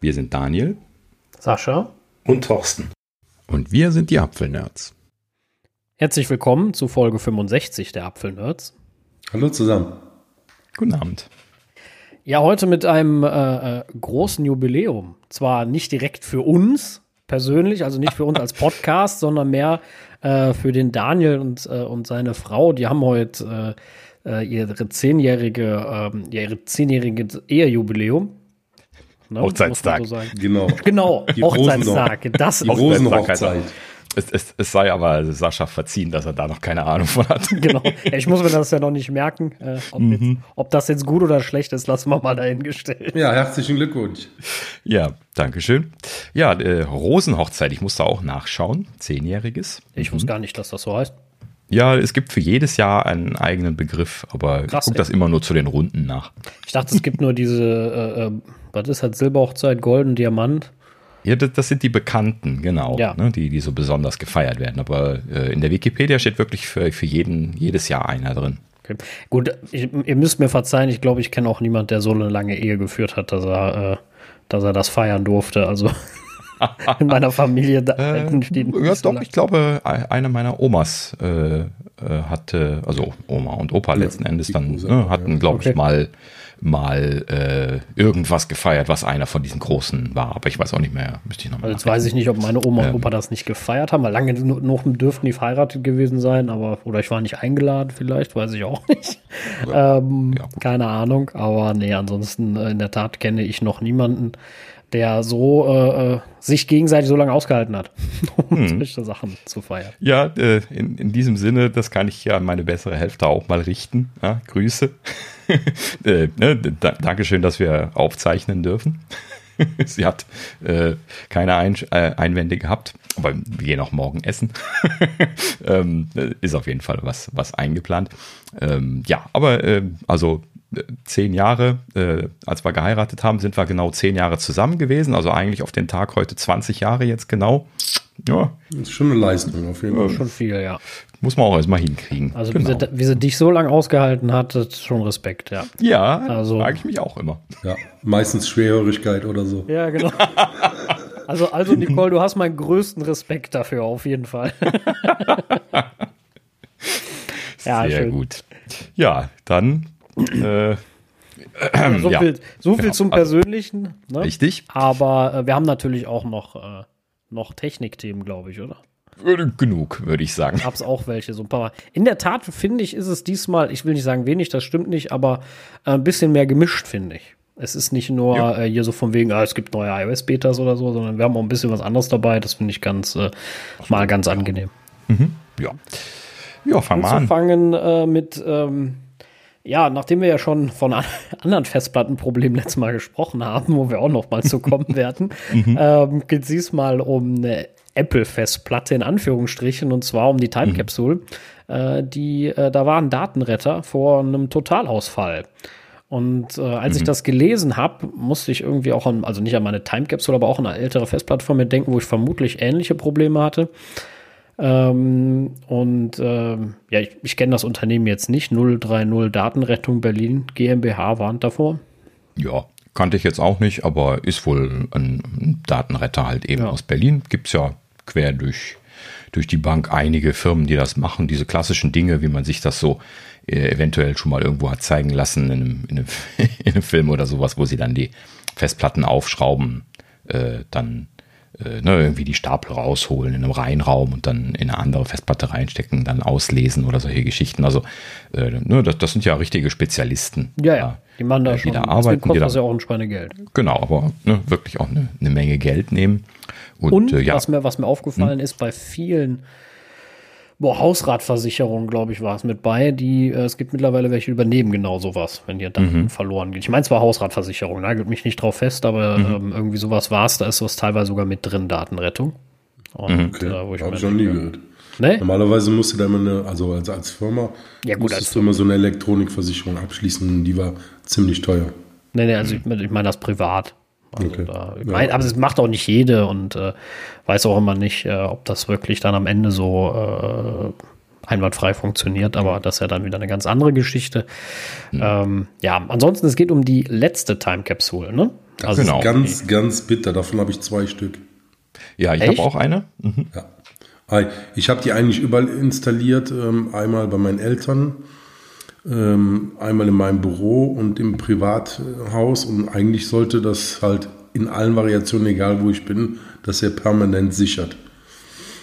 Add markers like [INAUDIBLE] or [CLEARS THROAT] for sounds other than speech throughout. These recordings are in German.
Wir sind Daniel. Sascha. Und Thorsten. Und wir sind die Apfelnerds. Herzlich willkommen zu Folge 65 der Apfelnerds. Hallo zusammen. Guten Abend. Ja, heute mit einem äh, äh, großen Jubiläum. Zwar nicht direkt für uns persönlich, also nicht für uns als [LAUGHS] Podcast, sondern mehr äh, für den Daniel und, äh, und seine Frau. Die haben heute äh, äh, ihre zehnjährige, ähm, ihre zehnjährige Ehejubiläum. Ne? Hochzeitstag. So genau. [LAUGHS] Genau, Die Hochzeitstag. Das Die Rosenhochzeit. Es, es, es, sei aber Sascha verziehen, dass er da noch keine Ahnung von hat. [LAUGHS] Genau. Ich muss mir das ja noch nicht merken. Äh, ob, mhm. jetzt, ob, das jetzt gut oder schlecht ist, lassen wir mal dahingestellt. Ja, herzlichen Glückwunsch. Ja, danke schön. Ja, äh, Rosenhochzeit, ich musste auch nachschauen. Zehnjähriges. Ich mhm. wusste gar nicht, dass das so heißt. Ja, es gibt für jedes Jahr einen eigenen Begriff, aber Krass, ich gucke das immer nur zu den Runden nach. Ich dachte, es gibt nur diese, äh, äh was ist halt Silberhochzeit, Golden Diamant. Ja, das, das, sind die Bekannten, genau, ja. ne, die, die so besonders gefeiert werden. Aber äh, in der Wikipedia steht wirklich für, für jeden, jedes Jahr einer drin. Okay. Gut, ich, ihr müsst mir verzeihen, ich glaube, ich kenne auch niemanden, der so eine lange Ehe geführt hat, dass er, äh, dass er das feiern durfte. Also [LAUGHS] in meiner Familie da äh, steht Ja, doch, lang. ich glaube, eine meiner Omas äh, äh, hatte, also Oma und Opa ja, letzten Endes dann, ne, hatten, glaube okay. ich, mal mal äh, irgendwas gefeiert, was einer von diesen großen war. Aber ich weiß auch nicht mehr, müsste ich nochmal. Also jetzt weiß ich nicht, ob meine Oma und ähm, Opa das nicht gefeiert haben, weil lange noch dürften die verheiratet gewesen sein, aber oder ich war nicht eingeladen, vielleicht, weiß ich auch [LAUGHS] nicht. Ja, ähm, ja, keine Ahnung, aber nee, ansonsten äh, in der Tat kenne ich noch niemanden, der so äh, äh sich gegenseitig so lange ausgehalten hat, [LAUGHS] um hm. solche Sachen zu feiern. Ja, äh, in, in diesem Sinne, das kann ich ja an meine bessere Hälfte auch mal richten. Ja, Grüße. [LAUGHS] äh, ne, da, Dankeschön, dass wir aufzeichnen dürfen. [LAUGHS] Sie hat äh, keine Ein äh, Einwände gehabt, aber wir gehen auch morgen essen. [LAUGHS] ähm, ist auf jeden Fall was, was eingeplant. Ähm, ja, aber äh, also zehn Jahre, äh, als wir geheiratet haben, sind wir genau zehn Jahre zusammen gewesen. Also eigentlich auf den Tag heute 20 Jahre jetzt genau. Ja. Das ist schon eine Leistung auf jeden Fall. Schon viel, ja. Muss man auch erstmal hinkriegen. Also genau. wie, sie, wie, sie, dich so lange ausgehalten hat, das ist schon Respekt, ja. Ja, also, frage ich mich auch immer. Ja, meistens Schwerhörigkeit oder so. Ja, genau. [LAUGHS] Also, also Nicole, du hast meinen größten Respekt dafür, auf jeden Fall. [LAUGHS] ja, Sehr schön. gut. Ja, dann äh, ja, so, [CLEARS THROAT] ja. Viel, so viel genau. zum Persönlichen. Ne? Richtig. Aber äh, wir haben natürlich auch noch, äh, noch Technikthemen, glaube ich, oder? Genug, würde ich sagen. Gab es auch welche, so ein paar. In der Tat, finde ich, ist es diesmal, ich will nicht sagen wenig, das stimmt nicht, aber äh, ein bisschen mehr gemischt, finde ich. Es ist nicht nur ja. äh, hier so von wegen, ah, es gibt neue iOS-Betas oder so, sondern wir haben auch ein bisschen was anderes dabei. Das finde ich ganz, äh, mal ganz angenehm. Mhm. Ja. Ja, fangen wir an. Anzufangen äh, mit, ähm, ja, nachdem wir ja schon von [LAUGHS] anderen Festplattenproblemen letztes Mal gesprochen haben, wo wir auch noch mal zu kommen [LAUGHS] werden, mhm. ähm, geht es diesmal um eine Apple-Festplatte in Anführungsstrichen und zwar um die Time mhm. Capsule. Mhm. Äh, die, äh, da war ein Datenretter vor einem Totalausfall. Und äh, als mhm. ich das gelesen habe, musste ich irgendwie auch an, also nicht an meine Time Capsule, aber auch an eine ältere Festplatte von mir denken, wo ich vermutlich ähnliche Probleme hatte. Ähm, und ähm, ja, ich, ich kenne das Unternehmen jetzt nicht. 030 Datenrettung Berlin GmbH warnt davor. Ja, kannte ich jetzt auch nicht, aber ist wohl ein Datenretter halt eben ja. aus Berlin. Gibt es ja quer durch, durch die Bank einige Firmen, die das machen. Diese klassischen Dinge, wie man sich das so äh, eventuell schon mal irgendwo hat zeigen lassen in einem, in einem, [LAUGHS] in einem Film oder sowas, wo sie dann die Festplatten aufschrauben, äh, dann äh, ne, irgendwie die Stapel rausholen in einem Reihenraum und dann in eine andere Festplatte reinstecken, dann auslesen oder solche Geschichten. Also äh, ne, das, das sind ja richtige Spezialisten. Ja, ja. Die machen da äh, schon. Die da arbeiten. Kostet das ja auch ein Schweinegeld. Genau, aber ne, wirklich auch eine, eine, Menge Geld nehmen. Und, und äh, ja. was, mir, was mir aufgefallen hm. ist, bei vielen boah, Hausratversicherung, glaube ich, war es mit bei. Die, äh, es gibt mittlerweile welche übernehmen genau sowas, wenn dir dann mhm. verloren geht. Ich meine zwar Hausratversicherung, nagelt mich nicht drauf fest, aber mhm. ähm, irgendwie sowas war es. Da ist was teilweise sogar mit drin, Datenrettung. Und, mhm. okay. äh, wo ich Hab ich noch nie gehört. Nee? Normalerweise musst du da immer eine, also als, als Firma, ja, gut, musstest als du immer so eine Elektronikversicherung abschließen, die war ziemlich teuer. Nee, nee, also ich, ich meine das privat. Also okay. da, mein, aber es macht auch nicht jede und äh, weiß auch immer nicht, äh, ob das wirklich dann am Ende so äh, einwandfrei funktioniert, aber das ist ja dann wieder eine ganz andere Geschichte. Mhm. Ähm, ja, ansonsten, es geht um die letzte Time Capsule, ne? Das also ist genau. ganz, ganz bitter. Davon habe ich zwei Stück. Ja, ich habe auch eine. Mhm. Ja. Ich habe die eigentlich überall installiert. Ähm, einmal bei meinen Eltern, einmal in meinem Büro und im Privathaus. Und eigentlich sollte das halt in allen Variationen, egal wo ich bin, dass er permanent sichert.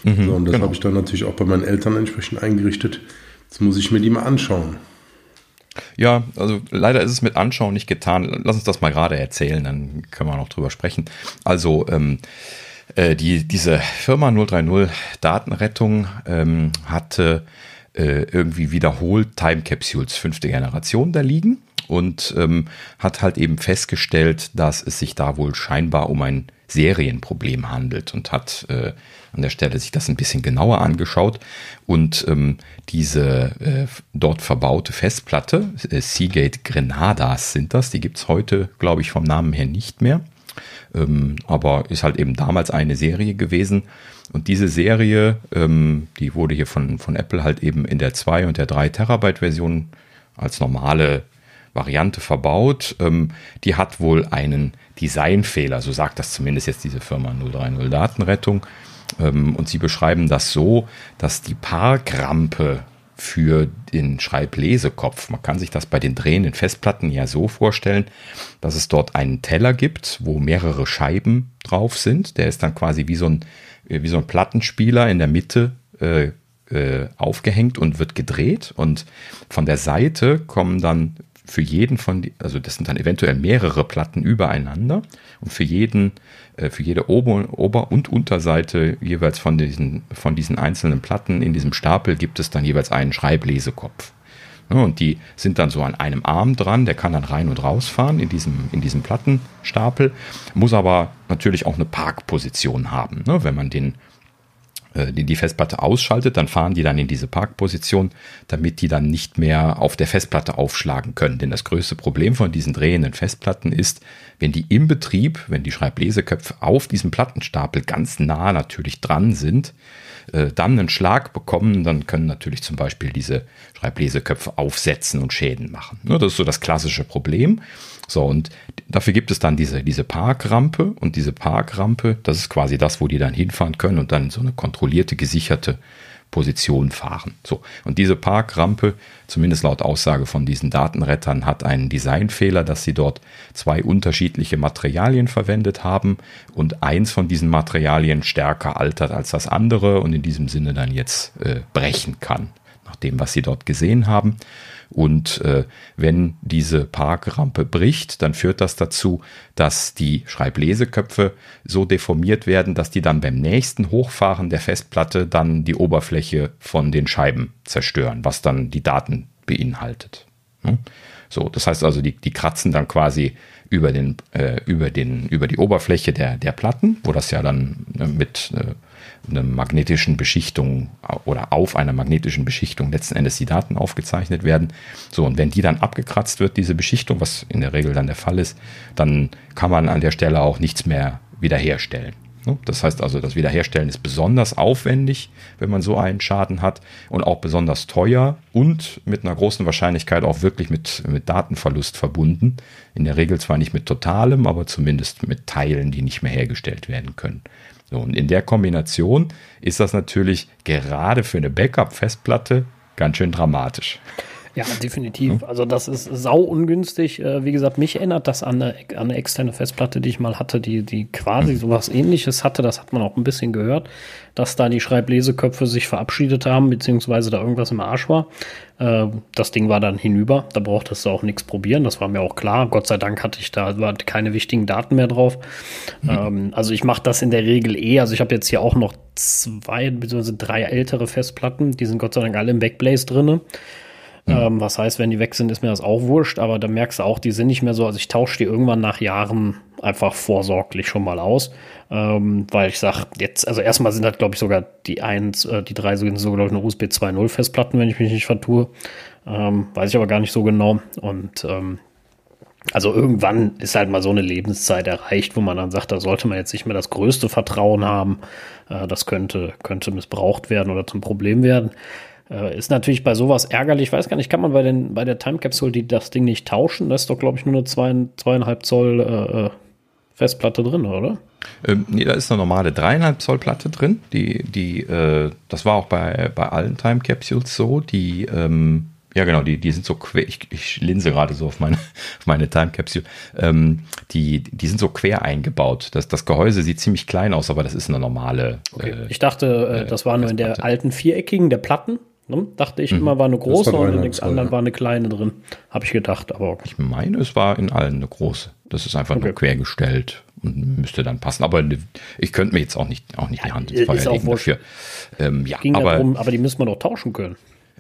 Mhm, so, und das genau. habe ich dann natürlich auch bei meinen Eltern entsprechend eingerichtet. Jetzt muss ich mir die mal anschauen. Ja, also leider ist es mit Anschauen nicht getan. Lass uns das mal gerade erzählen, dann können wir noch drüber sprechen. Also ähm, äh, die, diese Firma 030 Datenrettung ähm, hatte äh, irgendwie wiederholt Time Capsules fünfte Generation da liegen und ähm, hat halt eben festgestellt, dass es sich da wohl scheinbar um ein Serienproblem handelt und hat äh, an der Stelle sich das ein bisschen genauer angeschaut und ähm, diese äh, dort verbaute Festplatte, äh, Seagate Grenadas sind das, die gibt es heute, glaube ich, vom Namen her nicht mehr, ähm, aber ist halt eben damals eine Serie gewesen und diese Serie, ähm, die wurde hier von, von Apple halt eben in der 2 und der 3 Terabyte Version als normale Variante verbaut. Ähm, die hat wohl einen Designfehler, so sagt das zumindest jetzt diese Firma 030 Datenrettung. Ähm, und sie beschreiben das so, dass die Parkrampe für den Schreiblesekopf. Man kann sich das bei den drehenden Festplatten ja so vorstellen, dass es dort einen Teller gibt, wo mehrere Scheiben drauf sind. Der ist dann quasi wie so ein, wie so ein Plattenspieler in der Mitte äh, äh, aufgehängt und wird gedreht. Und von der Seite kommen dann für jeden von, die, also das sind dann eventuell mehrere Platten übereinander und für jeden, äh, für jede Ober-, Ober und Unterseite jeweils von diesen, von diesen einzelnen Platten in diesem Stapel gibt es dann jeweils einen Schreiblesekopf. Ja, und die sind dann so an einem Arm dran, der kann dann rein und rausfahren in diesem, in diesem Plattenstapel, muss aber natürlich auch eine Parkposition haben. Ne? Wenn man den äh, die, die Festplatte ausschaltet, dann fahren die dann in diese Parkposition, damit die dann nicht mehr auf der Festplatte aufschlagen können. Denn das größte Problem von diesen drehenden Festplatten ist, wenn die im Betrieb, wenn die Schreibleseköpfe auf diesem Plattenstapel ganz nah natürlich dran sind, äh, dann einen Schlag bekommen, dann können natürlich zum Beispiel diese Schreibleseköpfe aufsetzen und Schäden machen. Das ist so das klassische Problem. So, und dafür gibt es dann diese, diese Parkrampe und diese Parkrampe, das ist quasi das, wo die dann hinfahren können und dann so eine kontrollierte, gesicherte Position fahren. So, und diese Parkrampe, zumindest laut Aussage von diesen Datenrettern, hat einen Designfehler, dass sie dort zwei unterschiedliche Materialien verwendet haben und eins von diesen Materialien stärker altert als das andere und in diesem Sinne dann jetzt äh, brechen kann, nach dem, was sie dort gesehen haben. Und äh, wenn diese Parkrampe bricht, dann führt das dazu, dass die Schreibleseköpfe so deformiert werden, dass die dann beim nächsten Hochfahren der Festplatte dann die Oberfläche von den Scheiben zerstören, was dann die Daten beinhaltet. Hm? So, das heißt also, die, die kratzen dann quasi über, den, äh, über, den, über die Oberfläche der, der Platten, wo das ja dann äh, mit äh, einer magnetischen Beschichtung oder auf einer magnetischen Beschichtung letzten Endes die Daten aufgezeichnet werden. So, und wenn die dann abgekratzt wird, diese Beschichtung, was in der Regel dann der Fall ist, dann kann man an der Stelle auch nichts mehr wiederherstellen. Ne? Das heißt also, das Wiederherstellen ist besonders aufwendig, wenn man so einen Schaden hat und auch besonders teuer und mit einer großen Wahrscheinlichkeit auch wirklich mit, mit Datenverlust verbunden. In der Regel zwar nicht mit totalem, aber zumindest mit Teilen, die nicht mehr hergestellt werden können. Und in der Kombination ist das natürlich gerade für eine Backup-Festplatte ganz schön dramatisch. Ja, definitiv. Also das ist sau ungünstig. Äh, wie gesagt, mich erinnert das an eine, an eine externe Festplatte, die ich mal hatte, die, die quasi mhm. sowas ähnliches hatte. Das hat man auch ein bisschen gehört, dass da die Schreibleseköpfe sich verabschiedet haben, beziehungsweise da irgendwas im Arsch war. Äh, das Ding war dann hinüber. Da brauchtest du auch nichts probieren. Das war mir auch klar. Gott sei Dank hatte ich da war keine wichtigen Daten mehr drauf. Mhm. Ähm, also ich mache das in der Regel eh. Also ich habe jetzt hier auch noch zwei bzw. drei ältere Festplatten. Die sind Gott sei Dank alle im Backblaze drinne. Mhm. Ähm, was heißt, wenn die weg sind, ist mir das auch wurscht, aber da merkst du auch, die sind nicht mehr so. Also ich tausche die irgendwann nach Jahren einfach vorsorglich schon mal aus. Ähm, weil ich sage, jetzt, also erstmal sind das, glaube ich, sogar die eins, äh, die drei sind so, glaube ich, eine USB 2.0 Festplatten, wenn ich mich nicht vertue. Ähm, weiß ich aber gar nicht so genau. Und ähm, also irgendwann ist halt mal so eine Lebenszeit erreicht, wo man dann sagt, da sollte man jetzt nicht mehr das größte Vertrauen haben. Äh, das könnte, könnte missbraucht werden oder zum Problem werden. Äh, ist natürlich bei sowas ärgerlich. Ich weiß gar nicht, kann man bei, den, bei der Time Capsule die, das Ding nicht tauschen? Das ist doch, glaube ich, nur eine zwei, zweieinhalb Zoll äh, äh Festplatte drin, oder? Ähm, nee, da ist eine normale 3,5 Zoll Platte drin. Die, die, äh, das war auch bei, bei allen Time Capsules so. Die, ähm, ja, genau, die, die sind so quer, ich, ich linse gerade so auf meine, [LAUGHS] auf meine Time Capsule. Ähm, die, die sind so quer eingebaut. Das, das Gehäuse sieht ziemlich klein aus, aber das ist eine normale. Okay. Äh, ich dachte, äh, das war nur in der alten viereckigen, der Platten. Ne? Dachte ich mhm. immer, war eine große war und in den anderen ja. war eine kleine drin. Habe ich gedacht, aber. Ich meine, es war in allen eine große. Das ist einfach okay. nur quergestellt und müsste dann passen. Aber ich könnte mir jetzt auch nicht, auch nicht ja, die Hand ins Feuer legen dafür. Ähm, ja, Ging aber, darum, aber die müssen wir doch tauschen können.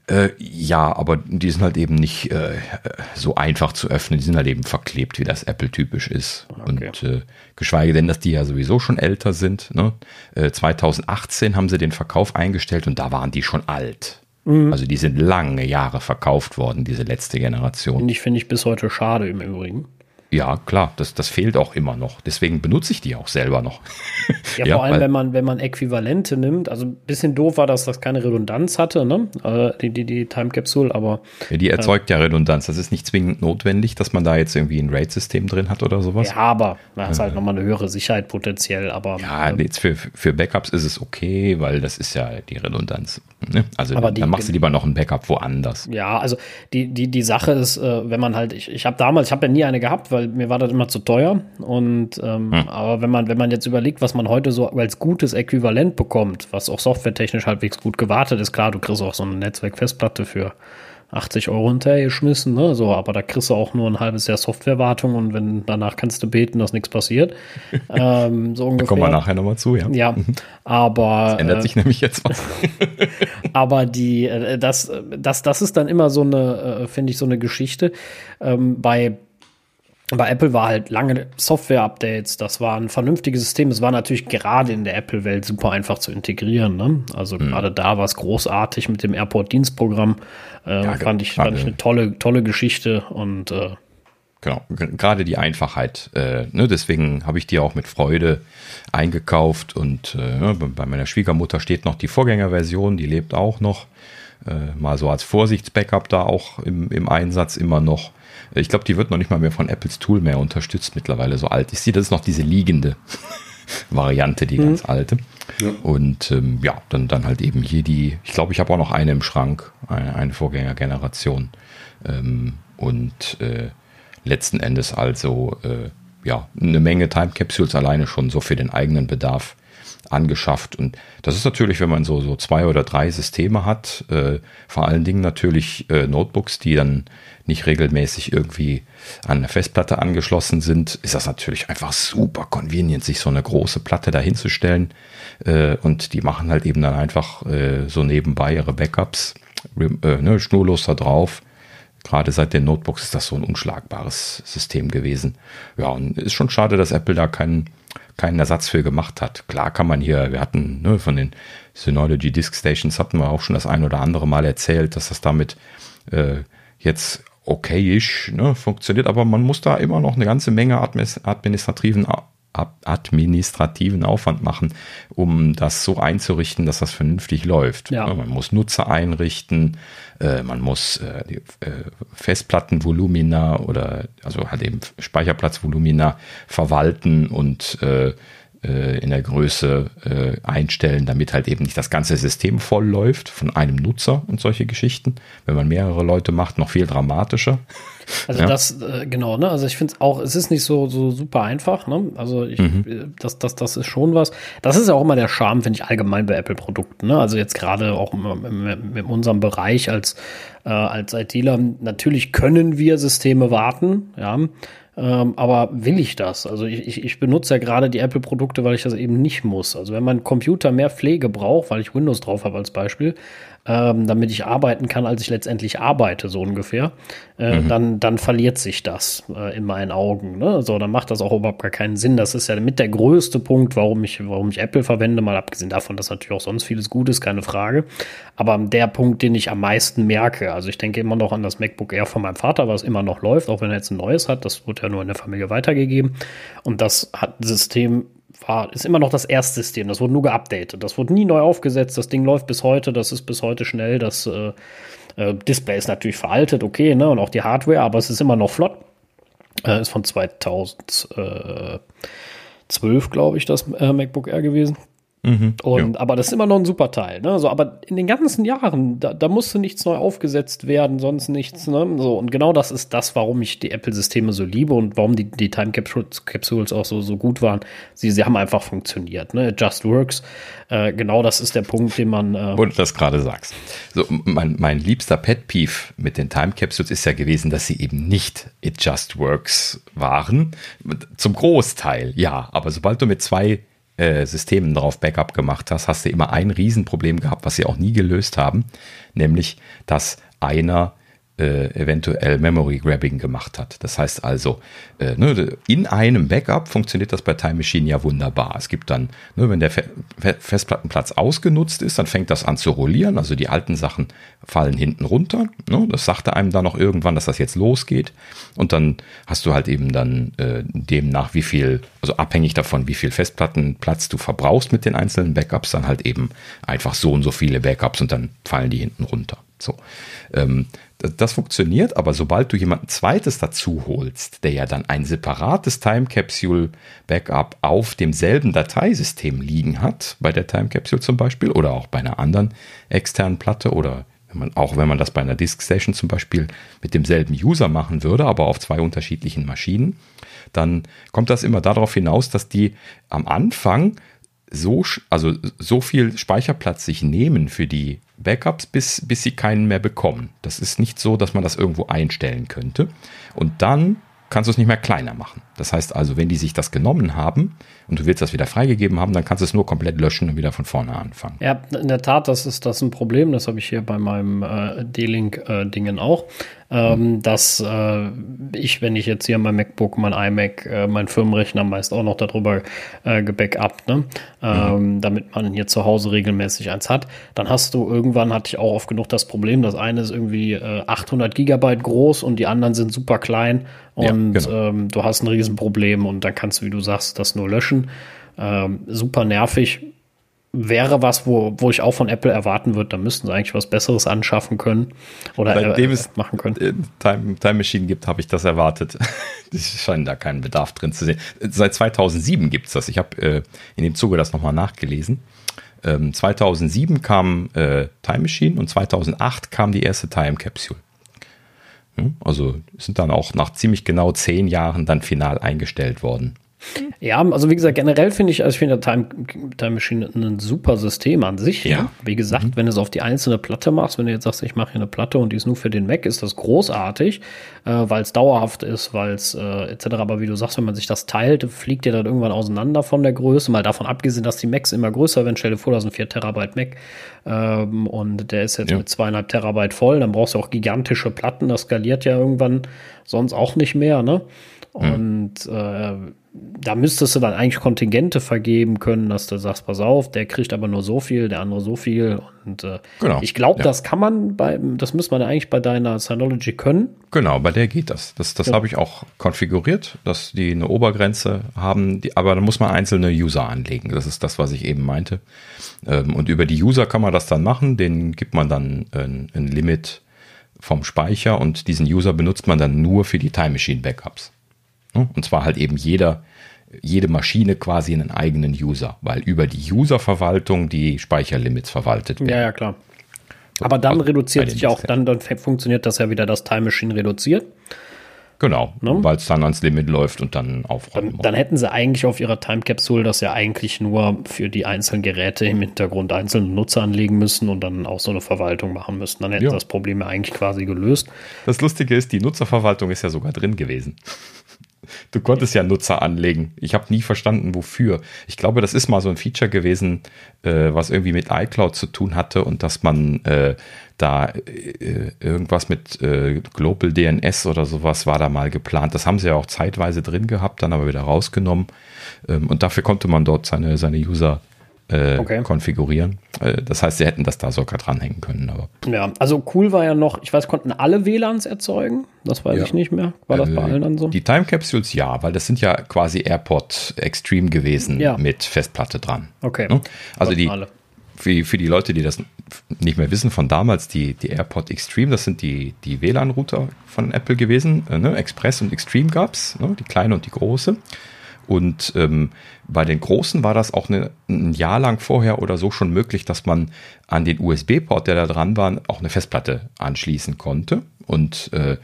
Äh, ja, aber die sind halt eben nicht äh, so einfach zu öffnen. Die sind halt eben verklebt, wie das Apple typisch ist. Okay. Und äh, geschweige denn, dass die ja sowieso schon älter sind. Ne? 2018 äh, haben sie den Verkauf eingestellt und da waren die schon alt. Mhm. Also die sind lange Jahre verkauft worden, diese letzte Generation. Finde ich, finde ich bis heute schade im Übrigen. Ja, klar, das, das fehlt auch immer noch. Deswegen benutze ich die auch selber noch. Ja, [LAUGHS] ja vor allem, wenn man, wenn man Äquivalente nimmt. Also ein bisschen doof war, dass das keine Redundanz hatte, ne? Äh, die, die, die Time Capsule, aber. Ja, die erzeugt äh, ja Redundanz. Das ist nicht zwingend notwendig, dass man da jetzt irgendwie ein RAID-System drin hat oder sowas. Ja, aber da ist halt äh, nochmal eine höhere Sicherheit potenziell. Aber, ja, äh, jetzt für, für Backups ist es okay, weil das ist ja die Redundanz. Ne? Also aber die, dann machst du lieber noch ein Backup woanders. Ja, also die, die, die Sache ist, äh, wenn man halt, ich, ich habe damals, ich habe ja nie eine gehabt, weil mir war das immer zu teuer. Und ähm, hm. aber wenn man, wenn man jetzt überlegt, was man heute so als gutes Äquivalent bekommt, was auch softwaretechnisch halbwegs gut gewartet ist, klar, du kriegst auch so eine Netzwerkfestplatte für 80 Euro hinterhergeschmissen, ne? So, aber da kriegst du auch nur ein halbes Jahr Softwarewartung und wenn danach kannst du beten, dass nichts passiert. [LAUGHS] ähm, so ungefähr. Da kommen wir nachher nochmal zu, ja. Ja, aber. [LAUGHS] Das ändert äh, sich nämlich jetzt was. [LAUGHS] aber die, äh, das, das, das ist dann immer so eine, äh, finde ich, so eine Geschichte. Ähm, bei bei Apple war halt lange Software-Updates, das war ein vernünftiges System. Es war natürlich gerade in der Apple-Welt super einfach zu integrieren. Ne? Also mhm. gerade da war es großartig mit dem Airport-Dienstprogramm. Äh, ja, fand, ich, fand ich eine tolle, tolle Geschichte und äh, Genau, gerade die Einfachheit. Äh, ne, deswegen habe ich die auch mit Freude eingekauft und äh, bei meiner Schwiegermutter steht noch die Vorgängerversion, die lebt auch noch. Äh, mal so als Vorsichtsbackup da auch im, im Einsatz immer noch. Ich glaube, die wird noch nicht mal mehr von Apples Tool mehr unterstützt mittlerweile. So alt ist sie. Das ist noch diese liegende [LAUGHS] Variante, die mhm. ganz alte. Ja. Und ähm, ja, dann, dann halt eben hier die, ich glaube, ich habe auch noch eine im Schrank, eine, eine Vorgängergeneration. Ähm, und äh, letzten Endes also äh, ja, eine Menge Time Capsules alleine schon so für den eigenen Bedarf angeschafft. Und das ist natürlich, wenn man so, so zwei oder drei Systeme hat, äh, vor allen Dingen natürlich äh, Notebooks, die dann nicht regelmäßig irgendwie an eine Festplatte angeschlossen sind, ist das natürlich einfach super convenient, sich so eine große Platte dahinzustellen. Äh, und die machen halt eben dann einfach äh, so nebenbei ihre Backups, äh, ne, schnurlos da drauf. Gerade seit den Notebooks ist das so ein unschlagbares System gewesen. Ja, und ist schon schade, dass Apple da keinen keinen Ersatz für gemacht hat. Klar kann man hier, wir hatten ne, von den Synology Disk Stations hatten wir auch schon das ein oder andere Mal erzählt, dass das damit äh, jetzt okayisch ne, funktioniert, aber man muss da immer noch eine ganze Menge administrativen administrativen Aufwand machen, um das so einzurichten, dass das vernünftig läuft. Ja. Man muss Nutzer einrichten, äh, man muss äh, die äh, Festplattenvolumina oder also halt eben Speicherplatzvolumina verwalten und in der Größe einstellen, damit halt eben nicht das ganze System voll läuft von einem Nutzer und solche Geschichten. Wenn man mehrere Leute macht, noch viel dramatischer. Also ja. das, äh, genau, ne? Also ich finde es auch, es ist nicht so, so super einfach, ne? Also ich, mhm. Äh, das, das, das ist schon was. Das ist ja auch immer der Charme, finde ich, allgemein bei Apple-Produkten, ne? Also jetzt gerade auch in, in unserem Bereich als, äh, als ITler, natürlich können wir Systeme warten, ja. Ähm, aber will ich das? Also ich, ich, ich benutze ja gerade die Apple-Produkte, weil ich das eben nicht muss. Also wenn mein Computer mehr Pflege braucht, weil ich Windows drauf habe als Beispiel, ähm, damit ich arbeiten kann, als ich letztendlich arbeite, so ungefähr, äh, mhm. dann, dann verliert sich das äh, in meinen Augen. Ne? So, dann macht das auch überhaupt gar keinen Sinn. Das ist ja mit der größte Punkt, warum ich, warum ich Apple verwende, mal abgesehen davon, dass natürlich auch sonst vieles gut ist, keine Frage. Aber der Punkt, den ich am meisten merke, also ich denke immer noch an das MacBook Air von meinem Vater, was immer noch läuft, auch wenn er jetzt ein neues hat, das wurde ja nur in der Familie weitergegeben. Und das hat System war, ist immer noch das erste System. Das wurde nur geupdatet. Das wurde nie neu aufgesetzt. Das Ding läuft bis heute. Das ist bis heute schnell. Das äh, äh, Display ist natürlich veraltet, okay, ne? Und auch die Hardware, aber es ist immer noch flott. Äh, ist von 2012, glaube ich, das äh, MacBook Air gewesen. Mhm, und, aber das ist immer noch ein super Teil. Ne? So, aber in den ganzen Jahren, da, da musste nichts neu aufgesetzt werden, sonst nichts. Ne? So, und genau das ist das, warum ich die Apple-Systeme so liebe und warum die, die Time Capsules auch so, so gut waren. Sie, sie haben einfach funktioniert. Ne? It just works. Äh, genau das ist der Punkt, den man. Äh Wo du das gerade sagst. So, mein, mein liebster Pet Peeve mit den Time Capsules ist ja gewesen, dass sie eben nicht It just works waren. Zum Großteil, ja. Aber sobald du mit zwei äh, Systemen drauf Backup gemacht hast, hast du immer ein Riesenproblem gehabt, was sie auch nie gelöst haben, nämlich dass einer äh, eventuell Memory Grabbing gemacht hat. Das heißt also, äh, ne, in einem Backup funktioniert das bei Time Machine ja wunderbar. Es gibt dann, ne, wenn der Fe Festplattenplatz ausgenutzt ist, dann fängt das an zu rollieren. Also die alten Sachen fallen hinten runter. Ne, das sagte einem dann noch irgendwann, dass das jetzt losgeht. Und dann hast du halt eben dann äh, demnach, wie viel, also abhängig davon, wie viel Festplattenplatz du verbrauchst mit den einzelnen Backups, dann halt eben einfach so und so viele Backups und dann fallen die hinten runter. So. Ähm, das funktioniert, aber sobald du jemanden zweites dazu holst, der ja dann ein separates Time Capsule Backup auf demselben Dateisystem liegen hat, bei der Time Capsule zum Beispiel oder auch bei einer anderen externen Platte oder wenn man, auch wenn man das bei einer Disk Station zum Beispiel mit demselben User machen würde, aber auf zwei unterschiedlichen Maschinen, dann kommt das immer darauf hinaus, dass die am Anfang so, also so viel Speicherplatz sich nehmen für die Backups, bis, bis sie keinen mehr bekommen. Das ist nicht so, dass man das irgendwo einstellen könnte. Und dann kannst du es nicht mehr kleiner machen. Das heißt also, wenn die sich das genommen haben und du willst das wieder freigegeben haben, dann kannst du es nur komplett löschen und wieder von vorne anfangen. Ja, in der Tat, das ist das ein Problem. Das habe ich hier bei meinem äh, D-Link-Dingen äh, auch ähm, dass äh, ich, wenn ich jetzt hier mein MacBook, mein iMac, äh, mein Firmenrechner meist auch noch darüber äh, gebackupt, ne? Ähm, mhm. damit man hier zu Hause regelmäßig eins hat, dann hast du irgendwann, hatte ich auch oft genug das Problem, das eine ist irgendwie äh, 800 Gigabyte groß und die anderen sind super klein und ja, genau. ähm, du hast ein Riesenproblem und dann kannst du, wie du sagst, das nur löschen. Ähm, super nervig wäre was, wo, wo ich auch von Apple erwarten würde, da müssten sie eigentlich was Besseres anschaffen können oder Seitdem äh, es machen können. Äh, Time, Time Machine gibt, habe ich das erwartet. [LAUGHS] Es scheint da keinen Bedarf drin zu sehen. Seit 2007 gibt es das. Ich habe äh, in dem Zuge das nochmal nachgelesen. Ähm, 2007 kam äh, Time Machine und 2008 kam die erste Time Capsule. Hm? Also sind dann auch nach ziemlich genau zehn Jahren dann final eingestellt worden. Ja, also wie gesagt, generell finde ich, also ich finde Time, Time Machine ein super System an sich. Ja. Wie gesagt, mhm. wenn du es auf die einzelne Platte machst, wenn du jetzt sagst, ich mache hier eine Platte und die ist nur für den Mac, ist das großartig, äh, weil es dauerhaft ist, weil es äh, etc. Aber wie du sagst, wenn man sich das teilt, fliegt dir dann irgendwann auseinander von der Größe. Mal davon abgesehen, dass die Macs immer größer werden. Stell dir vor, das sind 4 Terabyte Mac ähm, und der ist jetzt ja. mit zweieinhalb Terabyte voll. Dann brauchst du auch gigantische Platten. Das skaliert ja irgendwann sonst auch nicht mehr. Ne? Mhm. Und äh, da müsstest du dann eigentlich Kontingente vergeben können, dass du sagst, pass auf, der kriegt aber nur so viel, der andere so viel. Und äh, genau. ich glaube, ja. das kann man bei, das müsste man eigentlich bei deiner Synology können. Genau, bei der geht das. Das, das ja. habe ich auch konfiguriert, dass die eine Obergrenze haben, die, aber da muss man einzelne User anlegen. Das ist das, was ich eben meinte. Ähm, und über die User kann man das dann machen, denen gibt man dann ein, ein Limit vom Speicher und diesen User benutzt man dann nur für die Time Machine Backups. Ne? Und zwar halt eben jeder, jede Maschine quasi einen eigenen User, weil über die Userverwaltung die Speicherlimits verwaltet werden. Ja, ja, klar. Aber dann also reduziert sich auch, dann, dann funktioniert das ja wieder, das Time Machine reduziert. Genau, ne? weil es dann ans Limit läuft und dann aufräumen dann, dann hätten sie eigentlich auf ihrer Time Capsule das ja eigentlich nur für die einzelnen Geräte im Hintergrund einzelne Nutzer anlegen müssen und dann auch so eine Verwaltung machen müssen. Dann hätten ja. das Problem ja eigentlich quasi gelöst. Das Lustige ist, die Nutzerverwaltung ist ja sogar drin gewesen. Du konntest ja Nutzer anlegen. Ich habe nie verstanden, wofür. Ich glaube, das ist mal so ein Feature gewesen, äh, was irgendwie mit iCloud zu tun hatte und dass man äh, da äh, irgendwas mit äh, Global DNS oder sowas war da mal geplant. Das haben sie ja auch zeitweise drin gehabt, dann aber wieder rausgenommen. Ähm, und dafür konnte man dort seine, seine User äh, okay. konfigurieren. Äh, das heißt, sie hätten das da sogar dranhängen können. Aber. Ja, also cool war ja noch, ich weiß, konnten alle WLANs erzeugen? Das weiß ja. ich nicht mehr. War das bei äh, allen dann so? Die Time Capsules ja, weil das sind ja quasi AirPod Extreme gewesen ja. mit Festplatte dran. Okay. Ne? Also die, für, für die Leute, die das nicht mehr wissen von damals, die, die AirPod Extreme, das sind die, die WLAN-Router von Apple gewesen. Äh, ne? Express und Extreme gab's, ne? die kleine und die große. Und ähm, bei den großen war das auch eine, ein Jahr lang vorher oder so schon möglich, dass man an den USB-Port, der da dran war, auch eine Festplatte anschließen konnte. Und äh,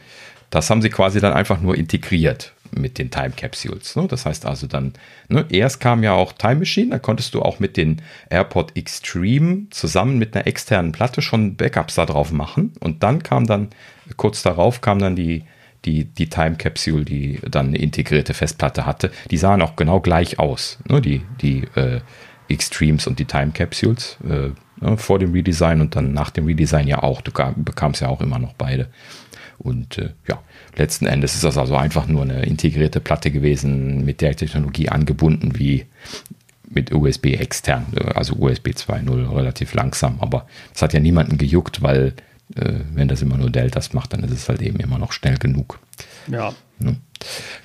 das haben sie quasi dann einfach nur integriert mit den Time Capsules. Ne? Das heißt also dann, ne, erst kam ja auch Time Machine, da konntest du auch mit den AirPod Extreme zusammen mit einer externen Platte schon Backups da drauf machen. Und dann kam dann, kurz darauf kam dann die, die, die Time Capsule, die dann eine integrierte Festplatte hatte. Die sahen auch genau gleich aus, ne? die, die äh, Extremes und die Time Capsules. Äh, ne? vor dem Redesign und dann nach dem Redesign ja auch. Du bekamst ja auch immer noch beide. Und äh, ja, letzten Endes ist das also einfach nur eine integrierte Platte gewesen, mit der Technologie angebunden wie mit USB extern, also USB 2.0 relativ langsam. Aber das hat ja niemanden gejuckt, weil äh, wenn das immer nur Deltas macht, dann ist es halt eben immer noch schnell genug. Ja. Ne?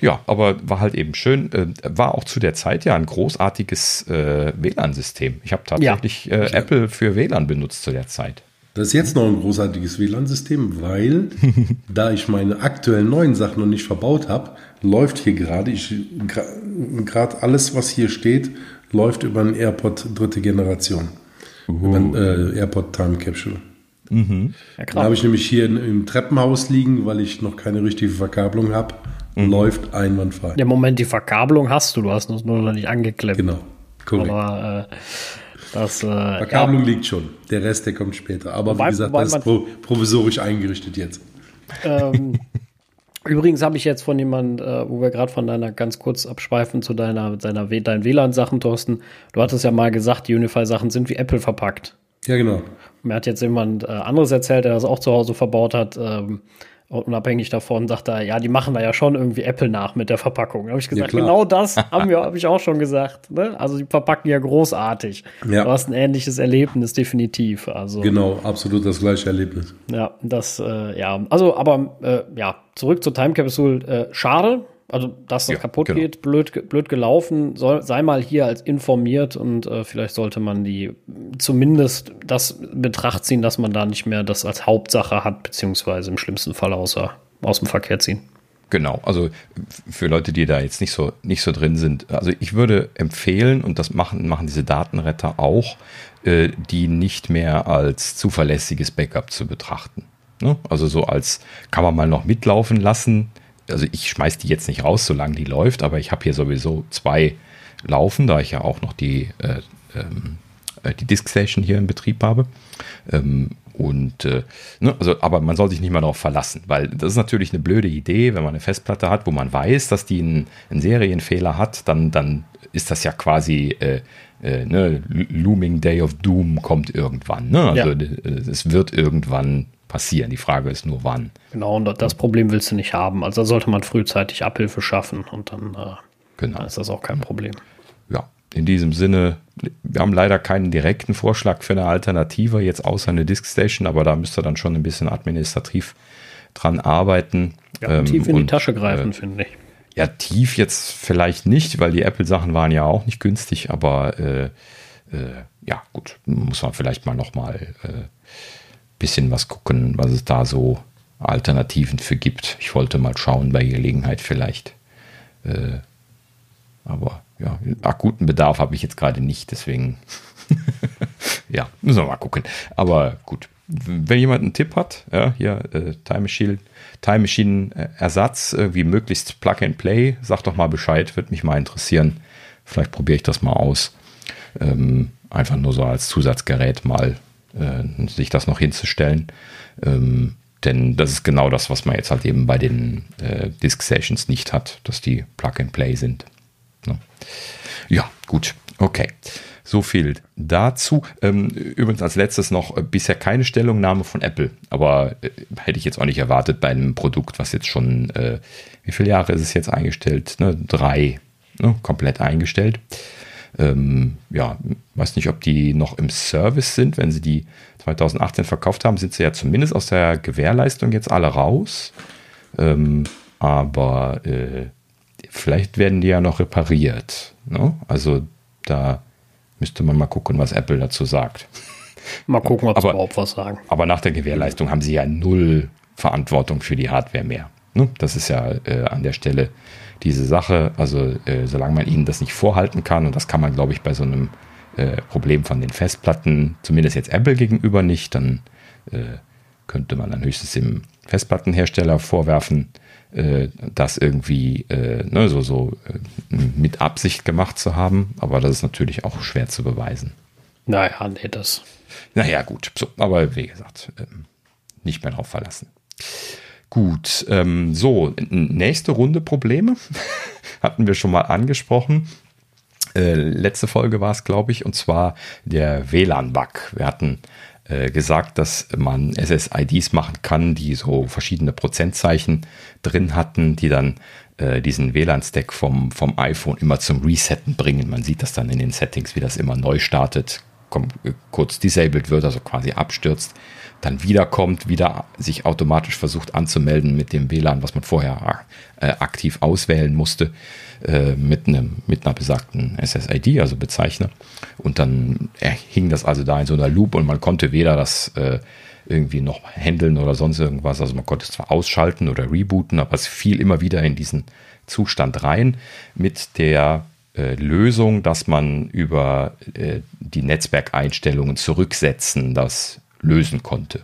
Ja, aber war halt eben schön. Äh, war auch zu der Zeit ja ein großartiges äh, WLAN-System. Ich habe tatsächlich ja. äh, Apple für WLAN benutzt zu der Zeit. Das ist jetzt noch ein großartiges WLAN-System, weil [LAUGHS] da ich meine aktuellen neuen Sachen noch nicht verbaut habe, läuft hier gerade, gerade alles, was hier steht, läuft über einen AirPod dritte Generation. Uh. Über einen äh, AirPod Time Capsule. Mhm. Ja, da habe ich nämlich hier im Treppenhaus liegen, weil ich noch keine richtige Verkabelung habe. Mhm. Läuft einwandfrei. Ja, Moment, die Verkabelung hast du, du hast es nur noch nicht angeklemmt. Genau, korrekt. Aber äh, das, äh, Verkabelung ja. liegt schon. Der Rest, der kommt später. Aber wie gesagt, das ist pro, provisorisch eingerichtet jetzt. Ähm, [LAUGHS] übrigens habe ich jetzt von jemand, äh, wo wir gerade von deiner ganz kurz abschweifen zu deiner, deiner deinen WLAN-Sachen, Thorsten. Du hattest ja mal gesagt, die Unify-Sachen sind wie Apple verpackt. Ja, genau. Mir hat jetzt jemand äh, anderes erzählt, der das auch zu Hause verbaut hat. Ähm, unabhängig davon sagt er, ja, die machen da ja schon irgendwie Apple nach mit der Verpackung. Da habe ich gesagt, ja, genau das haben wir, habe ich auch schon gesagt. Ne? Also die verpacken ja großartig. Ja. Du hast ein ähnliches Erlebnis, definitiv. Also, genau, absolut das gleiche Erlebnis. Ja, das, äh, ja, also, aber äh, ja, zurück zur Time Capsule. Äh, schade, also, dass das ja, kaputt genau. geht, blöd, blöd gelaufen, soll, sei mal hier als informiert und äh, vielleicht sollte man die zumindest das Betracht ziehen, dass man da nicht mehr das als Hauptsache hat, beziehungsweise im schlimmsten Fall außer, aus dem Verkehr ziehen. Genau, also für Leute, die da jetzt nicht so, nicht so drin sind, also ich würde empfehlen, und das machen, machen diese Datenretter auch, äh, die nicht mehr als zuverlässiges Backup zu betrachten. Ne? Also so als kann man mal noch mitlaufen lassen, also ich schmeiß die jetzt nicht raus, solange die läuft, aber ich habe hier sowieso zwei laufen, da ich ja auch noch die, äh, ähm, äh, die Diskstation hier in Betrieb habe. Ähm, und äh, ne, also, aber man soll sich nicht mal darauf verlassen, weil das ist natürlich eine blöde Idee, wenn man eine Festplatte hat, wo man weiß, dass die einen, einen Serienfehler hat, dann, dann ist das ja quasi äh, äh, ne, Looming Day of Doom kommt irgendwann. Ne? Also ja. es wird irgendwann passieren. Die Frage ist nur, wann. Genau, und das Problem willst du nicht haben. Also sollte man frühzeitig Abhilfe schaffen und dann, äh, genau. dann ist das auch kein Problem. Ja, in diesem Sinne, wir haben leider keinen direkten Vorschlag für eine Alternative, jetzt außer eine Diskstation, aber da müsst ihr dann schon ein bisschen administrativ dran arbeiten. Ja, ähm, tief in und, die Tasche greifen, äh, finde ich. Ja, tief jetzt vielleicht nicht, weil die Apple-Sachen waren ja auch nicht günstig, aber äh, äh, ja, gut, muss man vielleicht mal nochmal äh, bisschen was gucken, was es da so Alternativen für gibt. Ich wollte mal schauen bei Gelegenheit vielleicht. Äh, aber ja, akuten Bedarf habe ich jetzt gerade nicht, deswegen [LAUGHS] ja, müssen wir mal gucken. Aber gut, wenn jemand einen Tipp hat, ja, hier äh, Time Machine, Time Machine äh, Ersatz, irgendwie möglichst Plug and Play, sag doch mal Bescheid, würde mich mal interessieren. Vielleicht probiere ich das mal aus. Ähm, einfach nur so als Zusatzgerät mal äh, sich das noch hinzustellen. Ähm, denn das ist genau das, was man jetzt halt eben bei den äh, Disk Sessions nicht hat, dass die Plug and Play sind. Ne? Ja, gut, okay. So viel dazu. Ähm, übrigens als letztes noch äh, bisher keine Stellungnahme von Apple, aber äh, hätte ich jetzt auch nicht erwartet bei einem Produkt, was jetzt schon, äh, wie viele Jahre ist es jetzt eingestellt? Ne? Drei, ne? komplett eingestellt. Ähm, ja, weiß nicht, ob die noch im Service sind. Wenn sie die 2018 verkauft haben, sind sie ja zumindest aus der Gewährleistung jetzt alle raus. Ähm, aber äh, vielleicht werden die ja noch repariert. Ne? Also da müsste man mal gucken, was Apple dazu sagt. [LAUGHS] Mal gucken, ob sie überhaupt was sagen. Aber nach der Gewährleistung haben sie ja null Verantwortung für die Hardware mehr. Ne? Das ist ja äh, an der Stelle diese Sache. Also äh, solange man ihnen das nicht vorhalten kann, und das kann man, glaube ich, bei so einem äh, Problem von den Festplatten, zumindest jetzt Apple gegenüber nicht, dann äh, könnte man dann höchstens dem Festplattenhersteller vorwerfen, äh, das irgendwie äh, ne, so, so mit Absicht gemacht zu haben. Aber das ist natürlich auch schwer zu beweisen. Naja, nee, das. Naja, gut. So, aber wie gesagt, ähm, nicht mehr drauf verlassen. Gut, ähm, so, nächste Runde Probleme [LAUGHS] hatten wir schon mal angesprochen. Äh, letzte Folge war es, glaube ich, und zwar der WLAN-Bug. Wir hatten äh, gesagt, dass man SSIDs machen kann, die so verschiedene Prozentzeichen drin hatten, die dann äh, diesen WLAN-Stack vom, vom iPhone immer zum Resetten bringen. Man sieht das dann in den Settings, wie das immer neu startet, kurz disabled wird, also quasi abstürzt dann wiederkommt, wieder sich automatisch versucht anzumelden mit dem WLAN, was man vorher äh, aktiv auswählen musste, äh, mit, einem, mit einer besagten SSID, also Bezeichner. Und dann hing das also da in so einer Loop und man konnte weder das äh, irgendwie noch handeln oder sonst irgendwas. Also man konnte es zwar ausschalten oder rebooten, aber es fiel immer wieder in diesen Zustand rein mit der äh, Lösung, dass man über äh, die Netzwerkeinstellungen zurücksetzen, das lösen konnte.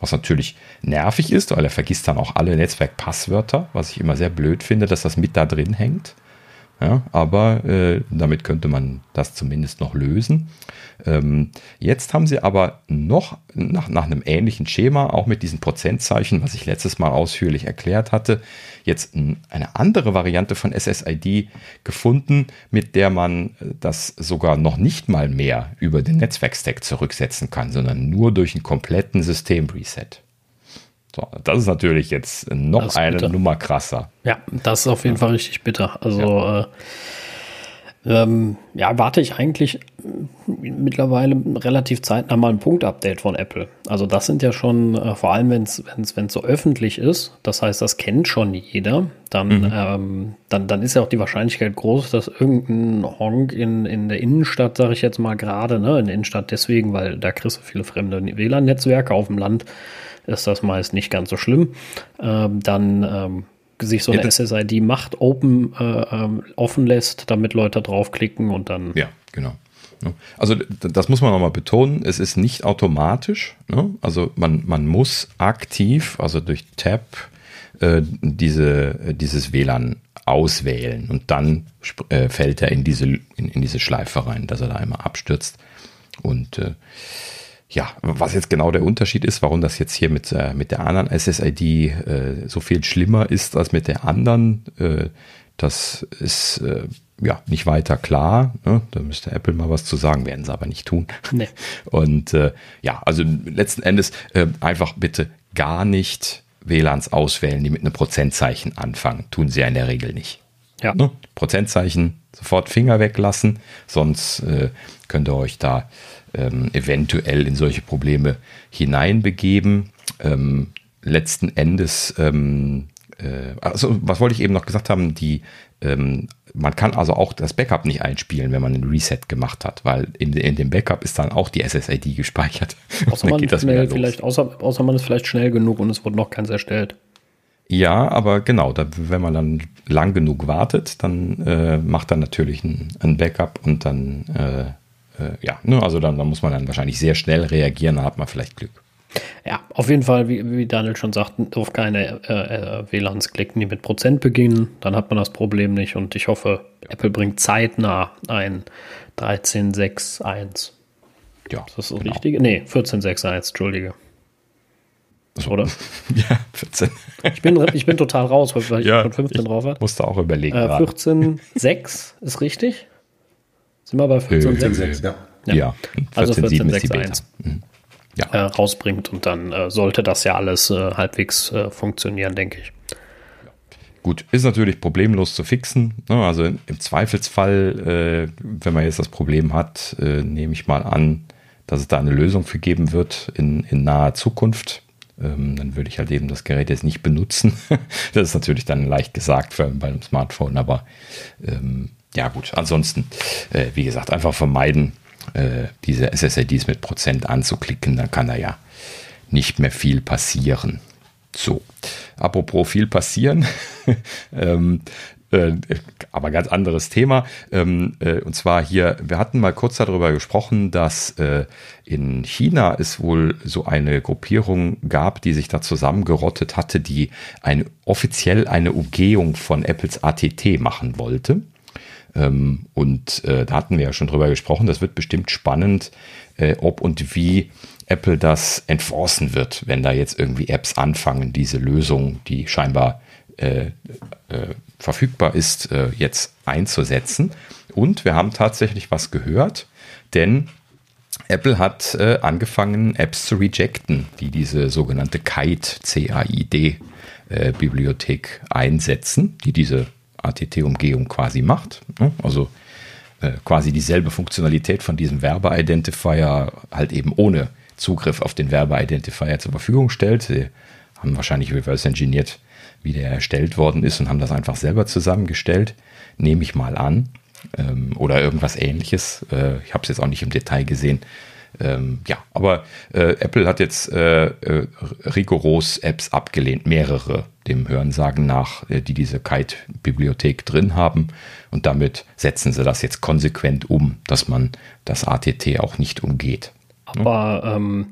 Was natürlich nervig ist, weil er vergisst dann auch alle Netzwerkpasswörter, was ich immer sehr blöd finde, dass das mit da drin hängt. Ja, aber äh, damit könnte man das zumindest noch lösen. Ähm, jetzt haben sie aber noch nach, nach einem ähnlichen Schema, auch mit diesen Prozentzeichen, was ich letztes Mal ausführlich erklärt hatte, jetzt eine andere Variante von SSID gefunden, mit der man äh, das sogar noch nicht mal mehr über den Netzwerkstack zurücksetzen kann, sondern nur durch einen kompletten Systemreset. So, das ist natürlich jetzt noch eine bitter. Nummer krasser. Ja, das ist auf jeden Fall richtig bitter. Also ja. Äh, ähm, ja, warte ich eigentlich mittlerweile relativ zeitnah mal ein Punkt-Update von Apple. Also das sind ja schon, äh, vor allem wenn es so öffentlich ist, das heißt, das kennt schon jeder, dann, mhm. ähm, dann, dann ist ja auch die Wahrscheinlichkeit groß, dass irgendein Honk in, in der Innenstadt, sage ich jetzt mal gerade, ne, in der Innenstadt deswegen, weil da kriegst du viele fremde WLAN-Netzwerke auf dem Land, ist das meist nicht ganz so schlimm. Ähm, dann ähm, sich so eine ja, SSID macht, open äh, ähm, offen lässt, damit Leute draufklicken und dann. Ja, genau. Also das muss man nochmal betonen, es ist nicht automatisch. Ne? Also man, man muss aktiv, also durch Tab, äh, diese, dieses WLAN auswählen und dann äh, fällt er in diese, in, in, diese Schleife rein, dass er da einmal abstürzt. Und äh, ja, was jetzt genau der Unterschied ist, warum das jetzt hier mit, äh, mit der anderen SSID äh, so viel schlimmer ist als mit der anderen, äh, das ist äh, ja nicht weiter klar. Ne? Da müsste Apple mal was zu sagen, werden sie aber nicht tun. Nee. [LAUGHS] Und äh, ja, also letzten Endes äh, einfach bitte gar nicht WLANs auswählen, die mit einem Prozentzeichen anfangen. Tun sie ja in der Regel nicht. Ja. Ne? Prozentzeichen sofort Finger weglassen, sonst äh, könnt ihr euch da ähm, eventuell in solche Probleme hineinbegeben. Ähm, letzten Endes, ähm, äh, also was wollte ich eben noch gesagt haben, die ähm, man kann also auch das Backup nicht einspielen, wenn man ein Reset gemacht hat, weil in, in dem Backup ist dann auch die SSID gespeichert. Außer [LAUGHS] man, schnell, vielleicht, außer, außer man ist vielleicht schnell genug und es wurde noch keins erstellt. Ja, aber genau, da, wenn man dann lang genug wartet, dann äh, macht er natürlich ein, ein, Backup und dann äh, äh, ja, ne, also dann, dann, muss man dann wahrscheinlich sehr schnell reagieren, dann hat man vielleicht Glück. Ja, auf jeden Fall, wie, wie Daniel schon sagt, auf keine äh, äh WLANs klicken, die mit Prozent beginnen, dann hat man das Problem nicht und ich hoffe, ja. Apple bringt zeitnah ein 13.6.1. Ja, ist das so genau. richtig? Nee, 14.6.1, Entschuldige. So. Oder? [LAUGHS] ja, 14. [LAUGHS] Ich bin, ich bin total raus, weil ich ja, von 15 drauf hatte. Musste auch überlegen. Äh, 14.6 [LAUGHS] ist richtig? Sind wir bei 14.6? Ja. ja. ja. Also 14.6.1 mhm. ja. äh, rausbringt und dann äh, sollte das ja alles äh, halbwegs äh, funktionieren, denke ich. Gut, ist natürlich problemlos zu fixen. Ne? Also im Zweifelsfall, äh, wenn man jetzt das Problem hat, äh, nehme ich mal an, dass es da eine Lösung für geben wird in, in naher Zukunft. Ähm, dann würde ich halt eben das Gerät jetzt nicht benutzen. [LAUGHS] das ist natürlich dann leicht gesagt für, bei einem Smartphone, aber ähm, ja gut, ansonsten, äh, wie gesagt, einfach vermeiden, äh, diese SSIDs mit Prozent anzuklicken, dann kann da ja nicht mehr viel passieren. So, apropos viel passieren, [LAUGHS] ähm, äh, aber ganz anderes Thema. Ähm, äh, und zwar hier, wir hatten mal kurz darüber gesprochen, dass äh, in China es wohl so eine Gruppierung gab, die sich da zusammengerottet hatte, die eine, offiziell eine Umgehung von Apples ATT machen wollte. Ähm, und äh, da hatten wir ja schon drüber gesprochen. Das wird bestimmt spannend, äh, ob und wie Apple das enforcen wird, wenn da jetzt irgendwie Apps anfangen, diese Lösung, die scheinbar äh, äh, verfügbar ist, äh, jetzt einzusetzen. Und wir haben tatsächlich was gehört, denn Apple hat äh, angefangen, Apps zu rejecten, die diese sogenannte Kite, C-A-I-D, äh, Bibliothek einsetzen, die diese ATT-Umgehung quasi macht. Ne? Also äh, quasi dieselbe Funktionalität von diesem Werbeidentifier, halt eben ohne Zugriff auf den Werbeidentifier zur Verfügung stellt. Sie haben wahrscheinlich reverse engineert, wie der erstellt worden ist und haben das einfach selber zusammengestellt, nehme ich mal an. Ähm, oder irgendwas ähnliches. Äh, ich habe es jetzt auch nicht im Detail gesehen. Ähm, ja, aber äh, Apple hat jetzt äh, äh, rigoros Apps abgelehnt, mehrere dem Hörensagen nach, äh, die diese Kite-Bibliothek drin haben. Und damit setzen sie das jetzt konsequent um, dass man das ATT auch nicht umgeht. Aber ähm,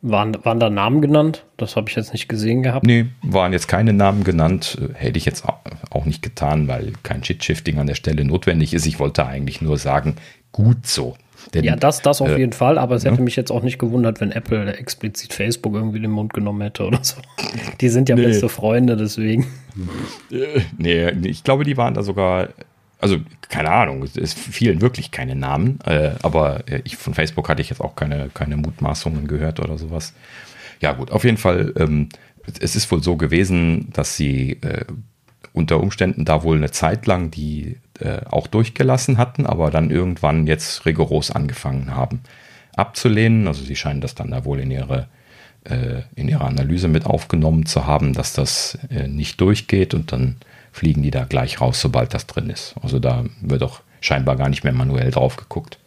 waren, waren da Namen genannt? Das habe ich jetzt nicht gesehen gehabt. Nee, waren jetzt keine Namen genannt. Hätte ich jetzt auch nicht getan, weil kein Shit-Shifting an der Stelle notwendig ist. Ich wollte eigentlich nur sagen, gut so. Denn, ja, das, das auf äh, jeden Fall, aber es hätte ja. mich jetzt auch nicht gewundert, wenn Apple explizit Facebook irgendwie den Mund genommen hätte oder so. Die sind ja nee. beste Freunde, deswegen. Äh, nee, ich glaube, die waren da sogar, also keine Ahnung, es fielen wirklich keine Namen, äh, aber äh, ich, von Facebook hatte ich jetzt auch keine, keine Mutmaßungen gehört oder sowas. Ja, gut, auf jeden Fall, ähm, es ist wohl so gewesen, dass sie äh, unter Umständen da wohl eine Zeit lang die äh, auch durchgelassen hatten, aber dann irgendwann jetzt rigoros angefangen haben abzulehnen. Also sie scheinen das dann da wohl in ihre äh, in ihrer Analyse mit aufgenommen zu haben, dass das äh, nicht durchgeht und dann fliegen die da gleich raus, sobald das drin ist. Also da wird auch scheinbar gar nicht mehr manuell drauf geguckt.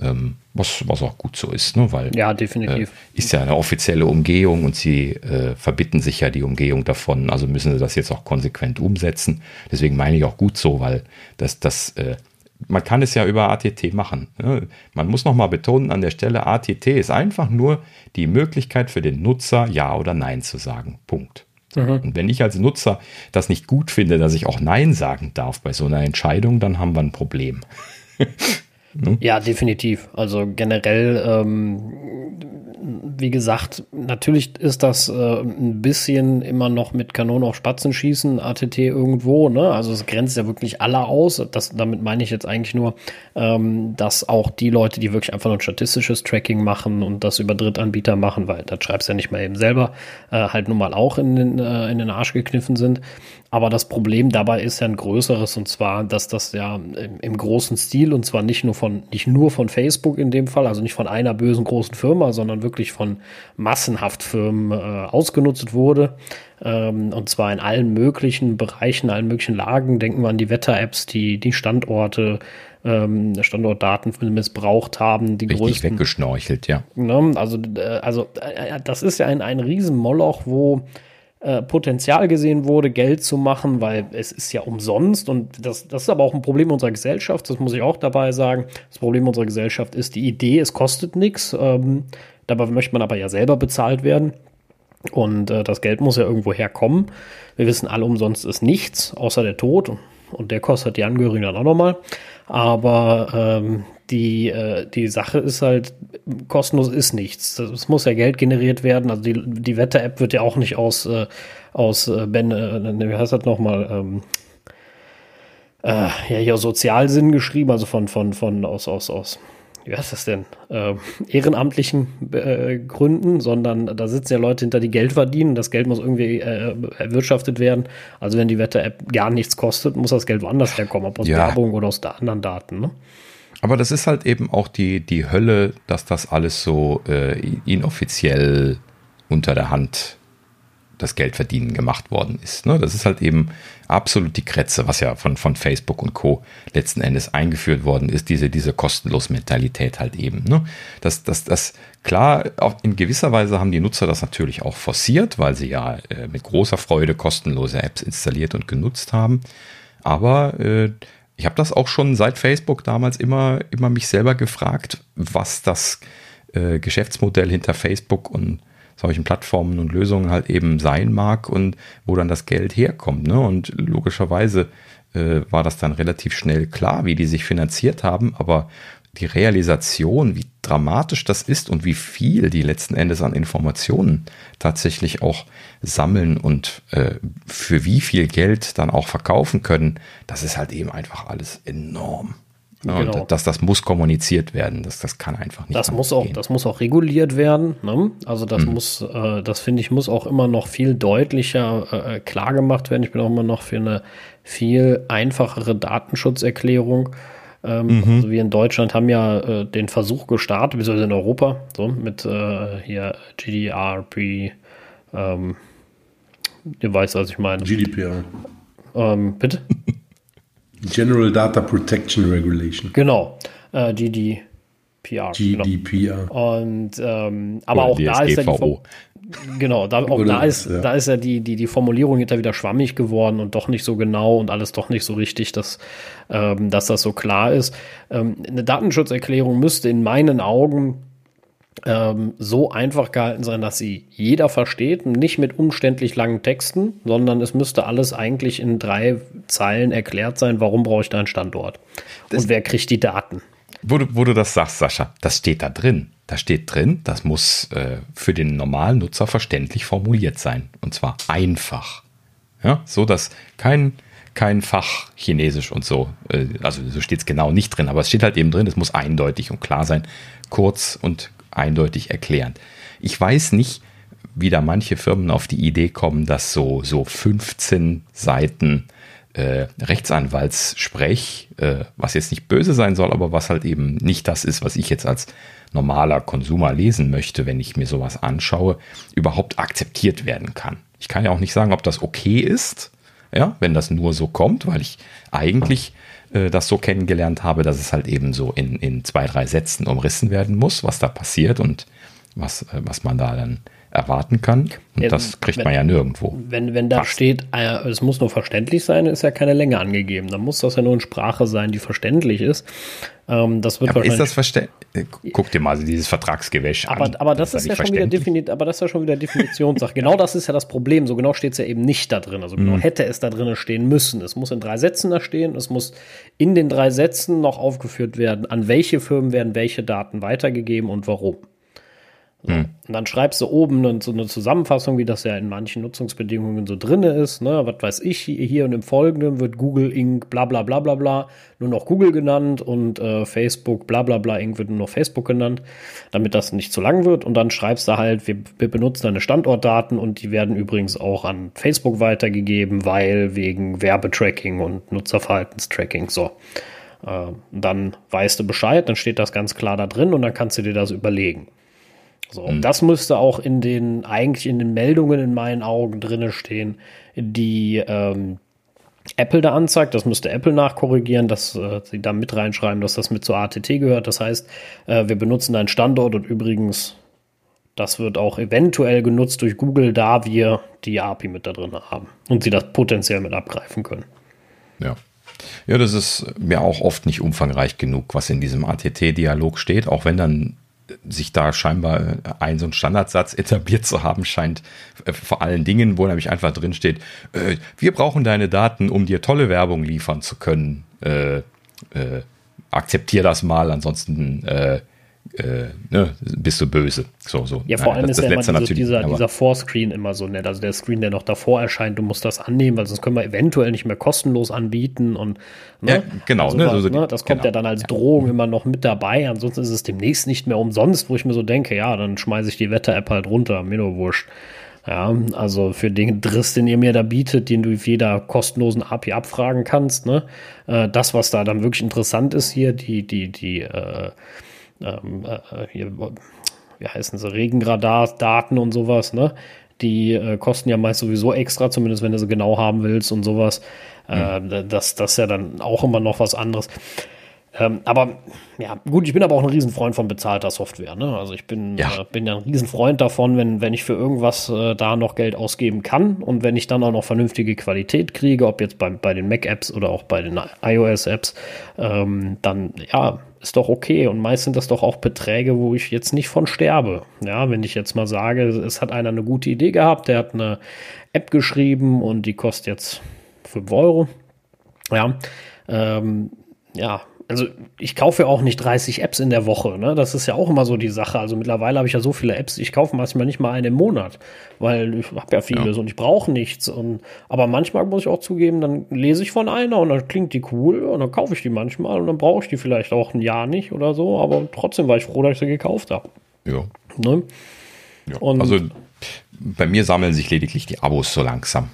Ähm, was, was auch gut so ist, ne? weil ja, definitiv. Äh, ist ja eine offizielle Umgehung und sie äh, verbitten sich ja die Umgehung davon, also müssen sie das jetzt auch konsequent umsetzen. Deswegen meine ich auch gut so, weil das, das, äh, man kann es ja über ATT machen. Ne? Man muss nochmal betonen an der Stelle, ATT ist einfach nur die Möglichkeit für den Nutzer Ja oder Nein zu sagen. Punkt. Mhm. Und wenn ich als Nutzer das nicht gut finde, dass ich auch Nein sagen darf bei so einer Entscheidung, dann haben wir ein Problem. [LAUGHS] Ne? Ja, definitiv. Also generell, ähm, wie gesagt, natürlich ist das äh, ein bisschen immer noch mit Kanonen auf Spatzen schießen, ATT irgendwo, ne? Also es grenzt ja wirklich alle aus. Das, damit meine ich jetzt eigentlich nur, ähm, dass auch die Leute, die wirklich einfach nur ein statistisches Tracking machen und das über Drittanbieter machen, weil das schreibst ja nicht mal eben selber, äh, halt nun mal auch in den, äh, in den Arsch gekniffen sind. Aber das Problem dabei ist ja ein größeres und zwar, dass das ja im, im, großen Stil und zwar nicht nur von, nicht nur von Facebook in dem Fall, also nicht von einer bösen großen Firma, sondern wirklich von massenhaft Firmen äh, ausgenutzt wurde. Ähm, und zwar in allen möglichen Bereichen, allen möglichen Lagen. Denken wir an die Wetter-Apps, die die Standorte, ähm, Standortdaten missbraucht haben. Die Richtig größten, weggeschnorchelt, ja. Ne? Also, äh, also äh, das ist ja ein, ein Riesenmoloch, wo äh, Potenzial gesehen wurde, Geld zu machen, weil es ist ja umsonst und das, das ist aber auch ein Problem unserer Gesellschaft, das muss ich auch dabei sagen. Das Problem unserer Gesellschaft ist die Idee, es kostet nichts, ähm, dabei möchte man aber ja selber bezahlt werden. Und äh, das Geld muss ja irgendwo herkommen. Wir wissen alle, umsonst ist nichts, außer der Tod. Und der kostet die Angehörigen dann auch nochmal. Aber ähm, die, äh, die Sache ist halt, kostenlos ist nichts. Es muss ja Geld generiert werden. Also die, die Wetter-App wird ja auch nicht aus, äh, aus äh, Ben, äh, wie heißt das nochmal, ähm, äh, ja, hier Sozialsinn geschrieben, also von, von, von, aus, aus, aus, wie heißt das denn, äh, ehrenamtlichen äh, Gründen, sondern da sitzen ja Leute hinter, die Geld verdienen. Das Geld muss irgendwie äh, erwirtschaftet werden. Also wenn die Wetter-App gar nichts kostet, muss das Geld woanders herkommen, ob aus ja. Werbung oder aus anderen Daten. Ne? Aber das ist halt eben auch die, die Hölle, dass das alles so äh, inoffiziell unter der Hand das Geldverdienen gemacht worden ist. Ne? Das ist halt eben absolut die Kretze, was ja von, von Facebook und Co. letzten Endes eingeführt worden ist, diese, diese kostenlos Mentalität halt eben. Ne? Das, das, das, klar, auch in gewisser Weise haben die Nutzer das natürlich auch forciert, weil sie ja äh, mit großer Freude kostenlose Apps installiert und genutzt haben. Aber äh, ich habe das auch schon seit Facebook damals immer, immer mich selber gefragt, was das äh, Geschäftsmodell hinter Facebook und solchen Plattformen und Lösungen halt eben sein mag und wo dann das Geld herkommt. Ne? Und logischerweise äh, war das dann relativ schnell klar, wie die sich finanziert haben, aber die Realisation, wie dramatisch das ist und wie viel die letzten Endes an Informationen tatsächlich auch sammeln und äh, für wie viel Geld dann auch verkaufen können, das ist halt eben einfach alles enorm. Ja, genau. Und das, das muss kommuniziert werden. Das, das kann einfach nicht. Das muss auch, gehen. das muss auch reguliert werden. Ne? Also das mhm. muss, äh, das finde ich, muss auch immer noch viel deutlicher äh, klar gemacht werden. Ich bin auch immer noch für eine viel einfachere Datenschutzerklärung. Ähm, mhm. also wir in Deutschland haben ja äh, den Versuch gestartet, beziehungsweise in Europa, so mit äh, hier GDRP. Ähm, ihr weißt, was ich meine. GDPR. Ähm, bitte? [LAUGHS] General Data Protection Regulation. Genau, äh, GDPR. GDPR. Genau. Und ähm, aber Oder auch da ist ja die Genau, da, auch Oder, da ist, ja. da ist ja die, die, die Formulierung hinter wieder schwammig geworden und doch nicht so genau und alles doch nicht so richtig, dass, ähm, dass das so klar ist. Ähm, eine Datenschutzerklärung müsste in meinen Augen ähm, so einfach gehalten sein, dass sie jeder versteht, nicht mit umständlich langen Texten, sondern es müsste alles eigentlich in drei Zeilen erklärt sein, warum brauche ich da einen Standort das und wer kriegt die Daten. Wo du, wo du das sagst, Sascha, das steht da drin. Da steht drin, das muss äh, für den normalen Nutzer verständlich formuliert sein. Und zwar einfach. Ja, so dass kein, kein Fach Chinesisch und so, äh, also so steht es genau nicht drin, aber es steht halt eben drin, es muss eindeutig und klar sein, kurz und eindeutig erklärend. Ich weiß nicht, wie da manche Firmen auf die Idee kommen, dass so, so 15 Seiten äh, Rechtsanwaltssprech, äh, was jetzt nicht böse sein soll, aber was halt eben nicht das ist, was ich jetzt als normaler Konsumer lesen möchte, wenn ich mir sowas anschaue, überhaupt akzeptiert werden kann. Ich kann ja auch nicht sagen, ob das okay ist, ja, wenn das nur so kommt, weil ich eigentlich äh, das so kennengelernt habe, dass es halt eben so in, in zwei, drei Sätzen umrissen werden muss, was da passiert und was, äh, was man da dann erwarten kann. Und ja, das kriegt wenn, man ja nirgendwo. Wenn, wenn da Fast. steht, äh, es muss nur verständlich sein, ist ja keine Länge angegeben. Dann muss das ja nur in Sprache sein, die verständlich ist. Ähm, das wird aber ist das verständlich? Äh, guck dir mal dieses Vertragsgewäsch aber, an. Aber das, das ist, ja schon wieder definiert, aber das ist ja schon wieder Definitionssache. genau das ist ja das Problem. So genau steht es ja eben nicht da drin. Also genau mhm. hätte es da drin stehen müssen. Es muss in drei Sätzen da stehen. Es muss in den drei Sätzen noch aufgeführt werden, an welche Firmen werden welche Daten weitergegeben und warum. So. Hm. Und dann schreibst du oben eine, so eine Zusammenfassung, wie das ja in manchen Nutzungsbedingungen so drin ist. Ne? Was weiß ich, hier und im Folgenden wird Google Inc. bla bla bla bla bla nur noch Google genannt und äh, Facebook bla bla bla Inc. wird nur noch Facebook genannt, damit das nicht zu lang wird. Und dann schreibst du halt, wir, wir benutzen deine Standortdaten und die werden übrigens auch an Facebook weitergegeben, weil wegen Werbetracking und Nutzerverhaltenstracking. So. Äh, dann weißt du Bescheid, dann steht das ganz klar da drin und dann kannst du dir das überlegen. So, und mhm. das müsste auch in den, eigentlich in den Meldungen in meinen Augen drinne stehen, die ähm, Apple da anzeigt. Das müsste Apple nachkorrigieren, dass äh, sie da mit reinschreiben, dass das mit zur ATT gehört. Das heißt, äh, wir benutzen einen Standort und übrigens, das wird auch eventuell genutzt durch Google, da wir die API mit da drin haben und sie das potenziell mit abgreifen können. Ja. Ja, das ist mir auch oft nicht umfangreich genug, was in diesem ATT-Dialog steht, auch wenn dann sich da scheinbar ein so ein Standardsatz etabliert zu haben scheint, äh, vor allen Dingen, wo nämlich einfach drin steht, äh, wir brauchen deine Daten, um dir tolle Werbung liefern zu können. Äh, äh, akzeptier das mal, ansonsten äh, ne, bist du böse. So, so. Ja, vor allem das, ist das ja immer diese, dieser, dieser Vorscreen immer so nett. Also der Screen, der noch davor erscheint, du musst das annehmen, weil sonst können wir eventuell nicht mehr kostenlos anbieten. Und, ne? ja, genau. Also, ne, so, ne? Das kommt genau. ja dann als Drohung ja. immer noch mit dabei. Ansonsten ist es demnächst nicht mehr umsonst, wo ich mir so denke, ja, dann schmeiße ich die Wetter-App halt runter. Mir nur wurscht. Ja, also für den Driss, den ihr mir da bietet, den du auf jeder kostenlosen API abfragen kannst, ne? Äh, das, was da dann wirklich interessant ist hier, die, die, die, äh, ähm, äh, hier, wie heißen sie, Regenradar-Daten und sowas, ne? Die äh, kosten ja meist sowieso extra, zumindest wenn du sie genau haben willst und sowas. Mhm. Äh, das, das ist ja dann auch immer noch was anderes. Ähm, aber ja, gut, ich bin aber auch ein Riesenfreund von bezahlter Software. Ne? Also ich bin ja. Äh, bin ja ein Riesenfreund davon, wenn, wenn ich für irgendwas äh, da noch Geld ausgeben kann und wenn ich dann auch noch vernünftige Qualität kriege, ob jetzt bei, bei den Mac-Apps oder auch bei den iOS-Apps, ähm, dann ja, ist doch okay. Und meist sind das doch auch Beträge, wo ich jetzt nicht von sterbe. Ja, wenn ich jetzt mal sage, es hat einer eine gute Idee gehabt, der hat eine App geschrieben und die kostet jetzt 5 Euro. Ja, ähm, ja, also ich kaufe ja auch nicht 30 Apps in der Woche, ne? Das ist ja auch immer so die Sache. Also mittlerweile habe ich ja so viele Apps, ich kaufe manchmal nicht mal eine im Monat, weil ich habe ja vieles ja. und ich brauche nichts. Und, aber manchmal muss ich auch zugeben, dann lese ich von einer und dann klingt die cool und dann kaufe ich die manchmal und dann brauche ich die vielleicht auch ein Jahr nicht oder so, aber trotzdem war ich froh, dass ich sie gekauft habe. Ja. Ne? ja. Also bei mir sammeln sich lediglich die Abos so langsam.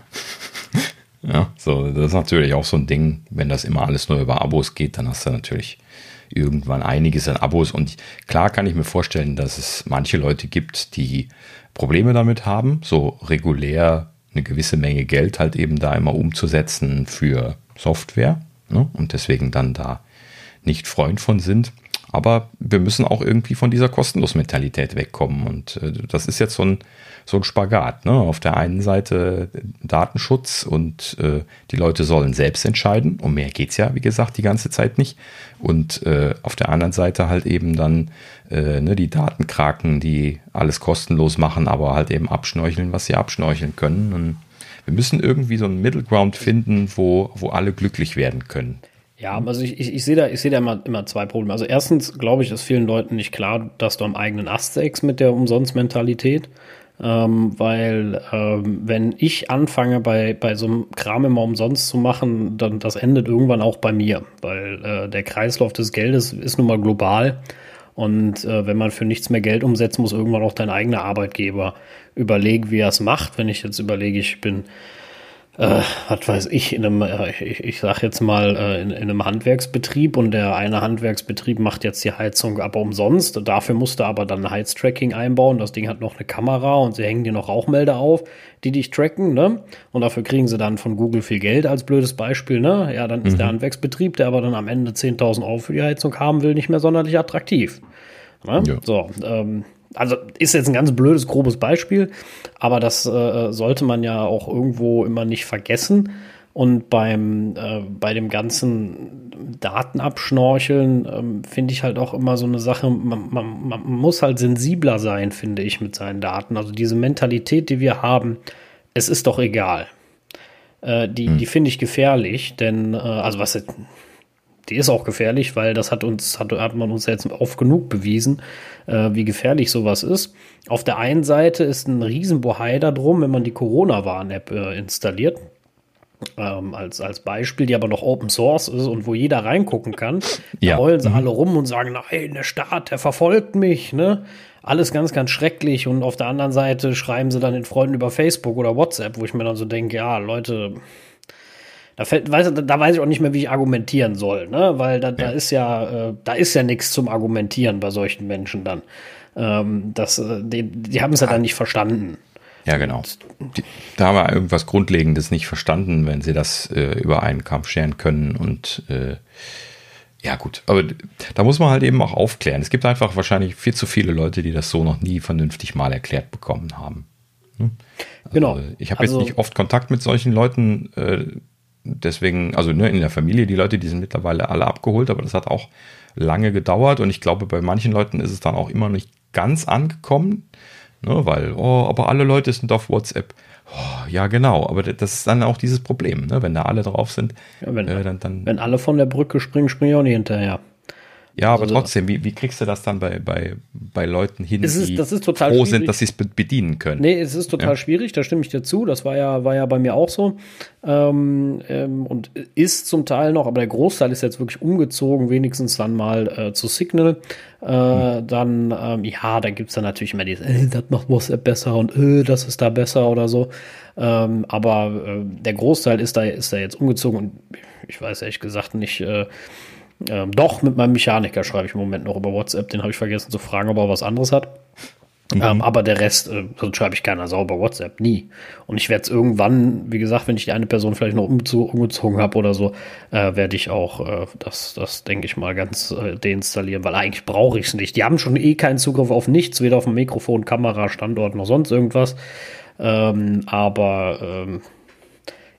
Ja, so, das ist natürlich auch so ein Ding, wenn das immer alles nur über Abos geht, dann hast du natürlich irgendwann einiges an Abos. Und klar kann ich mir vorstellen, dass es manche Leute gibt, die Probleme damit haben, so regulär eine gewisse Menge Geld halt eben da immer umzusetzen für Software ne? und deswegen dann da nicht Freund von sind. Aber wir müssen auch irgendwie von dieser Kostenlos-Mentalität wegkommen. Und äh, das ist jetzt so ein, so ein Spagat. Ne? Auf der einen Seite Datenschutz und äh, die Leute sollen selbst entscheiden. Um mehr geht es ja, wie gesagt, die ganze Zeit nicht. Und äh, auf der anderen Seite halt eben dann äh, ne, die Datenkraken, die alles kostenlos machen, aber halt eben abschnorcheln, was sie abschnorcheln können. Und wir müssen irgendwie so einen Middle Ground finden, wo, wo alle glücklich werden können. Ja, also ich, ich, ich sehe da, ich sehe da immer, immer zwei Probleme. Also erstens glaube ich, ist vielen Leuten nicht klar, dass du am eigenen Ast sägst mit der Umsonstmentalität. Ähm, weil ähm, wenn ich anfange, bei, bei so einem Kram immer umsonst zu machen, dann das endet irgendwann auch bei mir. Weil äh, der Kreislauf des Geldes ist nun mal global. Und äh, wenn man für nichts mehr Geld umsetzt, muss irgendwann auch dein eigener Arbeitgeber überlegen, wie er es macht. Wenn ich jetzt überlege, ich bin äh, was weiß ich, in einem, äh, ich, ich sag jetzt mal, äh, in, in, einem Handwerksbetrieb und der eine Handwerksbetrieb macht jetzt die Heizung aber umsonst. Dafür musste aber dann ein Heiztracking einbauen. Das Ding hat noch eine Kamera und sie hängen dir noch Rauchmelder auf, die dich tracken, ne? Und dafür kriegen sie dann von Google viel Geld als blödes Beispiel, ne? Ja, dann ist mhm. der Handwerksbetrieb, der aber dann am Ende 10.000 Euro für die Heizung haben will, nicht mehr sonderlich attraktiv. Ne? Ja. So, ähm, also ist jetzt ein ganz blödes, grobes Beispiel, aber das äh, sollte man ja auch irgendwo immer nicht vergessen. Und beim, äh, bei dem ganzen Datenabschnorcheln ähm, finde ich halt auch immer so eine Sache, man, man, man, muss halt sensibler sein, finde ich, mit seinen Daten. Also diese Mentalität, die wir haben, es ist doch egal. Äh, die hm. die finde ich gefährlich, denn, äh, also was die ist auch gefährlich, weil das hat uns, hat, hat man uns jetzt oft genug bewiesen, äh, wie gefährlich sowas ist. Auf der einen Seite ist ein Riesenbohai da drum, wenn man die Corona-Warn-App äh, installiert. Ähm, als, als Beispiel, die aber noch Open Source ist und wo jeder reingucken kann. Ja. Da heulen sie mhm. alle rum und sagen, nein, der Staat, der verfolgt mich, ne? Alles ganz, ganz schrecklich. Und auf der anderen Seite schreiben sie dann den Freunden über Facebook oder WhatsApp, wo ich mir dann so denke, ja, Leute, da, fällt, weiß, da weiß ich auch nicht mehr, wie ich argumentieren soll, ne? Weil da, da ist ja, äh, da ist ja nichts zum Argumentieren bei solchen Menschen dann. Ähm, das, äh, die, die haben es ja dann nicht verstanden. Ja, genau. Die, da haben wir irgendwas Grundlegendes nicht verstanden, wenn sie das äh, über einen Kampf scheren können und äh, ja, gut, aber da muss man halt eben auch aufklären. Es gibt einfach wahrscheinlich viel zu viele Leute, die das so noch nie vernünftig mal erklärt bekommen haben. Hm? Also genau. Ich habe also, jetzt nicht oft Kontakt mit solchen Leuten. Äh, deswegen, also ne, in der Familie, die Leute, die sind mittlerweile alle abgeholt, aber das hat auch lange gedauert und ich glaube, bei manchen Leuten ist es dann auch immer nicht ganz angekommen, ne, weil, oh, aber alle Leute sind auf WhatsApp. Oh, ja, genau, aber das ist dann auch dieses Problem, ne, wenn da alle drauf sind. Ja, wenn, äh, dann, dann, wenn alle von der Brücke springen, springen ich auch nicht hinterher. Ja, aber also, trotzdem, wie, wie kriegst du das dann bei, bei, bei Leuten hin, ist, die das ist total froh schwierig. sind, dass sie es bedienen können? Nee, es ist total ja. schwierig, da stimme ich dir zu. Das war ja, war ja bei mir auch so. Ähm, ähm, und ist zum Teil noch, aber der Großteil ist jetzt wirklich umgezogen, wenigstens dann mal äh, zu Signal. Äh, hm. Dann, ähm, ja, da gibt's dann natürlich immer dieses, äh, das macht WhatsApp besser und äh, das ist da besser oder so. Ähm, aber äh, der Großteil ist da, ist da jetzt umgezogen und ich weiß ehrlich gesagt nicht, äh, ähm, doch, mit meinem Mechaniker schreibe ich im Moment noch über WhatsApp. Den habe ich vergessen zu fragen, ob er was anderes hat. Mhm. Ähm, aber der Rest, äh, sonst schreibe ich keiner sauber WhatsApp, nie. Und ich werde es irgendwann, wie gesagt, wenn ich die eine Person vielleicht noch umgezogen habe oder so, äh, werde ich auch äh, das, das denke ich mal, ganz äh, deinstallieren, weil eigentlich brauche ich es nicht. Die haben schon eh keinen Zugriff auf nichts, weder auf dem Mikrofon, Kamera, Standort noch sonst irgendwas. Ähm, aber ähm,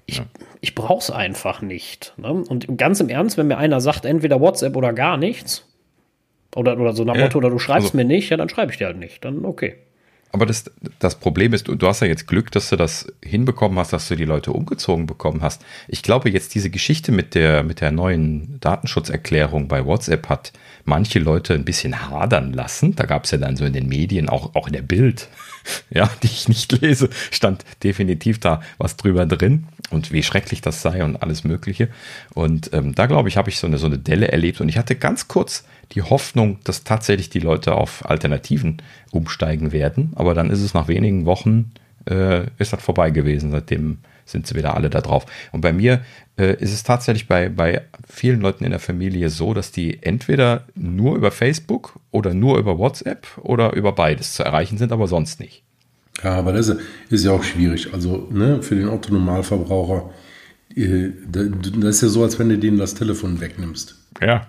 ich, ja. Ich brauche es einfach nicht. Ne? Und ganz im Ernst, wenn mir einer sagt, entweder WhatsApp oder gar nichts, oder, oder so nach ja. Motto, oder du schreibst also, mir nicht, ja, dann schreibe ich dir halt nicht. Dann okay. Aber das, das Problem ist, du, du hast ja jetzt Glück, dass du das hinbekommen hast, dass du die Leute umgezogen bekommen hast. Ich glaube, jetzt diese Geschichte mit der, mit der neuen Datenschutzerklärung bei WhatsApp hat manche Leute ein bisschen hadern lassen. Da gab es ja dann so in den Medien, auch, auch in der Bild, [LAUGHS] ja, die ich nicht lese, stand definitiv da was drüber drin und wie schrecklich das sei und alles Mögliche. Und ähm, da glaube ich, habe ich so eine, so eine Delle erlebt und ich hatte ganz kurz die Hoffnung, dass tatsächlich die Leute auf Alternativen umsteigen werden. Aber dann ist es nach wenigen Wochen, äh, ist das vorbei gewesen. Seitdem sind sie wieder alle da drauf. Und bei mir äh, ist es tatsächlich bei, bei vielen Leuten in der Familie so, dass die entweder nur über Facebook oder nur über WhatsApp oder über beides zu erreichen sind, aber sonst nicht. Ja, aber das ist ja auch schwierig. Also ne, für den Autonormalverbraucher, äh, das ist ja so, als wenn du denen das Telefon wegnimmst. Ja.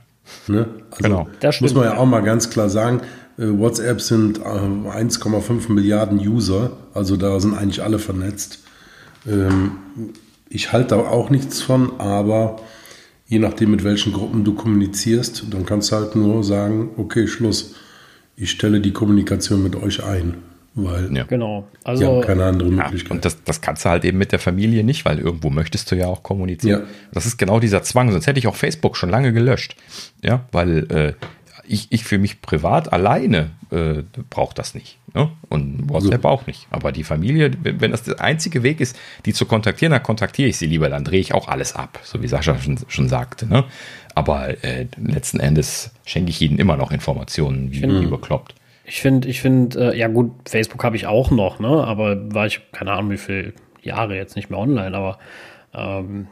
Ne? Also genau. Das muss man ja auch mal ganz klar sagen. Äh, WhatsApp sind 1,5 Milliarden User, also da sind eigentlich alle vernetzt. Ähm, ich halte da auch nichts von, aber je nachdem, mit welchen Gruppen du kommunizierst, dann kannst du halt nur sagen, okay, Schluss, ich stelle die Kommunikation mit euch ein. Weil ja. genau. Also ja, keine andere Möglichkeit. Ja, und das, das kannst du halt eben mit der Familie nicht, weil irgendwo möchtest du ja auch kommunizieren. Ja. Das ist genau dieser Zwang. Sonst hätte ich auch Facebook schon lange gelöscht. Ja, weil äh, ich, ich für mich privat alleine äh, brauche das nicht. Ne? Und WhatsApp so. auch nicht. Aber die Familie, wenn, wenn das der einzige Weg ist, die zu kontaktieren, dann kontaktiere ich sie lieber. Dann drehe ich auch alles ab, so wie Sascha schon, schon sagte. Ne? Aber äh, letzten Endes schenke ich ihnen immer noch Informationen, wie, wie bekloppt. Ich finde, ich finde, äh, ja gut, Facebook habe ich auch noch, ne? Aber war ich, keine Ahnung, wie viele Jahre jetzt nicht mehr online, aber ähm,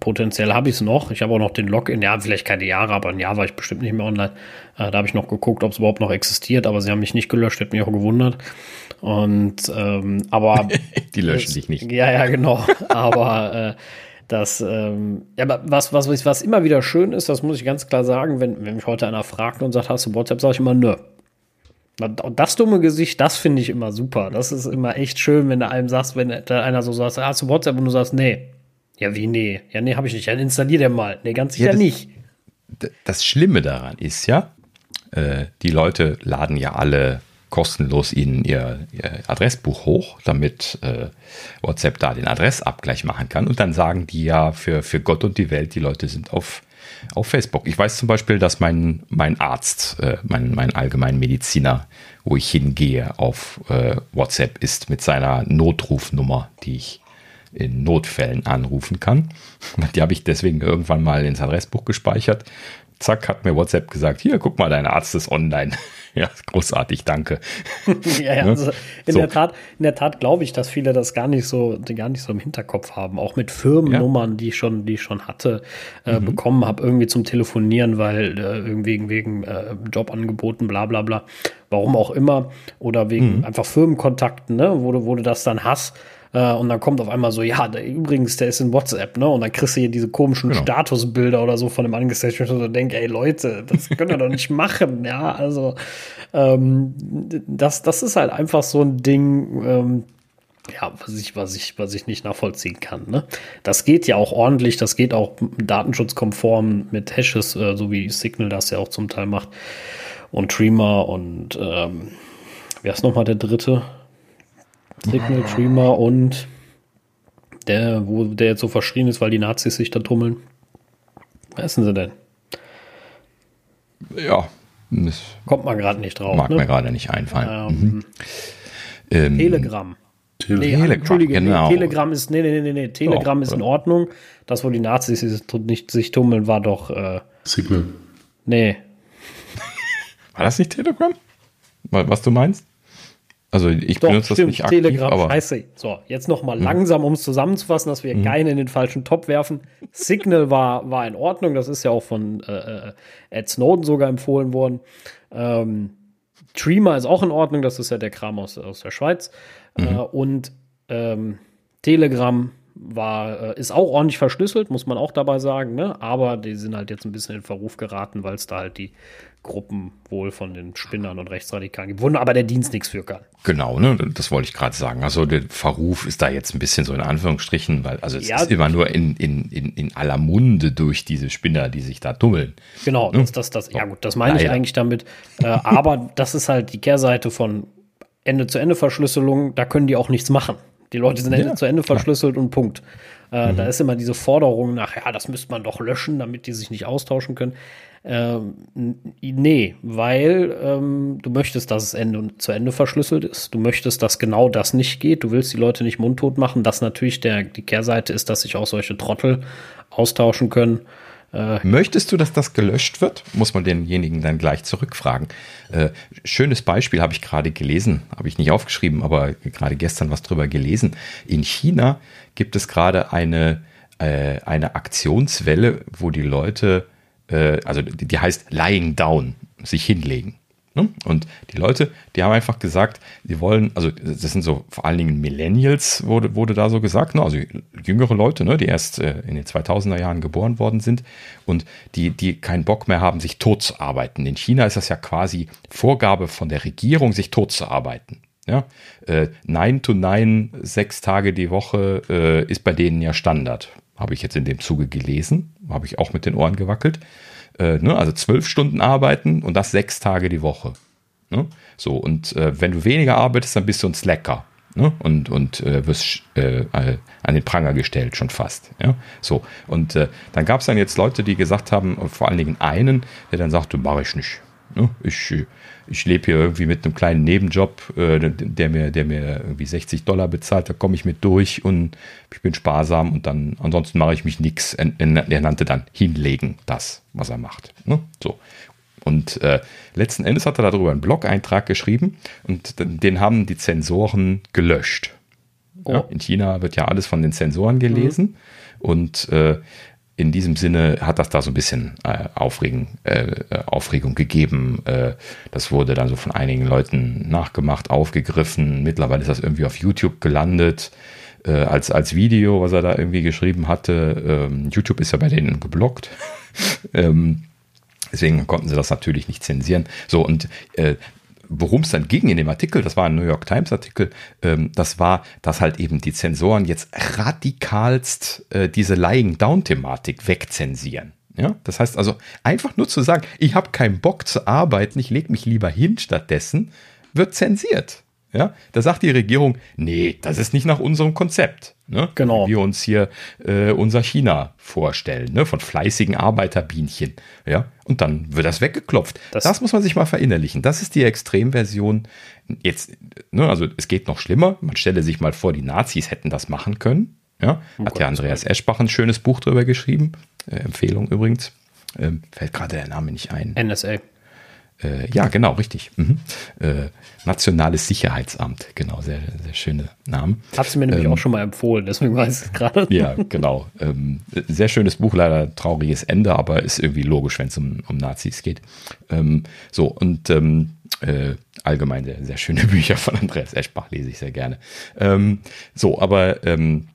potenziell habe ich es noch. Ich habe auch noch den Login, ja, vielleicht keine Jahre, aber ein Jahr war ich bestimmt nicht mehr online. Äh, da habe ich noch geguckt, ob es überhaupt noch existiert, aber sie haben mich nicht gelöscht, hätte mich auch gewundert. Und ähm, aber [LAUGHS] die löschen dich nicht. Ja, ja, genau. aber äh, das, ähm, ja, aber was, was, was immer wieder schön ist, das muss ich ganz klar sagen, wenn, wenn mich heute einer fragt und sagt, hast du WhatsApp, sage ich immer, nö. Und das dumme Gesicht, das finde ich immer super. Das ist immer echt schön, wenn du einem sagst, wenn da einer so sagt, hast du WhatsApp und du sagst, nee. Ja, wie nee? Ja, nee, habe ich nicht. Dann installier dir mal. Nee, ganz sicher ja, das, nicht. Das Schlimme daran ist ja, äh, die Leute laden ja alle kostenlos ihnen ihr, ihr Adressbuch hoch, damit äh, WhatsApp da den Adressabgleich machen kann. Und dann sagen die ja für, für Gott und die Welt, die Leute sind auf auf Facebook. Ich weiß zum Beispiel, dass mein, mein Arzt, äh, mein, mein Allgemeinmediziner, wo ich hingehe, auf äh, WhatsApp ist mit seiner Notrufnummer, die ich in Notfällen anrufen kann. Die habe ich deswegen irgendwann mal ins Adressbuch gespeichert. Zack, hat mir WhatsApp gesagt, hier, guck mal, dein Arzt ist online. [LAUGHS] Ja, großartig, danke. [LAUGHS] ja, ja, ne? also in so. der Tat, in der Tat glaube ich, dass viele das gar nicht so, gar nicht so im Hinterkopf haben. Auch mit Firmennummern, ja. die ich schon, die ich schon hatte, äh, mhm. bekommen habe, irgendwie zum Telefonieren, weil äh, irgendwie wegen äh, Jobangeboten, bla bla bla, warum auch immer, oder wegen mhm. einfach Firmenkontakten, ne, wo du, wo du das dann hast äh, und dann kommt auf einmal so, ja, der, übrigens, der ist in WhatsApp, ne? Und dann kriegst du hier diese komischen genau. Statusbilder oder so von dem Angestellten und so denke, ey Leute, das könnt ihr doch nicht [LAUGHS] machen, ja. Also ähm, das, das ist halt einfach so ein Ding, ähm, ja, was ich, was ich, was ich nicht nachvollziehen kann. Ne? Das geht ja auch ordentlich, das geht auch datenschutzkonform mit Hashes, äh, so wie Signal das ja auch zum Teil macht. Und Dreamer und ähm, wer ist nochmal der dritte? Signal, Dreamer und der, wo der jetzt so verschrien ist, weil die Nazis sich da tummeln. Wer ist denn sie denn? Ja. Kommt man gerade nicht drauf. Mag ne? mir gerade nicht einfallen. Ähm, mhm. ähm, Telegram. Tele nee, Telegram, Entschuldige, genau. nee, Telegram ist, nee, nee, nee, nee, Telegram oh, ist in Ordnung. Das, wo die Nazis nicht sich tummeln, war doch, äh, Signal. Nee. War das nicht Telegram? Was du meinst? Also ich Doch, benutze stimmt, das nicht aktiv, Telegram, aber scheiße. So, jetzt noch mal hm. langsam, um es zusammenzufassen, dass wir hm. keinen in den falschen Top werfen. Signal war, war in Ordnung, das ist ja auch von äh, äh, Ed Snowden sogar empfohlen worden. Ähm, Streamer ist auch in Ordnung, das ist ja der Kram aus, aus der Schweiz. Mhm. Äh, und ähm, Telegram war, äh, ist auch ordentlich verschlüsselt, muss man auch dabei sagen, ne? aber die sind halt jetzt ein bisschen in Verruf geraten, weil es da halt die Gruppen wohl von den Spinnern und Rechtsradikalen gibt, wo aber der Dienst nichts für kann. Genau, ne? das wollte ich gerade sagen. Also der Verruf ist da jetzt ein bisschen so in Anführungsstrichen, weil also es ja, ist immer nur in, in, in, in aller Munde durch diese Spinner, die sich da tummeln. Genau, ne? das, das, das, ja gut, das meine ich eigentlich damit. Äh, aber das ist halt die Kehrseite von Ende-zu-Ende-Verschlüsselung, da können die auch nichts machen. Die Leute sind Ende ja, zu Ende verschlüsselt und Punkt. Äh, mhm. Da ist immer diese Forderung nach, ja, das müsste man doch löschen, damit die sich nicht austauschen können. Ähm, nee, weil ähm, du möchtest, dass es Ende zu Ende verschlüsselt ist. Du möchtest, dass genau das nicht geht. Du willst die Leute nicht mundtot machen. Das natürlich der, die Kehrseite ist, dass sich auch solche Trottel austauschen können. Äh, Möchtest du, dass das gelöscht wird? Muss man denjenigen dann gleich zurückfragen. Äh, schönes Beispiel habe ich gerade gelesen, habe ich nicht aufgeschrieben, aber gerade gestern was drüber gelesen. In China gibt es gerade eine, äh, eine Aktionswelle, wo die Leute, äh, also die, die heißt Lying Down, sich hinlegen. Ne? Und die Leute, die haben einfach gesagt, sie wollen, also das sind so vor allen Dingen Millennials, wurde, wurde da so gesagt, ne? also jüngere Leute, ne? die erst äh, in den 2000er Jahren geboren worden sind und die, die keinen Bock mehr haben, sich tot zu arbeiten. In China ist das ja quasi Vorgabe von der Regierung, sich tot zu arbeiten. Ja, äh, 9 to 9, sechs Tage die Woche äh, ist bei denen ja Standard. Habe ich jetzt in dem Zuge gelesen, habe ich auch mit den Ohren gewackelt. Äh, ne? Also zwölf Stunden arbeiten und das sechs Tage die Woche. Ne? So, und äh, wenn du weniger arbeitest, dann bist du ein Slacker. Ne? Und, und äh, wirst äh, an den Pranger gestellt, schon fast. Ja? So, und äh, dann gab es dann jetzt Leute, die gesagt haben, vor allen Dingen einen, der dann sagte, mache ich nicht. Ne? Ich, ich lebe hier irgendwie mit einem kleinen Nebenjob, äh, der, mir, der mir irgendwie 60 Dollar bezahlt, da komme ich mit durch und ich bin sparsam und dann ansonsten mache ich mich nichts. Er, nannte dann hinlegen das, was er macht. Ne? So. Und äh, letzten Endes hat er darüber einen Blog-Eintrag geschrieben und den haben die Zensoren gelöscht. Oh. Ja, in China wird ja alles von den Zensoren gelesen. Mhm. Und äh, in diesem Sinne hat das da so ein bisschen äh, Aufregung, äh, Aufregung gegeben. Äh, das wurde dann so von einigen Leuten nachgemacht, aufgegriffen. Mittlerweile ist das irgendwie auf YouTube gelandet äh, als, als Video, was er da irgendwie geschrieben hatte. Ähm, YouTube ist ja bei denen geblockt. [LAUGHS] ähm, Deswegen konnten sie das natürlich nicht zensieren. So, und äh, worum es dann ging in dem Artikel, das war ein New York Times Artikel, ähm, das war, dass halt eben die Zensoren jetzt radikalst äh, diese Lying Down Thematik wegzensieren. Ja, das heißt also einfach nur zu sagen, ich habe keinen Bock zu arbeiten, ich lege mich lieber hin stattdessen, wird zensiert. Ja, da sagt die Regierung, nee, das ist nicht nach unserem Konzept. Ne? Genau. Wie wir uns hier äh, unser China vorstellen, ne? von fleißigen Arbeiterbienchen. Ja, und dann wird das weggeklopft. Das, das muss man sich mal verinnerlichen. Das ist die Extremversion. Jetzt, ne? also es geht noch schlimmer. Man stelle sich mal vor, die Nazis hätten das machen können. Ja, oh hat ja Andreas Eschbach ein schönes Buch drüber geschrieben. Äh, Empfehlung übrigens. Ähm, fällt gerade der Name nicht ein. NSA. Äh, ja, genau, richtig. Mhm. Äh, Nationales Sicherheitsamt, genau, sehr, sehr schöne Namen. Hat sie mir nämlich ähm, auch schon mal empfohlen, deswegen weiß ich es gerade. [LAUGHS] Ja, genau. Ähm, sehr schönes Buch, leider trauriges Ende, aber ist irgendwie logisch, wenn es um, um Nazis geht. Ähm, so, und ähm, äh, allgemein sehr, sehr schöne [LAUGHS] Bücher von Andreas Eschbach lese ich sehr gerne. Ähm, so, aber ähm,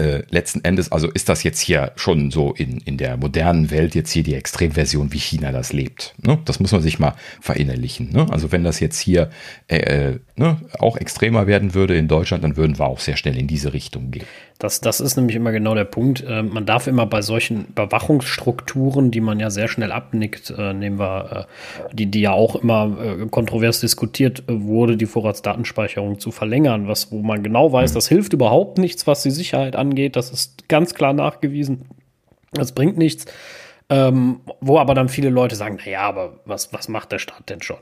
äh, letzten Endes, also ist das jetzt hier schon so in, in der modernen Welt jetzt hier die Extremversion, wie China das lebt. Ne? Das muss man sich mal verinnerlichen. Ne? Also wenn das jetzt hier äh, äh ne, auch extremer werden würde in Deutschland, dann würden wir auch sehr schnell in diese Richtung gehen. Das, das ist nämlich immer genau der Punkt. Äh, man darf immer bei solchen Überwachungsstrukturen, die man ja sehr schnell abnickt, äh, nehmen wir, äh, die, die ja auch immer äh, kontrovers diskutiert äh, wurde, die Vorratsdatenspeicherung zu verlängern, was, wo man genau weiß, mhm. das hilft überhaupt nichts, was die Sicherheit angeht. Das ist ganz klar nachgewiesen. Das bringt nichts. Ähm, wo aber dann viele Leute sagen, naja, aber was, was macht der Staat denn schon?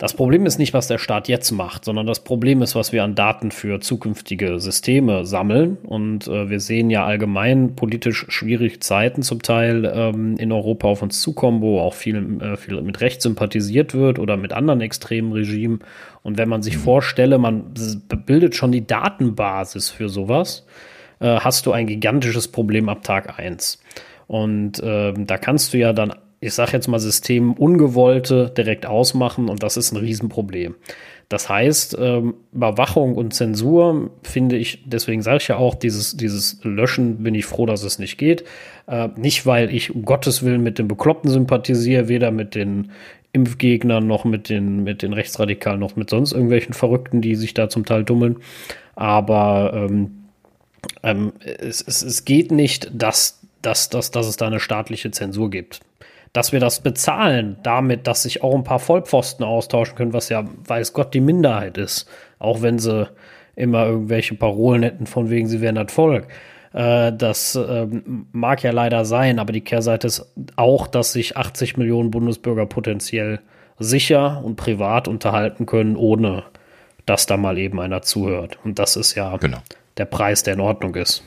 Das Problem ist nicht, was der Staat jetzt macht, sondern das Problem ist, was wir an Daten für zukünftige Systeme sammeln. Und äh, wir sehen ja allgemein politisch schwierige Zeiten zum Teil ähm, in Europa auf uns zukommen, wo auch viel, äh, viel mit Recht sympathisiert wird oder mit anderen extremen Regimen. Und wenn man sich mhm. vorstelle, man bildet schon die Datenbasis für sowas, äh, hast du ein gigantisches Problem ab Tag 1. Und äh, da kannst du ja dann ich sage jetzt mal, System ungewollte direkt ausmachen und das ist ein Riesenproblem. Das heißt, ähm, Überwachung und Zensur finde ich, deswegen sage ich ja auch, dieses, dieses Löschen bin ich froh, dass es nicht geht. Äh, nicht, weil ich um Gottes Willen mit den Bekloppten sympathisiere, weder mit den Impfgegnern noch mit den, mit den Rechtsradikalen noch mit sonst irgendwelchen Verrückten, die sich da zum Teil dummeln. Aber ähm, ähm, es, es, es geht nicht, dass, dass, dass, dass es da eine staatliche Zensur gibt dass wir das bezahlen, damit, dass sich auch ein paar Vollpfosten austauschen können, was ja, weiß Gott, die Minderheit ist. Auch wenn sie immer irgendwelche Parolen hätten, von wegen, sie wären das Volk. Äh, das äh, mag ja leider sein, aber die Kehrseite ist auch, dass sich 80 Millionen Bundesbürger potenziell sicher und privat unterhalten können, ohne dass da mal eben einer zuhört. Und das ist ja genau. der Preis, der in Ordnung ist.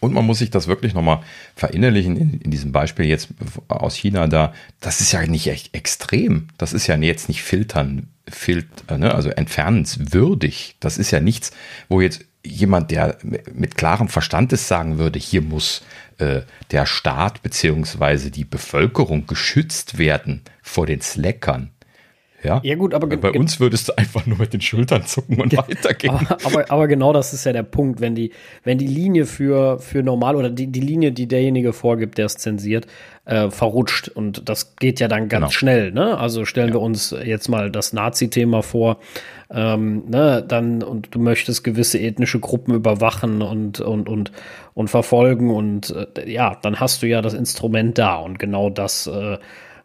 Und man muss sich das wirklich nochmal verinnerlichen in, in, diesem Beispiel jetzt aus China da. Das ist ja nicht echt extrem. Das ist ja jetzt nicht filtern, filter, ne? also entfernenswürdig. Das ist ja nichts, wo jetzt jemand, der mit klarem Verstandes sagen würde, hier muss äh, der Staat beziehungsweise die Bevölkerung geschützt werden vor den Slackern. Ja, ja gut, aber bei uns würdest du einfach nur mit den Schultern zucken und weitergehen. Aber, aber, aber, genau das ist ja der Punkt, wenn die, wenn die Linie für, für normal oder die, die Linie, die derjenige vorgibt, der es zensiert, äh, verrutscht. Und das geht ja dann ganz genau. schnell. Ne? Also stellen ja. wir uns jetzt mal das Nazi-Thema vor. Ähm, ne, dann und du möchtest gewisse ethnische Gruppen überwachen und und und und verfolgen und äh, ja, dann hast du ja das Instrument da und genau das äh,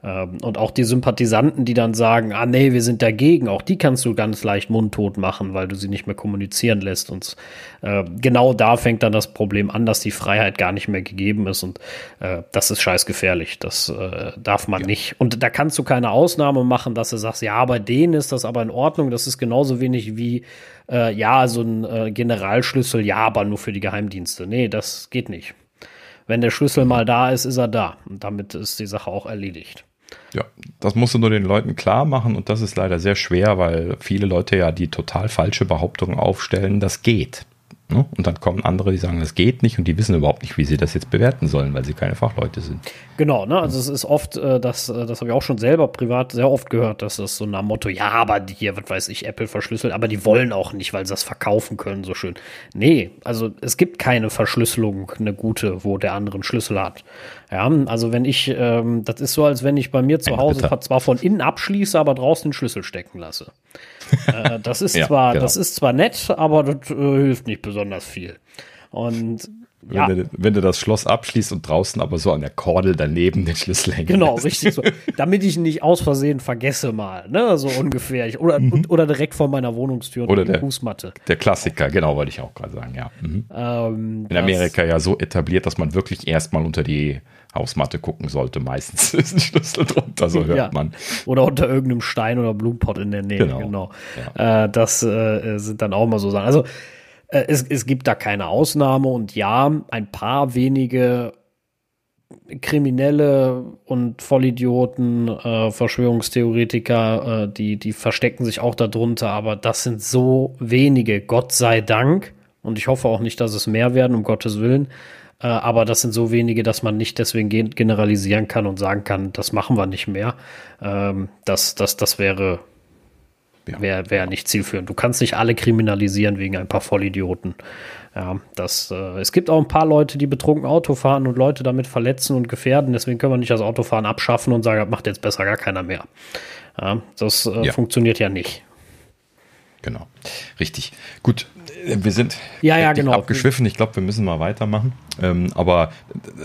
und auch die Sympathisanten, die dann sagen, ah nee, wir sind dagegen, auch die kannst du ganz leicht mundtot machen, weil du sie nicht mehr kommunizieren lässt. Und äh, genau da fängt dann das Problem an, dass die Freiheit gar nicht mehr gegeben ist. Und äh, das ist scheißgefährlich. Das äh, darf man ja. nicht. Und da kannst du keine Ausnahme machen, dass du sagst, ja, bei denen ist das aber in Ordnung. Das ist genauso wenig wie, äh, ja, so ein äh, Generalschlüssel, ja, aber nur für die Geheimdienste. Nee, das geht nicht. Wenn der Schlüssel mal da ist, ist er da. Und damit ist die Sache auch erledigt. Ja, das musst du nur den Leuten klar machen und das ist leider sehr schwer, weil viele Leute ja die total falsche Behauptung aufstellen, das geht. Ne? Und dann kommen andere, die sagen, das geht nicht und die wissen überhaupt nicht, wie sie das jetzt bewerten sollen, weil sie keine Fachleute sind. Genau, ne? also es ist oft, äh, das, äh, das habe ich auch schon selber privat sehr oft gehört, dass das so ein Motto, ja, aber hier, was weiß ich, Apple verschlüsselt, aber die wollen auch nicht, weil sie das verkaufen können, so schön. Nee, also es gibt keine Verschlüsselung, eine gute, wo der andere einen Schlüssel hat. Ja, also wenn ich, ähm, das ist so, als wenn ich bei mir zu Hause zwar von innen abschließe, aber draußen den Schlüssel stecken lasse. Äh, das ist [LAUGHS] ja, zwar, genau. das ist zwar nett, aber das äh, hilft nicht besonders viel. Und wenn, ja. du, wenn du das Schloss abschließt und draußen aber so an der Kordel daneben den Schlüssel hängen Genau, lässt. richtig so. [LAUGHS] Damit ich ihn nicht aus Versehen vergesse mal, ne, so ungefähr. Oder, mhm. oder direkt vor meiner Wohnungstür oder der Fußmatte. Der Klassiker, genau, wollte ich auch gerade sagen, ja. Mhm. Ähm, In Amerika ja so etabliert, dass man wirklich erstmal unter die Hausmatte gucken sollte. Meistens [LAUGHS] ist ein Schlüssel drunter, so hört ja. man. Oder unter irgendeinem Stein oder Blumenpott in der Nähe, genau. genau. Ja. Äh, das äh, sind dann auch mal so Sachen. Also äh, es, es gibt da keine Ausnahme und ja, ein paar wenige Kriminelle und Vollidioten, äh, Verschwörungstheoretiker, äh, die, die verstecken sich auch darunter, aber das sind so wenige, Gott sei Dank. Und ich hoffe auch nicht, dass es mehr werden, um Gottes Willen. Äh, aber das sind so wenige, dass man nicht deswegen generalisieren kann und sagen kann, das machen wir nicht mehr. Ähm, das, das, das wäre ja. Wäre wär nicht zielführend. Du kannst nicht alle kriminalisieren wegen ein paar Vollidioten. Ja, das, äh, es gibt auch ein paar Leute, die betrunken Auto fahren und Leute damit verletzen und gefährden. Deswegen können wir nicht das Autofahren abschaffen und sagen, das macht jetzt besser gar keiner mehr. Ja, das äh, ja. funktioniert ja nicht. Genau. Richtig. Gut, wir sind ja, ja, genau. abgeschwiffen. Ich glaube, wir müssen mal weitermachen. Ähm, aber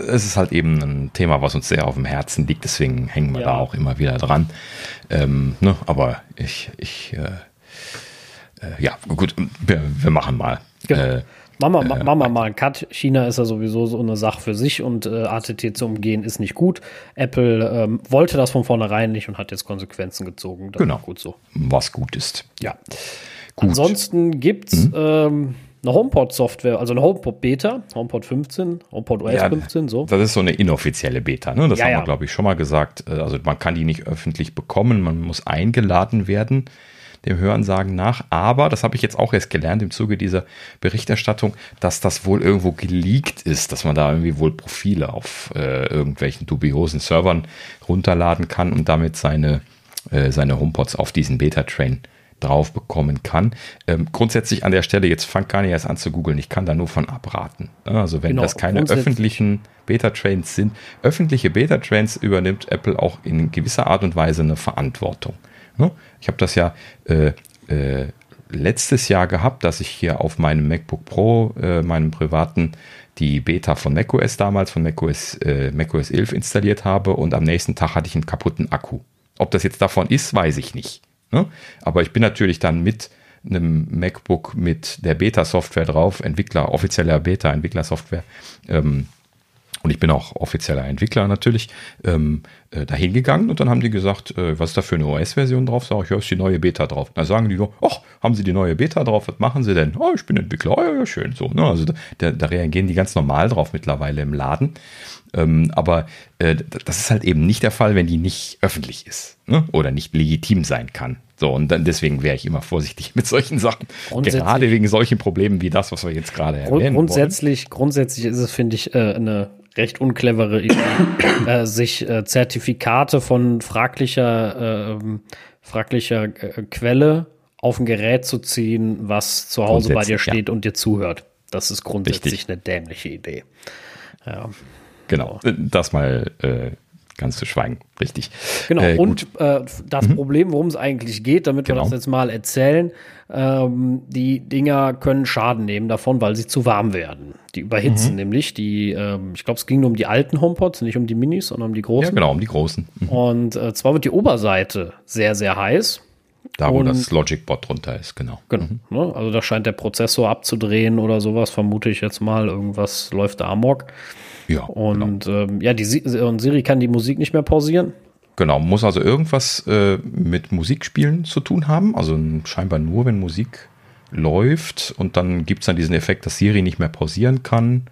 es ist halt eben ein Thema, was uns sehr auf dem Herzen liegt. Deswegen hängen wir ja. da auch immer wieder dran. Ähm, ne? Aber ich, ich äh, äh, ja, gut, wir, wir machen mal. Genau. Äh, Machen wir, äh, mal einen Cut. China ist ja sowieso so eine Sache für sich und äh, ATT zu umgehen ist nicht gut. Apple ähm, wollte das von vornherein nicht und hat jetzt Konsequenzen gezogen. Das genau. gut so. Was gut ist. Ja. Gut. Ansonsten gibt es mhm. ähm, eine HomePod-Software, also eine HomePod-Beta, HomePod 15, HomePod OS ja, 15, so. Das ist so eine inoffizielle Beta, ne? Das ja, haben wir, ja. glaube ich, schon mal gesagt. Äh, also man kann die nicht öffentlich bekommen, man muss eingeladen werden. dem Hörensagen nach. Aber, das habe ich jetzt auch erst gelernt im Zuge dieser Berichterstattung, dass das wohl irgendwo geleakt ist, dass man da irgendwie wohl Profile auf äh, irgendwelchen dubiosen Servern runterladen kann und damit seine, äh, seine HomePods auf diesen Beta-Train drauf bekommen kann. Ähm, grundsätzlich an der Stelle, jetzt fangt gar nicht erst an zu googeln, ich kann da nur von abraten. Also wenn genau, das keine öffentlichen Beta-Trains sind, öffentliche Beta-Trains übernimmt Apple auch in gewisser Art und Weise eine Verantwortung. Ich habe das ja äh, äh, letztes Jahr gehabt, dass ich hier auf meinem MacBook Pro, äh, meinem privaten, die Beta von macOS damals, von macOS, äh, macOS 11 installiert habe und am nächsten Tag hatte ich einen kaputten Akku. Ob das jetzt davon ist, weiß ich nicht. Ne? Aber ich bin natürlich dann mit einem MacBook mit der Beta-Software drauf, Entwickler, offizieller Beta-Entwickler-Software, ähm, und ich bin auch offizieller Entwickler natürlich, ähm, äh, dahin gegangen und dann haben die gesagt, äh, was ist da für eine OS-Version drauf? Sag ich, ja, ist die neue Beta drauf. Dann sagen die so, ach, haben sie die neue Beta drauf? Was machen sie denn? Oh, ich bin Entwickler, oh, ja, schön so. Ne? Also da, da reagieren die ganz normal drauf mittlerweile im Laden. Ähm, aber äh, das ist halt eben nicht der Fall, wenn die nicht öffentlich ist ne? oder nicht legitim sein kann. So, und dann deswegen wäre ich immer vorsichtig [LAUGHS] mit solchen Sachen. Gerade wegen solchen Problemen wie das, was wir jetzt gerade erwähnen. Grundsätzlich, wollen. grundsätzlich ist es, finde ich, äh, eine recht unclevere Idee, äh, sich äh, Zertifikate von fraglicher, äh, fraglicher äh, Quelle auf ein Gerät zu ziehen, was zu Hause bei dir steht ja. und dir zuhört. Das ist grundsätzlich Richtig. eine dämliche Idee. Ja. Genau, das mal äh, ganz zu schweigen. Richtig. Genau, äh, und äh, das mhm. Problem, worum es eigentlich geht, damit genau. wir das jetzt mal erzählen, ähm, die Dinger können Schaden nehmen davon, weil sie zu warm werden. Die überhitzen mhm. nämlich. Die, ähm, ich glaube, es ging nur um die alten HomePods, nicht um die Minis, sondern um die großen. Ja, genau, um die großen. Mhm. Und äh, zwar wird die Oberseite sehr, sehr heiß. Da, wo und, das Logic Bot drunter ist, genau. Genau. Mhm. Ne? Also da scheint der Prozessor abzudrehen oder sowas, vermute ich jetzt mal. Irgendwas läuft da amok. Ja. Und genau. ähm, ja, die und Siri kann die Musik nicht mehr pausieren. Genau, muss also irgendwas äh, mit Musikspielen zu tun haben. Also scheinbar nur, wenn Musik läuft und dann gibt es dann diesen Effekt, dass Siri nicht mehr pausieren kann.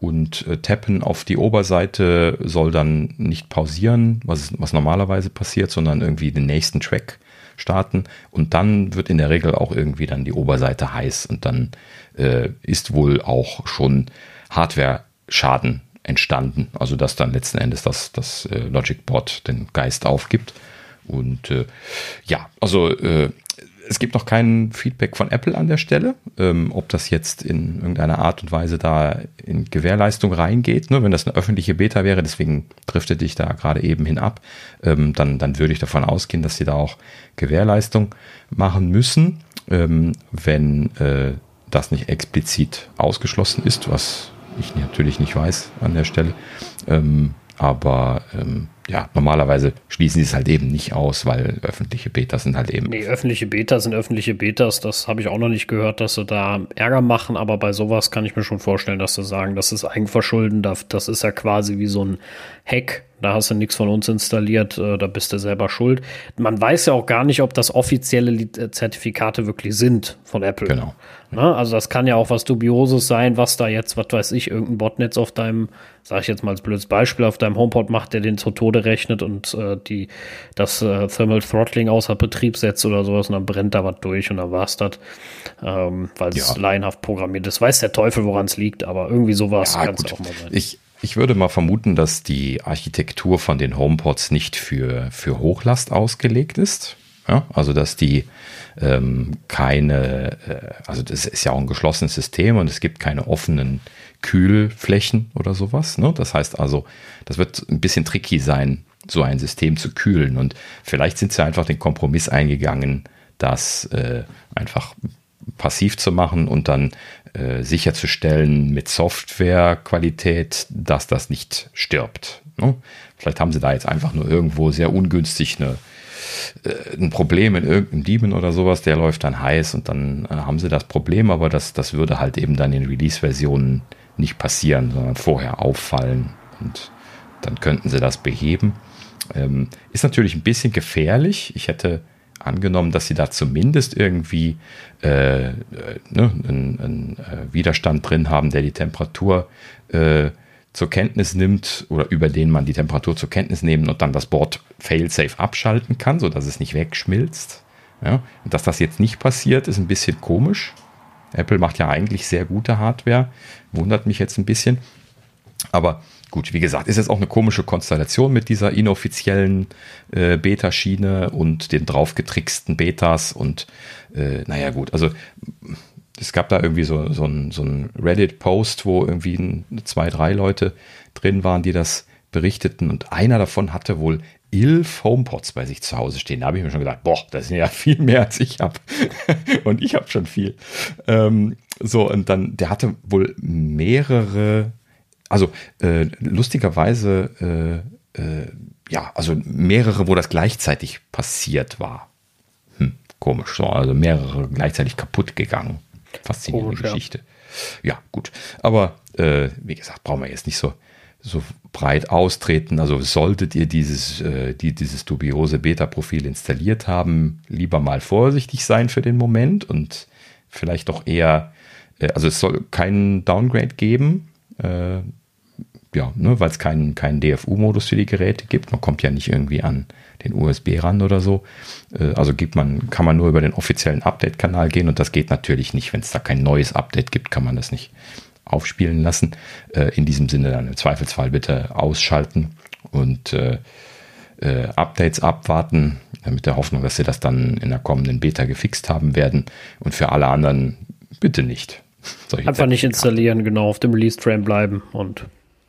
Und äh, Tappen auf die Oberseite soll dann nicht pausieren, was, was normalerweise passiert, sondern irgendwie den nächsten Track starten. Und dann wird in der Regel auch irgendwie dann die Oberseite heiß und dann äh, ist wohl auch schon Hardware Schaden entstanden. Also dass dann letzten Endes das, das äh, Logic Board den Geist aufgibt. Und äh, ja, also äh, es gibt noch kein Feedback von Apple an der Stelle, ähm, ob das jetzt in irgendeiner Art und Weise da in Gewährleistung reingeht. Ne? Wenn das eine öffentliche Beta wäre, deswegen driftet ich da gerade eben hin ab, ähm, dann, dann würde ich davon ausgehen, dass sie da auch Gewährleistung machen müssen, ähm, wenn äh, das nicht explizit ausgeschlossen ist, was ich natürlich nicht weiß an der Stelle. Ähm, aber ähm, ja, normalerweise schließen sie es halt eben nicht aus, weil öffentliche Betas sind halt eben. Nee, öffentliche Betas sind öffentliche Betas. Das habe ich auch noch nicht gehört, dass sie da Ärger machen. Aber bei sowas kann ich mir schon vorstellen, dass sie sagen, das ist Eigenverschulden. Das ist ja quasi wie so ein Hack. Da hast du nichts von uns installiert. Äh, da bist du selber schuld. Man weiß ja auch gar nicht, ob das offizielle äh, Zertifikate wirklich sind von Apple. Genau. Ne? Also das kann ja auch was Dubioses sein, was da jetzt, was weiß ich, irgendein Botnetz auf deinem, sag ich jetzt mal als blödes Beispiel, auf deinem HomePod macht, der den zu Tode rechnet und äh, die, das äh, Thermal Throttling außer Betrieb setzt oder sowas und dann brennt da was durch und dann war's das, ähm, weil es ja. laienhaft programmiert ist. Weiß der Teufel, woran es liegt, aber irgendwie sowas ja, kann es auch mal sein. Ich, ich würde mal vermuten, dass die Architektur von den HomePods nicht für, für Hochlast ausgelegt ist. Ja, also dass die ähm, keine, äh, also das ist ja auch ein geschlossenes System und es gibt keine offenen Kühlflächen oder sowas. Ne? Das heißt also, das wird ein bisschen tricky sein, so ein System zu kühlen. Und vielleicht sind sie einfach den Kompromiss eingegangen, das äh, einfach passiv zu machen und dann äh, sicherzustellen mit Softwarequalität, dass das nicht stirbt. Ne? Vielleicht haben sie da jetzt einfach nur irgendwo sehr ungünstig eine äh, ein Problem in irgendeinem Demon oder sowas, der läuft dann heiß und dann äh, haben sie das Problem, aber das, das würde halt eben dann in Release-Versionen nicht passieren, sondern vorher auffallen und dann könnten sie das beheben. Ähm, ist natürlich ein bisschen gefährlich. Ich hätte angenommen, dass sie da zumindest irgendwie äh, äh ne, einen, einen, Widerstand drin haben, der die Temperatur äh, zur Kenntnis nimmt oder über den man die Temperatur zur Kenntnis nehmen und dann das Board failsafe abschalten kann, sodass es nicht wegschmilzt. Ja? Dass das jetzt nicht passiert, ist ein bisschen komisch. Apple macht ja eigentlich sehr gute Hardware. Wundert mich jetzt ein bisschen. Aber gut, wie gesagt, ist jetzt auch eine komische Konstellation mit dieser inoffiziellen äh, Beta-Schiene und den draufgetricksten Betas. Und äh, naja, gut, also es gab da irgendwie so, so ein, so ein Reddit-Post, wo irgendwie zwei, drei Leute drin waren, die das berichteten. Und einer davon hatte wohl elf HomePods bei sich zu Hause stehen. Da habe ich mir schon gedacht, boah, das sind ja [LAUGHS] viel mehr als ich habe. [LAUGHS] und ich habe schon viel. Ähm, so, und dann, der hatte wohl mehrere, also äh, lustigerweise, äh, äh, ja, also mehrere, wo das gleichzeitig passiert war. Hm, komisch, so, also mehrere gleichzeitig kaputt gegangen. Faszinierende komisch, Geschichte. Ja. ja, gut. Aber äh, wie gesagt, brauchen wir jetzt nicht so so breit austreten. Also solltet ihr dieses, äh, die, dieses dubiose Beta-Profil installiert haben, lieber mal vorsichtig sein für den Moment und vielleicht doch eher, äh, also es soll keinen Downgrade geben, äh, ja, ne, weil es keinen, keinen DFU-Modus für die Geräte gibt. Man kommt ja nicht irgendwie an den USB ran oder so. Äh, also gibt man, kann man nur über den offiziellen Update-Kanal gehen und das geht natürlich nicht. Wenn es da kein neues Update gibt, kann man das nicht aufspielen lassen. Äh, in diesem Sinne dann im Zweifelsfall bitte ausschalten und äh, äh, Updates abwarten, mit der Hoffnung, dass sie das dann in der kommenden Beta gefixt haben werden. Und für alle anderen bitte nicht. Einfach nicht installieren, haben. genau, auf dem Release-Train bleiben und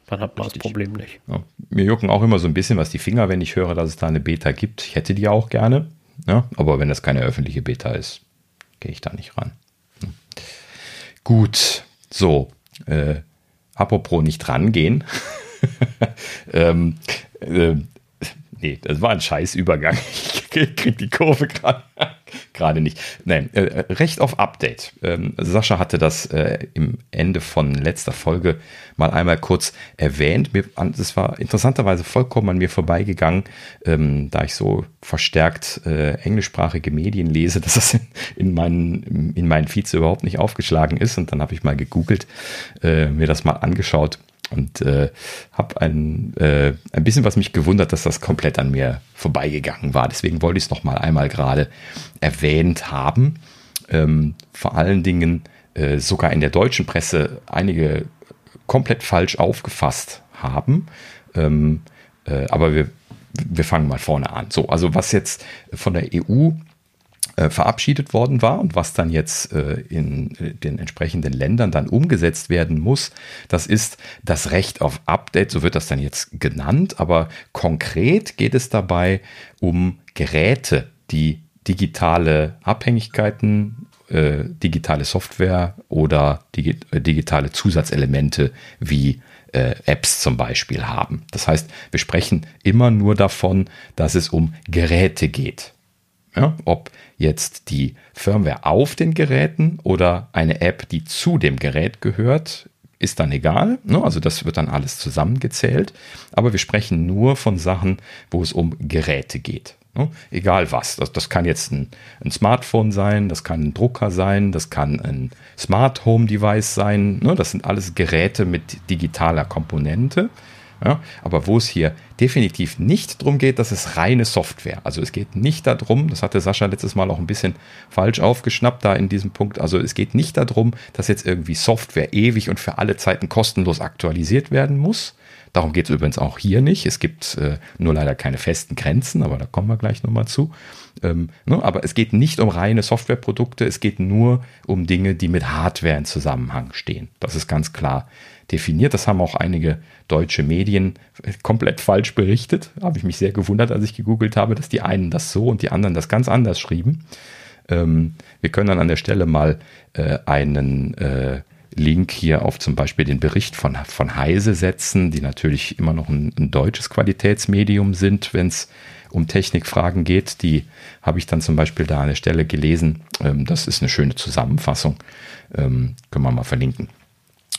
dann hat man Richtig. das Problem nicht. Ja. Mir jucken auch immer so ein bisschen was die Finger, wenn ich höre, dass es da eine Beta gibt. Ich hätte die auch gerne, ja? aber wenn das keine öffentliche Beta ist, gehe ich da nicht ran. Hm. Gut, so, äh, apropos nicht rangehen. [LAUGHS] ähm, äh, nee, das war ein scheiß Übergang. Ich krieg die Kurve [LAUGHS] gerade nicht. Nein, äh, Recht auf Update. Ähm, Sascha hatte das äh, im Ende von letzter Folge mal einmal kurz erwähnt. Mir, das war interessanterweise vollkommen an mir vorbeigegangen, ähm, da ich so verstärkt äh, englischsprachige Medien lese, [LAUGHS] dass das in, in, meinen, in meinen Feeds überhaupt nicht aufgeschlagen ist. Und dann habe ich mal gegoogelt, äh, mir das mal angeschaut und äh, habe ein, äh, ein bisschen was mich gewundert, dass das komplett an mir vorbeigegangen war. Deswegen wollte ich es noch mal einmal gerade erwähnt haben. Ähm, vor allen Dingen äh, sogar in der deutschen Presse einige komplett falsch aufgefasst haben. Ähm, äh, aber wir, wir fangen mal vorne an. So, also was jetzt von der EU äh, verabschiedet worden war und was dann jetzt äh, in äh, den entsprechenden Ländern dann umgesetzt werden muss, das ist das Recht auf Update, so wird das dann jetzt genannt, aber konkret geht es dabei um Geräte, die digitale Abhängigkeiten, äh, digitale Software oder digi äh, digitale Zusatzelemente wie Apps zum Beispiel haben. Das heißt, wir sprechen immer nur davon, dass es um Geräte geht. Ja, ob jetzt die Firmware auf den Geräten oder eine App, die zu dem Gerät gehört, ist dann egal. Ne? Also das wird dann alles zusammengezählt. Aber wir sprechen nur von Sachen, wo es um Geräte geht. Ne? Egal was. Das, das kann jetzt ein, ein, Smartphone sein, das kann ein Drucker sein, das kann ein Smart Home Device sein. Ne? Das sind alles Geräte mit digitaler Komponente. Ja, aber wo es hier definitiv nicht darum geht, das ist reine Software. Also es geht nicht darum, das hatte Sascha letztes Mal auch ein bisschen falsch aufgeschnappt da in diesem Punkt. Also es geht nicht darum, dass jetzt irgendwie Software ewig und für alle Zeiten kostenlos aktualisiert werden muss. Darum geht es übrigens auch hier nicht. Es gibt äh, nur leider keine festen Grenzen, aber da kommen wir gleich nochmal zu. Ähm, ne, aber es geht nicht um reine Softwareprodukte, es geht nur um Dinge, die mit Hardware in Zusammenhang stehen. Das ist ganz klar definiert. Das haben auch einige deutsche Medien komplett falsch berichtet. Habe ich mich sehr gewundert, als ich gegoogelt habe, dass die einen das so und die anderen das ganz anders schrieben. Ähm, wir können dann an der Stelle mal äh, einen äh, Link hier auf zum Beispiel den Bericht von, von Heise setzen, die natürlich immer noch ein, ein deutsches Qualitätsmedium sind, wenn es um Technikfragen geht. Die habe ich dann zum Beispiel da an der Stelle gelesen. Ähm, das ist eine schöne Zusammenfassung. Ähm, können wir mal verlinken.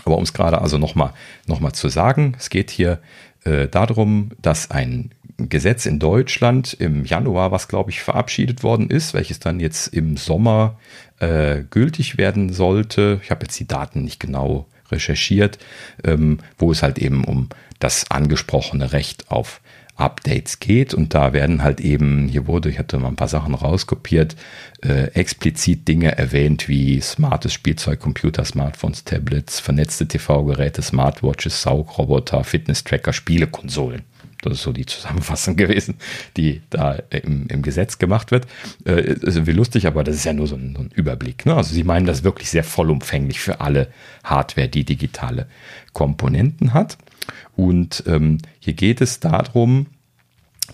Aber um es gerade also nochmal noch mal zu sagen, es geht hier äh, darum, dass ein Gesetz in Deutschland im Januar, was glaube ich verabschiedet worden ist, welches dann jetzt im Sommer äh, gültig werden sollte. Ich habe jetzt die Daten nicht genau recherchiert, ähm, wo es halt eben um das angesprochene Recht auf Updates geht. Und da werden halt eben, hier wurde, ich hatte mal ein paar Sachen rauskopiert, äh, explizit Dinge erwähnt wie smartes Spielzeug, Computer, Smartphones, Tablets, vernetzte TV-Geräte, Smartwatches, Saugroboter, Fitness-Tracker, Spielekonsolen. Das ist so die Zusammenfassung [LAUGHS] gewesen, die da im, im Gesetz gemacht wird. Äh, ist irgendwie lustig, aber das ist ja nur so ein, so ein Überblick. Ne? Also sie meinen das wirklich sehr vollumfänglich für alle Hardware, die digitale Komponenten hat. Und ähm, hier geht es darum,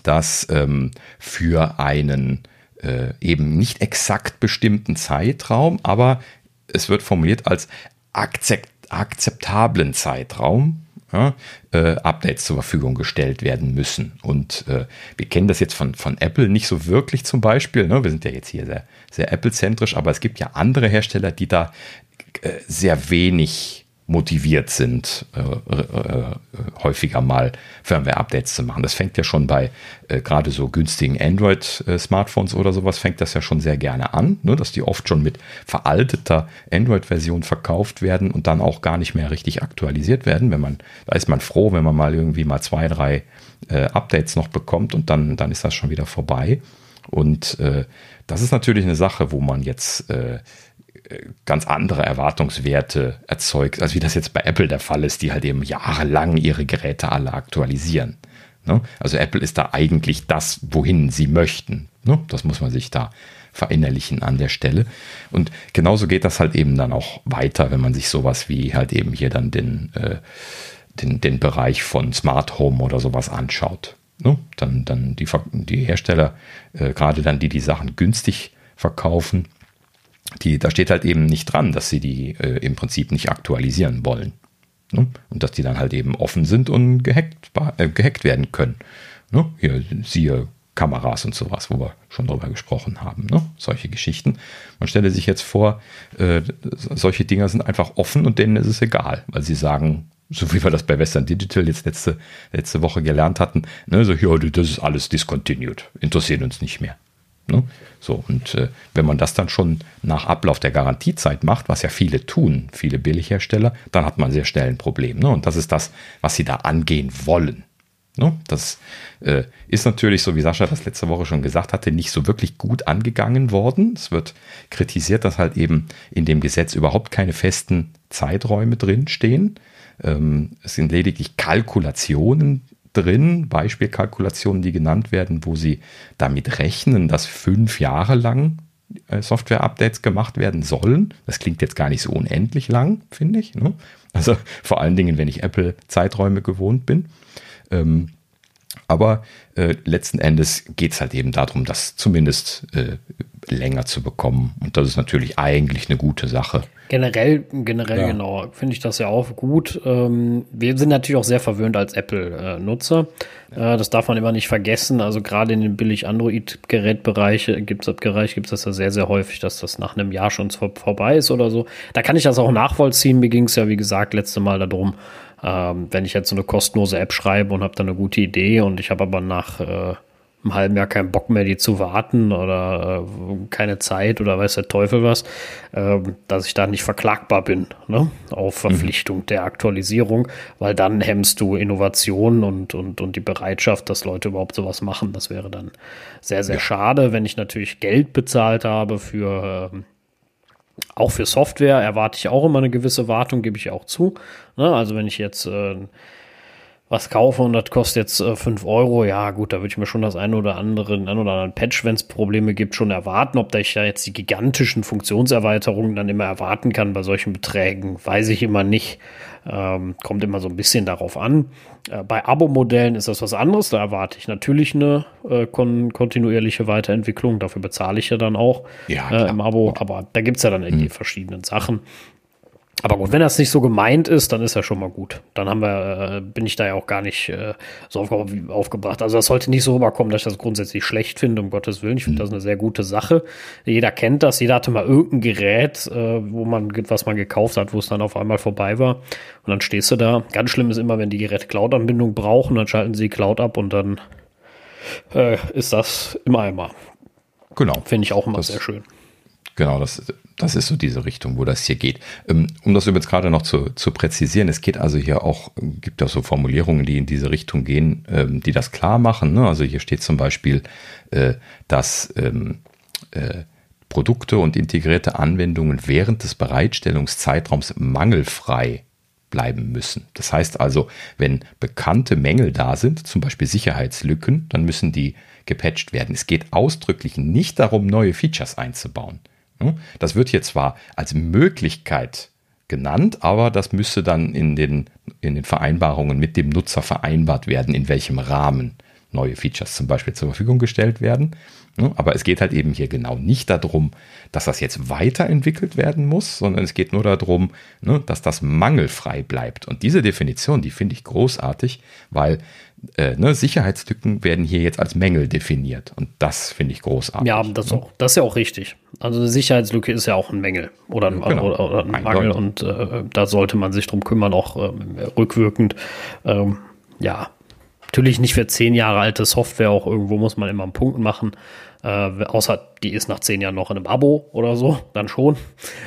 dass ähm, für einen äh, eben nicht exakt bestimmten Zeitraum, aber es wird formuliert als akzept akzeptablen Zeitraum, ja, äh, Updates zur Verfügung gestellt werden müssen. Und äh, wir kennen das jetzt von, von Apple nicht so wirklich zum Beispiel. Ne? Wir sind ja jetzt hier sehr, sehr Apple-zentrisch, aber es gibt ja andere Hersteller, die da äh, sehr wenig motiviert sind, äh, äh, häufiger mal Firmware-Updates zu machen. Das fängt ja schon bei äh, gerade so günstigen Android-Smartphones oder sowas, fängt das ja schon sehr gerne an, ne, dass die oft schon mit veralteter Android-Version verkauft werden und dann auch gar nicht mehr richtig aktualisiert werden. Wenn man, da ist man froh, wenn man mal irgendwie mal zwei, drei äh, Updates noch bekommt und dann, dann ist das schon wieder vorbei. Und äh, das ist natürlich eine Sache, wo man jetzt äh, ganz andere Erwartungswerte erzeugt, als wie das jetzt bei Apple der Fall ist, die halt eben jahrelang ihre Geräte alle aktualisieren. Ne? Also Apple ist da eigentlich das, wohin sie möchten. Ne? Das muss man sich da verinnerlichen an der Stelle. Und genauso geht das halt eben dann auch weiter, wenn man sich sowas wie halt eben hier dann den, äh, den, den Bereich von Smart Home oder sowas anschaut. Ne? Dann, dann die, die Hersteller, äh, gerade dann die die Sachen günstig verkaufen, die, da steht halt eben nicht dran, dass sie die äh, im Prinzip nicht aktualisieren wollen. Ne? Und dass die dann halt eben offen sind und gehackt, äh, gehackt werden können. Ne? Hier siehe Kameras und sowas, wo wir schon drüber gesprochen haben. Ne? Solche Geschichten. Man stelle sich jetzt vor, äh, solche Dinger sind einfach offen und denen ist es egal, weil sie sagen, so wie wir das bei Western Digital jetzt letzte, letzte Woche gelernt hatten, ne, so, ja, das ist alles discontinued, interessiert uns nicht mehr. Ne? So, und äh, wenn man das dann schon nach Ablauf der Garantiezeit macht, was ja viele tun, viele Billighersteller, dann hat man sehr schnell ein Problem. Ne? Und das ist das, was sie da angehen wollen. Ne? Das äh, ist natürlich, so wie Sascha das letzte Woche schon gesagt hatte, nicht so wirklich gut angegangen worden. Es wird kritisiert, dass halt eben in dem Gesetz überhaupt keine festen Zeiträume drinstehen. Ähm, es sind lediglich Kalkulationen drin, Beispielkalkulationen, die genannt werden, wo sie damit rechnen, dass fünf Jahre lang äh, Software-Updates gemacht werden sollen. Das klingt jetzt gar nicht so unendlich lang, finde ich. Ne? Also [LAUGHS] vor allen Dingen, wenn ich Apple-Zeiträume gewohnt bin. Ähm, aber äh, letzten Endes geht es halt eben darum, das zumindest äh, länger zu bekommen. Und das ist natürlich eigentlich eine gute Sache. Generell, generell ja. genau, finde ich das ja auch gut. Ähm, wir sind natürlich auch sehr verwöhnt als Apple-Nutzer. Äh, das darf man immer nicht vergessen. Also gerade in den billig Android-Gerätbereich gibt es Bereich gibt es das ja sehr, sehr häufig, dass das nach einem Jahr schon vorbei ist oder so. Da kann ich das auch nachvollziehen. Mir ging es ja, wie gesagt, letzte Mal darum, ähm, wenn ich jetzt so eine kostenlose App schreibe und habe dann eine gute Idee und ich habe aber nach äh, einem halben Jahr keinen Bock mehr, die zu warten oder äh, keine Zeit oder weiß der Teufel was, äh, dass ich da nicht verklagbar bin ne? auf mhm. Verpflichtung mhm. der Aktualisierung, weil dann hemmst du Innovation und, und, und die Bereitschaft, dass Leute überhaupt sowas machen. Das wäre dann sehr, sehr ja. schade, wenn ich natürlich Geld bezahlt habe für äh, auch für Software erwarte ich auch immer eine gewisse Wartung, gebe ich auch zu. Ne? Also wenn ich jetzt äh, was kaufe und das kostet jetzt äh, 5 Euro, ja gut, da würde ich mir schon das eine oder andere, ein oder anderen Patch, wenn es Probleme gibt, schon erwarten. Ob da ich ja jetzt die gigantischen Funktionserweiterungen dann immer erwarten kann bei solchen Beträgen, weiß ich immer nicht. Ähm, kommt immer so ein bisschen darauf an. Äh, bei Abo-Modellen ist das was anderes. Da erwarte ich natürlich eine äh, kon kontinuierliche Weiterentwicklung. Dafür bezahle ich ja dann auch ja, äh, im Abo. Aber da gibt es ja dann mhm. die verschiedenen Sachen. Aber gut, wenn das nicht so gemeint ist, dann ist ja schon mal gut. Dann haben wir, äh, bin ich da ja auch gar nicht äh, so auf, aufgebracht. Also das sollte nicht so rüberkommen, dass ich das grundsätzlich schlecht finde, um Gottes Willen. Ich finde mhm. das eine sehr gute Sache. Jeder kennt das, jeder hatte mal irgendein Gerät, äh, wo man, was man gekauft hat, wo es dann auf einmal vorbei war. Und dann stehst du da. Ganz schlimm ist immer, wenn die Geräte Cloud-Anbindung brauchen, dann schalten sie Cloud ab und dann äh, ist das im Eimer. Genau. Finde ich auch immer das, sehr schön. Genau, das, das ist so diese Richtung, wo das hier geht. Ähm, um das übrigens gerade noch zu, zu präzisieren, es geht also hier auch, gibt auch so Formulierungen, die in diese Richtung gehen, ähm, die das klar machen. Ne? Also hier steht zum Beispiel, äh, dass ähm, äh, Produkte und integrierte Anwendungen während des Bereitstellungszeitraums mangelfrei bleiben müssen. Das heißt also, wenn bekannte Mängel da sind, zum Beispiel Sicherheitslücken, dann müssen die gepatcht werden. Es geht ausdrücklich nicht darum, neue Features einzubauen. Das wird hier zwar als Möglichkeit genannt, aber das müsste dann in den, in den Vereinbarungen mit dem Nutzer vereinbart werden, in welchem Rahmen neue Features zum Beispiel zur Verfügung gestellt werden. Aber es geht halt eben hier genau nicht darum, dass das jetzt weiterentwickelt werden muss, sondern es geht nur darum, ne, dass das mangelfrei bleibt. Und diese Definition, die finde ich großartig, weil äh, ne, Sicherheitslücken werden hier jetzt als Mängel definiert. Und das finde ich großartig. Ja, das, auch, das ist ja auch richtig. Also eine Sicherheitslücke ist ja auch ein Mängel oder ein, genau. oder, oder ein Mangel. Und äh, da sollte man sich drum kümmern, auch äh, rückwirkend. Ähm, ja, natürlich nicht für zehn Jahre alte Software, auch irgendwo muss man immer einen Punkt machen. Äh, außer die ist nach zehn Jahren noch in einem Abo oder so, dann schon.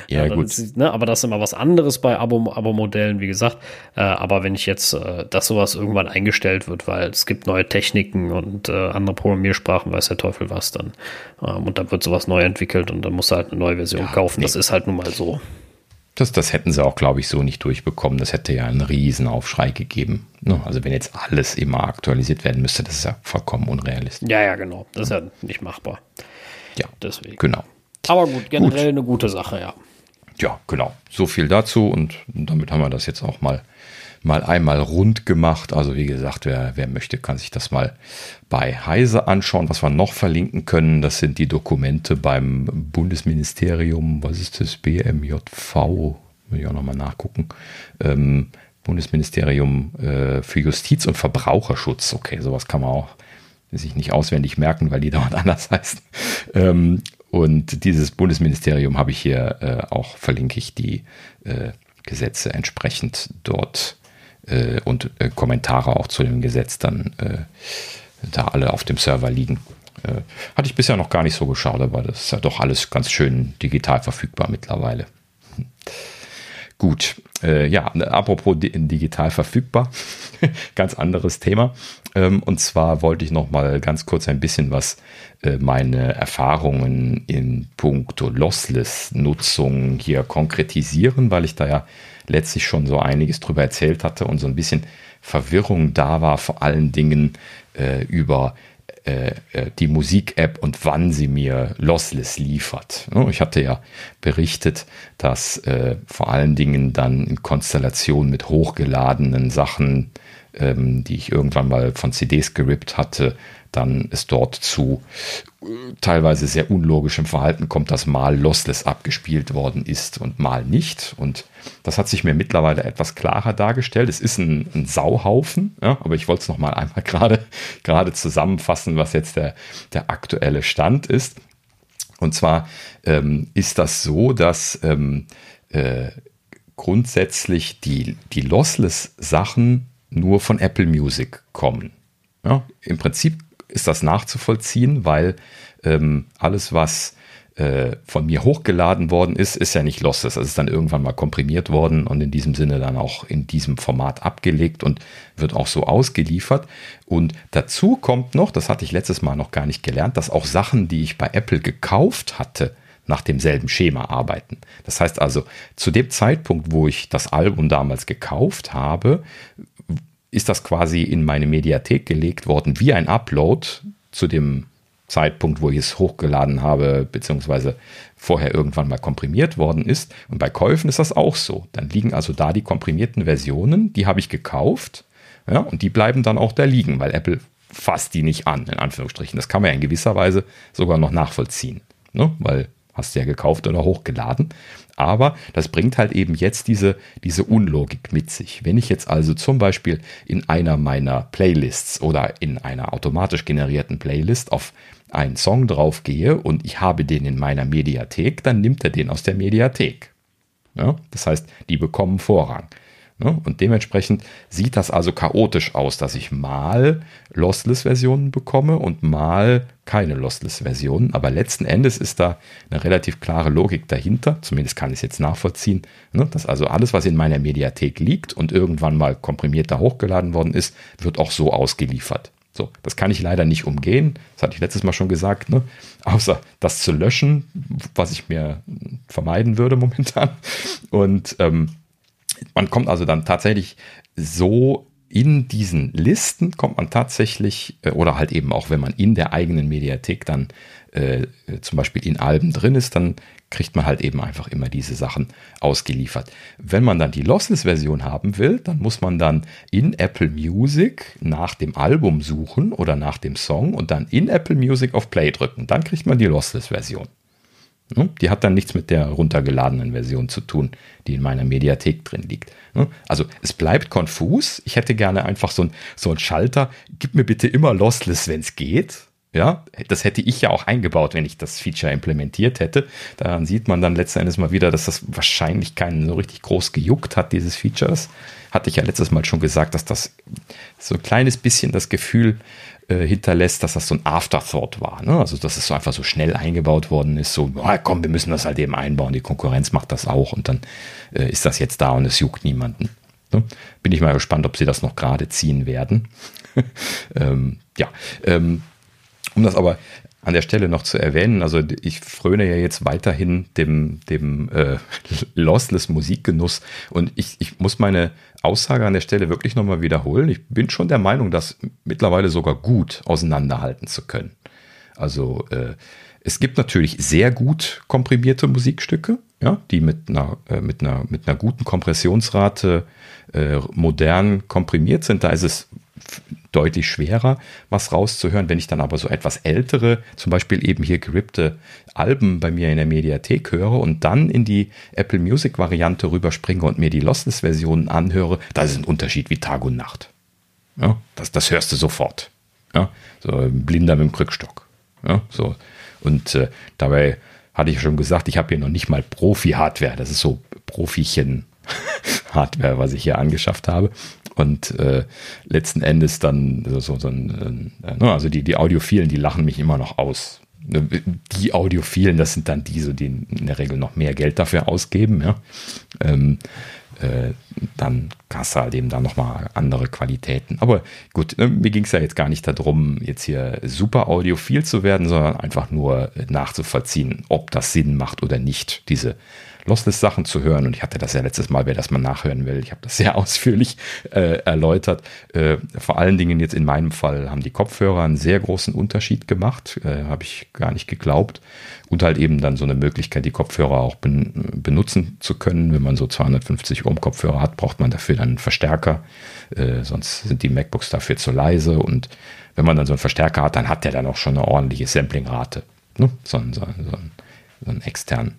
Ja, gut. Ist, ne, aber das ist immer was anderes bei Abo-Modellen, wie gesagt. Äh, aber wenn ich jetzt, äh, dass sowas irgendwann eingestellt wird, weil es gibt neue Techniken und äh, andere Programmiersprachen, weiß der Teufel was dann. Ähm, und dann wird sowas neu entwickelt und dann musst du halt eine neue Version ja, kaufen. Nee. Das ist halt nun mal so. Das, das hätten sie auch, glaube ich, so nicht durchbekommen. Das hätte ja einen Riesenaufschrei gegeben. Ne? Also wenn jetzt alles immer aktualisiert werden müsste, das ist ja vollkommen unrealistisch. Ja, ja, genau. Das ist ja nicht machbar. Ja, deswegen. Genau. Aber gut, generell gut. eine gute Sache, ja. Ja, genau. So viel dazu und damit haben wir das jetzt auch mal mal einmal rund gemacht. Also wie gesagt, wer, wer möchte, kann sich das mal bei Heise anschauen. Was wir noch verlinken können, das sind die Dokumente beim Bundesministerium, was ist das, BMJV, will ich auch nochmal nachgucken. Ähm, Bundesministerium äh, für Justiz und Verbraucherschutz. Okay, sowas kann man auch sich nicht auswendig merken, weil die [LAUGHS] dauernd anders heißen. Ähm, und dieses Bundesministerium habe ich hier äh, auch, verlinke ich die äh, Gesetze entsprechend dort äh, und äh, Kommentare auch zu dem Gesetz dann äh, da alle auf dem Server liegen. Äh, hatte ich bisher noch gar nicht so geschaut, aber das ist ja doch alles ganz schön digital verfügbar mittlerweile. [LAUGHS] Gut, äh, ja, apropos digital verfügbar, [LAUGHS] ganz anderes Thema. Ähm, und zwar wollte ich noch mal ganz kurz ein bisschen was meine Erfahrungen in puncto Lossless-Nutzung hier konkretisieren, weil ich da ja letztlich schon so einiges drüber erzählt hatte und so ein bisschen Verwirrung da war, vor allen Dingen äh, über äh, äh, die Musik-App und wann sie mir Lossless liefert. Ich hatte ja berichtet, dass äh, vor allen Dingen dann in Konstellation mit hochgeladenen Sachen, ähm, die ich irgendwann mal von CDs gerippt hatte, dann es dort zu äh, teilweise sehr unlogischem Verhalten kommt, dass mal lossless abgespielt worden ist und mal nicht. Und das hat sich mir mittlerweile etwas klarer dargestellt. Es ist ein, ein Sauhaufen, ja, aber ich wollte es nochmal einmal [LAUGHS] gerade, gerade zusammenfassen, was jetzt der, der aktuelle Stand ist. Und zwar ähm, ist das so, dass ähm, äh, grundsätzlich die, die Lossless-Sachen nur von Apple Music kommen. Ja, Im Prinzip ist das nachzuvollziehen, weil ähm, alles, was äh, von mir hochgeladen worden ist, ist ja nicht lossless. Es ist dann irgendwann mal komprimiert worden und in diesem Sinne dann auch in diesem Format abgelegt und wird auch so ausgeliefert. Und dazu kommt noch, das hatte ich letztes Mal noch gar nicht gelernt, dass auch Sachen, die ich bei Apple gekauft hatte, nach demselben Schema arbeiten. Das heißt also, zu dem Zeitpunkt, wo ich das Album damals gekauft habe, ist das quasi in meine Mediathek gelegt worden wie ein Upload zu dem Zeitpunkt, wo ich es hochgeladen habe, beziehungsweise vorher irgendwann mal komprimiert worden ist. Und bei Käufen ist das auch so. Dann liegen also da die komprimierten Versionen, die habe ich gekauft, ja, und die bleiben dann auch da liegen, weil Apple fasst die nicht an, in Anführungsstrichen. Das kann man ja in gewisser Weise sogar noch nachvollziehen, ne? weil hast du ja gekauft oder hochgeladen. Aber das bringt halt eben jetzt diese, diese Unlogik mit sich. Wenn ich jetzt also zum Beispiel in einer meiner Playlists oder in einer automatisch generierten Playlist auf einen Song draufgehe und ich habe den in meiner Mediathek, dann nimmt er den aus der Mediathek. Ja, das heißt, die bekommen Vorrang. Ja, und dementsprechend sieht das also chaotisch aus, dass ich mal Lossless-Versionen bekomme und mal keine Lossless-Versionen, aber letzten Endes ist da eine relativ klare Logik dahinter, zumindest kann ich es jetzt nachvollziehen, ne? dass also alles, was in meiner Mediathek liegt und irgendwann mal komprimiert da hochgeladen worden ist, wird auch so ausgeliefert. So, das kann ich leider nicht umgehen. Das hatte ich letztes Mal schon gesagt, ne? [LAUGHS] Außer das zu löschen, was ich mir vermeiden würde momentan. Und ähm, man kommt also dann tatsächlich so in diesen Listen kommt man tatsächlich, äh, oder halt eben auch, wenn man in der eigenen Mediathek dann äh, zum Beispiel in Alben drin ist, dann kriegt man halt eben einfach immer diese Sachen ausgeliefert. Wenn man dann die Lossless-Version haben will, dann muss man dann in Apple Music nach dem Album suchen oder nach dem Song und dann in Apple Music auf Play drücken. Dann kriegt man die Lossless-Version. Ne? Die hat dann nichts mit der runtergeladenen Version zu tun, die in meiner Mediathek drin liegt. Ne? Also es bleibt konfus. Ich hätte gerne einfach so ein, so Schalter. Gib mir bitte immer Lossless, wenn es geht. Ja, das hätte ich ja auch eingebaut, wenn ich das Feature implementiert hätte. Daran sieht man dann letzten Endes mal wieder, dass das wahrscheinlich keinen so richtig groß gejuckt hat, dieses Feature. Das hatte ich ja letztes Mal schon gesagt, dass das so ein kleines bisschen das Gefühl äh, hinterlässt, dass das so ein Afterthought war. Ne? Also, dass es so einfach so schnell eingebaut worden ist. So, oh, komm, wir müssen das halt eben einbauen. Die Konkurrenz macht das auch und dann äh, ist das jetzt da und es juckt niemanden. Ne? Bin ich mal gespannt, ob sie das noch gerade ziehen werden. [LAUGHS] ähm, ja, ähm, um das aber an der Stelle noch zu erwähnen, also ich fröne ja jetzt weiterhin dem, dem äh, [LAUGHS] Lossless Musikgenuss und ich, ich muss meine Aussage an der Stelle wirklich nochmal wiederholen. Ich bin schon der Meinung, das mittlerweile sogar gut auseinanderhalten zu können. Also äh, es gibt natürlich sehr gut komprimierte Musikstücke, ja, die mit einer, äh, mit einer, mit einer guten Kompressionsrate äh, modern komprimiert sind. Da ist es deutlich schwerer, was rauszuhören. Wenn ich dann aber so etwas ältere, zum Beispiel eben hier gerippte Alben bei mir in der Mediathek höre und dann in die Apple Music Variante rüberspringe und mir die Lossless-Versionen anhöre, da ist ein Unterschied wie Tag und Nacht. Ja, das, das hörst du sofort. Ja, so Blinder mit dem Krückstock. Ja, so. Und äh, dabei hatte ich schon gesagt, ich habe hier noch nicht mal Profi-Hardware. Das ist so Profichen Hardware, was ich hier angeschafft habe. Und äh, letzten Endes dann so, so, ein, äh, ne, also die, die Audiophilen, die lachen mich immer noch aus. Ne, die Audiophilen, das sind dann die, so, die in der Regel noch mehr Geld dafür ausgeben, ja. Ähm, äh, dann hast du halt eben da nochmal andere Qualitäten. Aber gut, ne, mir ging es ja jetzt gar nicht darum, jetzt hier super audiophil zu werden, sondern einfach nur nachzuvollziehen, ob das Sinn macht oder nicht, diese Lossless-Sachen zu hören. Und ich hatte das ja letztes Mal, wer das mal nachhören will. Ich habe das sehr [LAUGHS] ausführlich äh, erläutert. Äh, vor allen Dingen jetzt in meinem Fall haben die Kopfhörer einen sehr großen Unterschied gemacht. Äh, habe ich gar nicht geglaubt. Und halt eben dann so eine Möglichkeit, die Kopfhörer auch ben benutzen zu können. Wenn man so 250 Ohm Kopfhörer hat, braucht man dafür dann einen Verstärker. Äh, sonst sind die MacBooks dafür zu leise. Und wenn man dann so einen Verstärker hat, dann hat der dann auch schon eine ordentliche Samplingrate. Ne? So, so, so, so einen externen.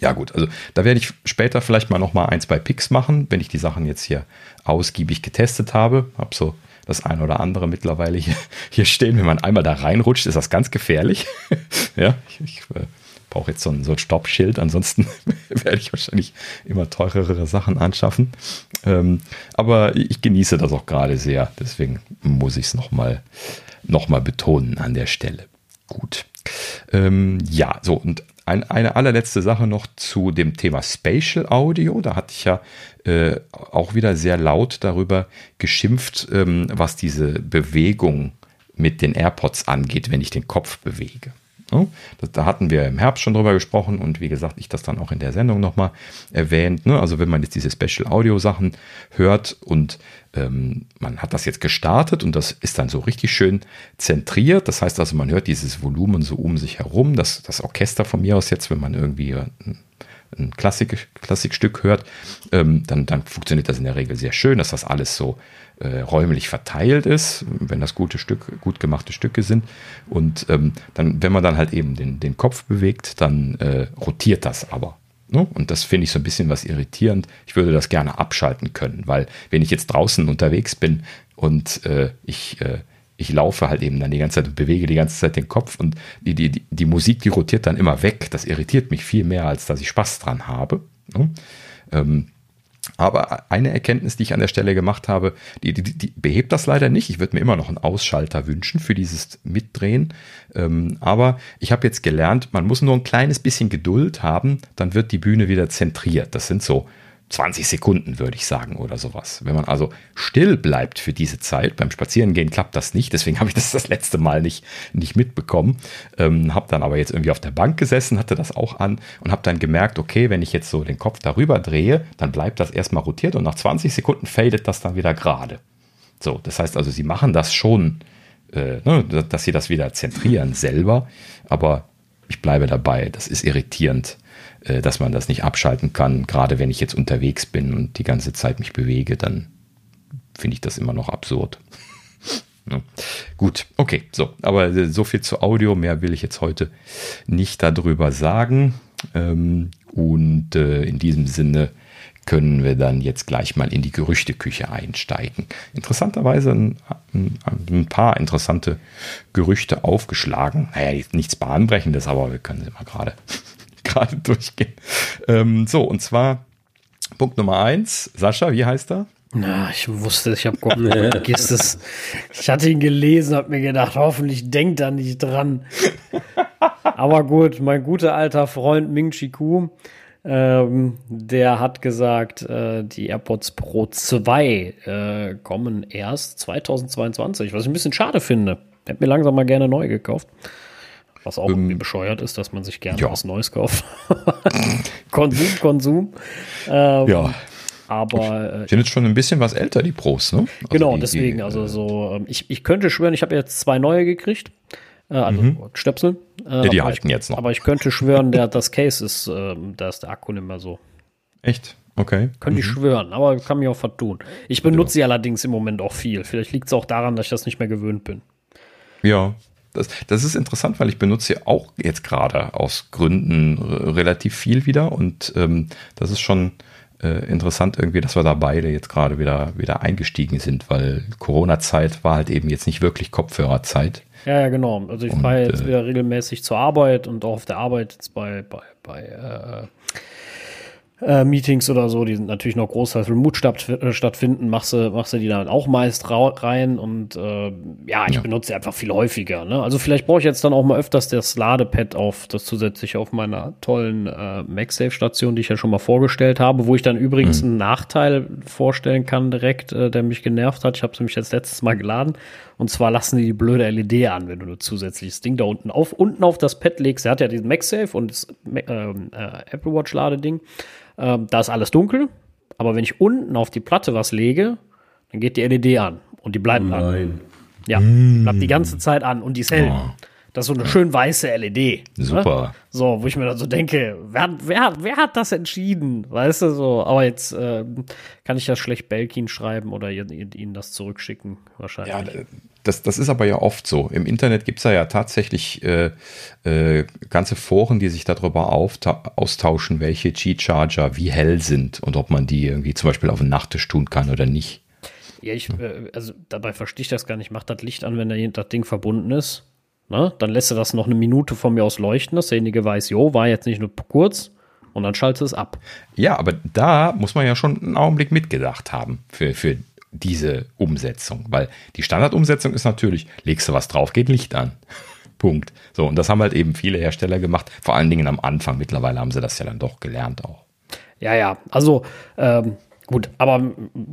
Ja gut, also da werde ich später vielleicht mal noch mal ein, zwei Picks machen, wenn ich die Sachen jetzt hier ausgiebig getestet habe. Habe so das eine oder andere mittlerweile hier, [LAUGHS] hier stehen. Wenn man einmal da reinrutscht, ist das ganz gefährlich. [LAUGHS] ja, ich, ich äh, brauche jetzt so ein, so ein Stoppschild, ansonsten [LAUGHS] werde ich wahrscheinlich immer teurere Sachen anschaffen. Ähm, aber ich genieße das auch gerade sehr, deswegen muss ich es nochmal noch mal betonen an der Stelle. Gut. Ähm, ja, so, und ein, eine allerletzte Sache noch zu dem Thema Spatial Audio. Da hatte ich ja äh, auch wieder sehr laut darüber geschimpft, ähm, was diese Bewegung mit den AirPods angeht, wenn ich den Kopf bewege. Ja, da hatten wir im Herbst schon drüber gesprochen und wie gesagt, ich das dann auch in der Sendung nochmal erwähnt. Ne? Also wenn man jetzt diese Special Audio Sachen hört und ähm, man hat das jetzt gestartet und das ist dann so richtig schön zentriert. Das heißt also, man hört dieses Volumen so um sich herum. Das, das Orchester von mir aus jetzt, wenn man irgendwie ein, ein Klassik, Klassikstück hört, ähm, dann, dann funktioniert das in der Regel sehr schön, dass das alles so äh, räumlich verteilt ist, wenn das gute Stück, gut gemachte Stücke sind. Und ähm, dann, wenn man dann halt eben den, den Kopf bewegt, dann äh, rotiert das aber. Ne? Und das finde ich so ein bisschen was irritierend. Ich würde das gerne abschalten können, weil wenn ich jetzt draußen unterwegs bin und äh, ich, äh, ich laufe halt eben dann die ganze Zeit und bewege die ganze Zeit den Kopf und die, die, die, Musik, die rotiert dann immer weg. Das irritiert mich viel mehr, als dass ich Spaß dran habe. Ne? Ähm, Aber eine Erkenntnis, die ich an der Stelle gemacht habe, die, die, die behebt das leider nicht. Ich würde mir immer noch einen Ausschalter wünschen für dieses Mitdrehen. Ähm, aber ich habe jetzt gelernt, man muss nur ein kleines bisschen Geduld haben, dann wird die Bühne wieder zentriert. Das sind so 20 Sekunden, würde ich sagen, oder sowas. Wenn man also still bleibt für diese Zeit, beim Spazierengehen klappt das nicht, deswegen [LAUGHS] habe ich das das letzte Mal nicht, nicht mitbekommen. Ähm, habe dann aber jetzt irgendwie auf der Bank gesessen, hatte das auch an und habe dann gemerkt, okay, wenn ich jetzt so den Kopf darüber drehe, dann bleibt das erstmal rotiert und nach 20 Sekunden fadet das dann wieder gerade. So, das heißt also, sie machen das schon, äh, ne, dass sie das wieder zentrieren selber, aber ich bleibe dabei, das ist irritierend dass man das nicht abschalten kann. Gerade wenn ich jetzt unterwegs bin und die ganze Zeit mich bewege, dann finde ich das immer noch absurd. [LAUGHS] Gut, okay, so, aber äh, so viel zu Audio, mehr will ich jetzt heute nicht darüber sagen. Ähm, und äh, in diesem Sinne können wir dann jetzt gleich mal in die Gerüchteküche einsteigen. Interessanterweise ein, ein, ein paar interessante Gerüchte aufgeschlagen. Naja, nichts Bahnbrechendes, aber wir können sie mal gerade gerade durchgehen. Ähm, so, und zwar Punkt Nummer eins. Sascha, wie heißt er? Na, ich wusste, ich habe vergisst es. Ich hatte ihn gelesen, habe mir gedacht, hoffentlich denkt er nicht dran. Aber gut, mein guter alter Freund Ming Chi Ku, ähm, der hat gesagt, äh, die AirPods Pro 2 äh, kommen erst 2022, was ich ein bisschen schade finde. Hätte mir langsam mal gerne neu gekauft. Was auch ähm, irgendwie bescheuert ist, dass man sich gerne ja. was Neues kauft. [LAUGHS] Konsum, Konsum. Ähm, ja. Aber äh, sind jetzt schon ein bisschen was älter, die Pros, ne? Also genau, die, deswegen, die, also so, ähm, ich, ich könnte schwören, ich habe jetzt zwei neue gekriegt. Äh, also mhm. Stöpsel. Äh, ja, die halten ich, jetzt noch. Aber ich könnte schwören, der, das Case ist, äh, da ist der Akku nicht mehr so. Echt? Okay. Könnte mhm. ich schwören, aber kann mich auch vertun. Ich benutze ja. sie allerdings im Moment auch viel. Vielleicht liegt es auch daran, dass ich das nicht mehr gewöhnt bin. Ja, das, das ist interessant, weil ich benutze auch jetzt gerade aus Gründen relativ viel wieder und ähm, das ist schon äh, interessant irgendwie, dass wir da beide jetzt gerade wieder, wieder eingestiegen sind, weil Corona-Zeit war halt eben jetzt nicht wirklich Kopfhörerzeit. Ja, ja, genau. Also ich fahre jetzt äh, wieder regelmäßig zur Arbeit und auch auf der Arbeit jetzt bei, bei, bei äh, äh, Meetings oder so, die sind natürlich noch großteils remote statt, äh, stattfinden, machst du, machst du die dann auch meist rein und äh, ja, ich ja. benutze sie einfach viel häufiger. Ne? Also vielleicht brauche ich jetzt dann auch mal öfters das Ladepad auf, das zusätzlich auf meiner tollen äh, MagSafe-Station, die ich ja schon mal vorgestellt habe, wo ich dann übrigens mhm. einen Nachteil vorstellen kann direkt, äh, der mich genervt hat. Ich habe es nämlich jetzt letztes Mal geladen und zwar lassen die die blöde LED an, wenn du nur zusätzliches Ding da unten auf, unten auf das Pad legst. Er hat ja diesen MagSafe und das äh, äh, Apple Watch Ladeding. Ähm, da ist alles dunkel, aber wenn ich unten auf die Platte was lege, dann geht die LED an und die bleibt Nein. an. Ja, bleibt die ganze Zeit an und die ist hell. Oh. Das ist so eine schön weiße LED. Ne? Super. Ne? So, wo ich mir dann so denke, wer, wer, wer hat das entschieden? Weißt du so? Aber jetzt äh, kann ich ja schlecht Belkin schreiben oder ihnen das zurückschicken, wahrscheinlich. Ja, das, das ist aber ja oft so. Im Internet gibt es ja, ja tatsächlich äh, äh, ganze Foren, die sich darüber austauschen, welche G-Charger wie hell sind und ob man die irgendwie zum Beispiel auf den Nachttisch tun kann oder nicht. Ja, ich, äh, also dabei verstehe ich das gar nicht. Macht das Licht an, wenn das Ding verbunden ist. Ne? Dann lässt er das noch eine Minute von mir aus leuchten, dass derjenige weiß, jo, war jetzt nicht nur kurz und dann schaltet es ab. Ja, aber da muss man ja schon einen Augenblick mitgedacht haben für, für diese Umsetzung, weil die Standardumsetzung ist natürlich, legst du was drauf, geht Licht an. [LAUGHS] Punkt. So, und das haben halt eben viele Hersteller gemacht, vor allen Dingen am Anfang. Mittlerweile haben sie das ja dann doch gelernt auch. Ja, ja, also ähm, Gut, aber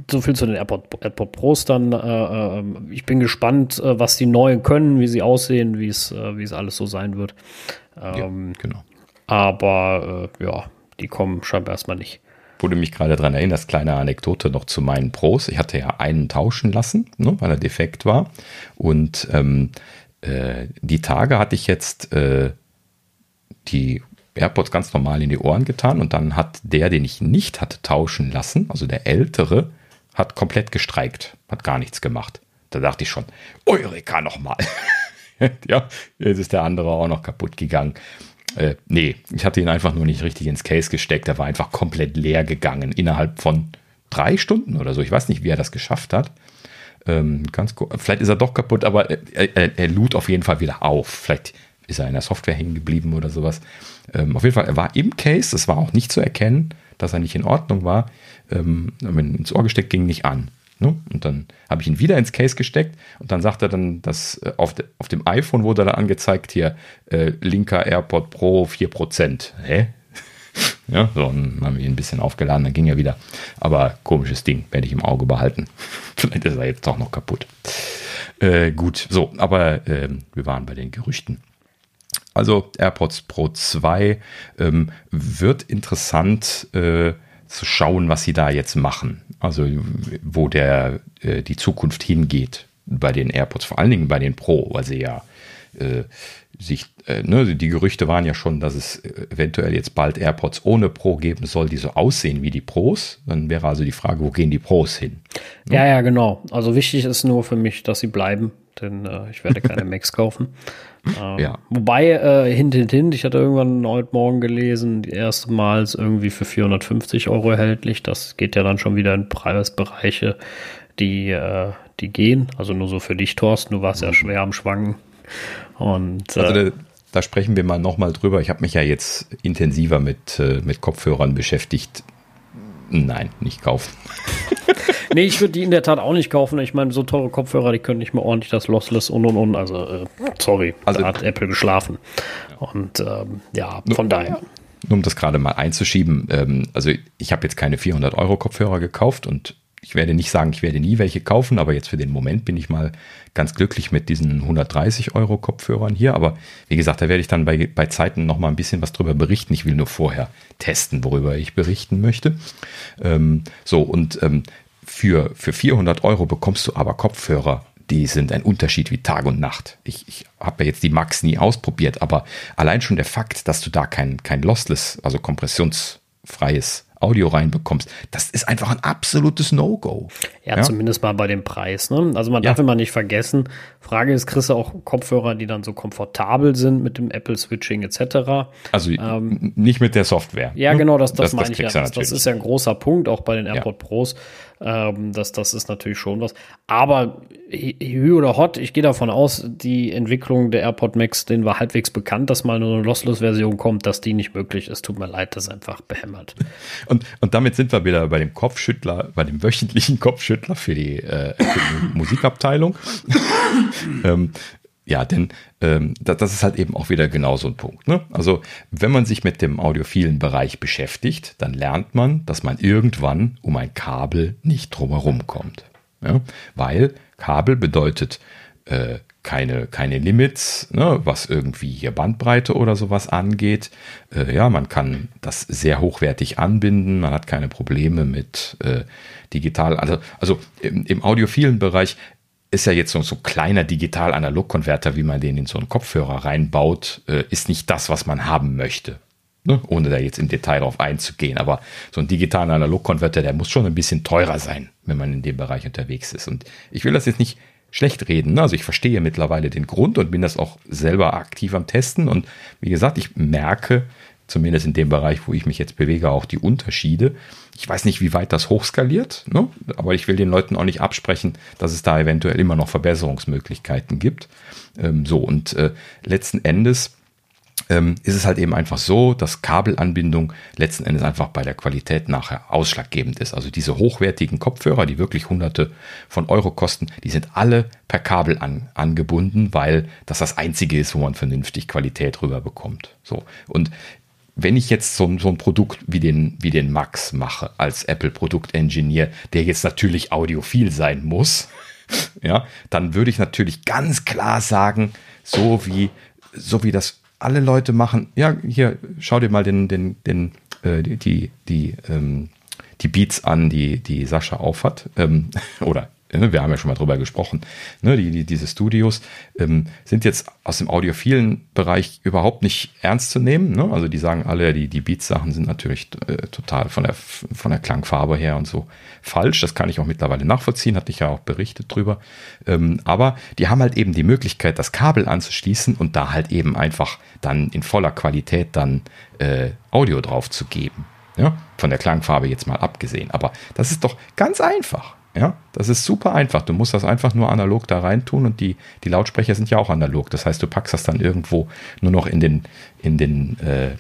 so viel zu den AirPod, AirPod Pros dann. Äh, äh, ich bin gespannt, äh, was die neuen können, wie sie aussehen, wie es, äh, wie es alles so sein wird. Ähm, ja, genau. Aber äh, ja, die kommen scheinbar erstmal nicht. Wurde mich gerade daran erinnern, das kleine Anekdote noch zu meinen Pros. Ich hatte ja einen tauschen lassen, ne, weil er defekt war. Und ähm, äh, die Tage hatte ich jetzt die AirPods ganz normal in die Ohren getan und dann hat der, den ich nicht hatte tauschen lassen, also der ältere, hat komplett gestreikt, hat gar nichts gemacht. Da dachte ich schon, Eureka nochmal. [LAUGHS] ja, jetzt ist der andere auch noch kaputt gegangen. Äh, nee, ich hatte ihn einfach nur nicht richtig ins Case gesteckt. Er war einfach komplett leer gegangen innerhalb von drei Stunden oder so. Ich weiß nicht, wie er das geschafft hat. Ähm, ganz Vielleicht ist er doch kaputt, aber er, er, er lud auf jeden Fall wieder auf. Vielleicht ist er in der Software hängen geblieben oder sowas. Ähm, auf jeden Fall, er war im Case, das war auch nicht zu erkennen, dass er nicht in Ordnung war. Ähm, ins Ohr gesteckt, ging nicht an. Ne? Und dann habe ich ihn wieder ins Case gesteckt und dann sagt er dann, dass äh, auf, de, auf dem iPhone wurde dann angezeigt hier äh, linker AirPod Pro 4%. Hä? [LAUGHS] ja, so, dann haben wir ihn ein bisschen aufgeladen, dann ging er wieder. Aber komisches Ding, werde ich im Auge behalten. [LAUGHS] Vielleicht ist er jetzt doch noch kaputt. Äh, gut, so, aber äh, wir waren bei den Gerüchten. Also AirPods Pro 2 ähm, wird interessant äh, zu schauen, was sie da jetzt machen. Also wo der äh, die Zukunft hingeht bei den AirPods, vor allen Dingen bei den Pro, weil sie ja äh, sich, äh, ne, die Gerüchte waren ja schon, dass es eventuell jetzt bald AirPods ohne Pro geben soll, die so aussehen wie die Pros. Dann wäre also die Frage, wo gehen die Pros hin? Ne? Ja, ja, genau. Also wichtig ist nur für mich, dass sie bleiben, denn äh, ich werde keine Macs kaufen. [LAUGHS] Ja. Wobei, äh, hint, hint, hint, ich hatte irgendwann heute Morgen gelesen, erstmals irgendwie für 450 Euro erhältlich. Das geht ja dann schon wieder in Preisbereiche, die, äh, die gehen. Also nur so für dich, Thorsten, du warst mhm. ja schwer am Schwanken. Und, also äh, da, da, sprechen wir mal nochmal drüber. Ich habe mich ja jetzt intensiver mit, äh, mit Kopfhörern beschäftigt. Nein, nicht kaufen. [LAUGHS] nee, ich würde die in der Tat auch nicht kaufen. Ich meine, so teure Kopfhörer, die können nicht mehr ordentlich das Lossless und und und. Also, äh, sorry, also, da hat Apple geschlafen. Und ähm, ja, von nur, daher. Nur um das gerade mal einzuschieben, ähm, also ich habe jetzt keine 400 Euro Kopfhörer gekauft und ich werde nicht sagen, ich werde nie welche kaufen, aber jetzt für den Moment bin ich mal ganz glücklich mit diesen 130 Euro Kopfhörern hier. Aber wie gesagt, da werde ich dann bei, bei Zeiten noch mal ein bisschen was drüber berichten. Ich will nur vorher testen, worüber ich berichten möchte. Ähm, so, und ähm, für, für 400 Euro bekommst du aber Kopfhörer, die sind ein Unterschied wie Tag und Nacht. Ich, ich habe ja jetzt die Max nie ausprobiert, aber allein schon der Fakt, dass du da kein, kein Lossless, also kompressionsfreies Audio reinbekommst. Das ist einfach ein absolutes No-Go. Ja, ja, zumindest mal bei dem Preis. Ne? Also man darf immer nicht vergessen, Frage ist, kriegst du auch Kopfhörer, die dann so komfortabel sind mit dem Apple-Switching etc. Also ähm, nicht mit der Software. Ja, ne? genau, das, das, das meine das ich ja. Das, ist ja ein großer Punkt, auch bei den AirPod. Pros. Ähm, das, das ist natürlich schon was. Aber Hü oder Hot, ich gehe davon aus, die Entwicklung der AirPod Max, denen war halbwegs bekannt, dass mal eine Lossless-Version kommt, dass die nicht möglich ist. Tut mir leid, das ist einfach behämmert. Und, und damit sind wir wieder bei dem Kopfschüttler, bei dem wöchentlichen Kopfschüttler für die, äh, für die Musikabteilung. [LAUGHS] ähm, ja, denn ähm, das, das, ist halt eben auch wieder genau so ein Punkt. Ne? Also wenn man sich mit dem audiophilen Bereich beschäftigt, dann lernt man, dass man irgendwann um ein Kabel nicht drumherum kommt. Ja? Weil Kabel bedeutet äh, keine, keine Limits, ne, was irgendwie hier Bandbreite oder sowas angeht. Äh, ja, man kann das sehr hochwertig anbinden, man hat keine Probleme mit äh, digital. Also, also im, im audiophilen Bereich ist ja jetzt so, so kleiner Digital-Analog-Konverter, wie man den in so einen Kopfhörer reinbaut, äh, ist nicht das, was man haben möchte. Ne? Ohne da jetzt im Detail drauf einzugehen. Aber so ein digitaler Analog-Konverter, der muss schon ein bisschen teurer sein, wenn man in dem Bereich unterwegs ist. Und ich will das jetzt nicht schlecht reden. Ne? Also ich verstehe mittlerweile den Grund und bin das auch selber aktiv am Testen. Und wie gesagt, ich merke, zumindest in dem Bereich, wo ich mich jetzt bewege, auch die Unterschiede. Ich weiß nicht, wie weit das hochskaliert, ne? aber ich will den Leuten auch nicht absprechen, dass es da eventuell immer noch Verbesserungsmöglichkeiten gibt. Ähm, so, und äh, letzten Endes ähm, ist es halt eben einfach so, dass Kabelanbindung letzten Endes einfach bei der Qualität nachher ausschlaggebend ist. Also diese hochwertigen Kopfhörer, die wirklich hunderte von Euro kosten, die sind alle per Kabel an, angebunden, weil das das einzige ist, wo man vernünftig Qualität rüberbekommt. So. Und wenn ich jetzt so, so ein Produkt wie den, wie den Max mache als Apple-Produkt-Engineer, der jetzt natürlich audiophil sein muss, [LAUGHS] ja, dann würde ich natürlich ganz klar sagen, so wie, so wie das alle Leute machen, ja, hier, schau dir mal den, den, den, äh, die, die, die, ähm, die Beats an, die, die Sascha aufhat, ähm, [LAUGHS] oder wir haben ja schon mal drüber gesprochen, ne, die, die, diese Studios ähm, sind jetzt aus dem audiophilen Bereich überhaupt nicht ernst zu nehmen. Ne? Also die sagen alle, die, die Beats-Sachen sind natürlich äh, total von der, von der Klangfarbe her und so falsch. Das kann ich auch mittlerweile nachvollziehen, hatte ich ja auch berichtet drüber. Ähm, aber die haben halt eben die Möglichkeit, das Kabel anzuschließen und da halt eben einfach dann in voller Qualität dann äh, Audio drauf zu geben. Ja? Von der Klangfarbe jetzt mal abgesehen. Aber das ist doch ganz einfach. Ja, das ist super einfach. Du musst das einfach nur analog da rein tun und die, die Lautsprecher sind ja auch analog. Das heißt, du packst das dann irgendwo nur noch in den, in den, äh,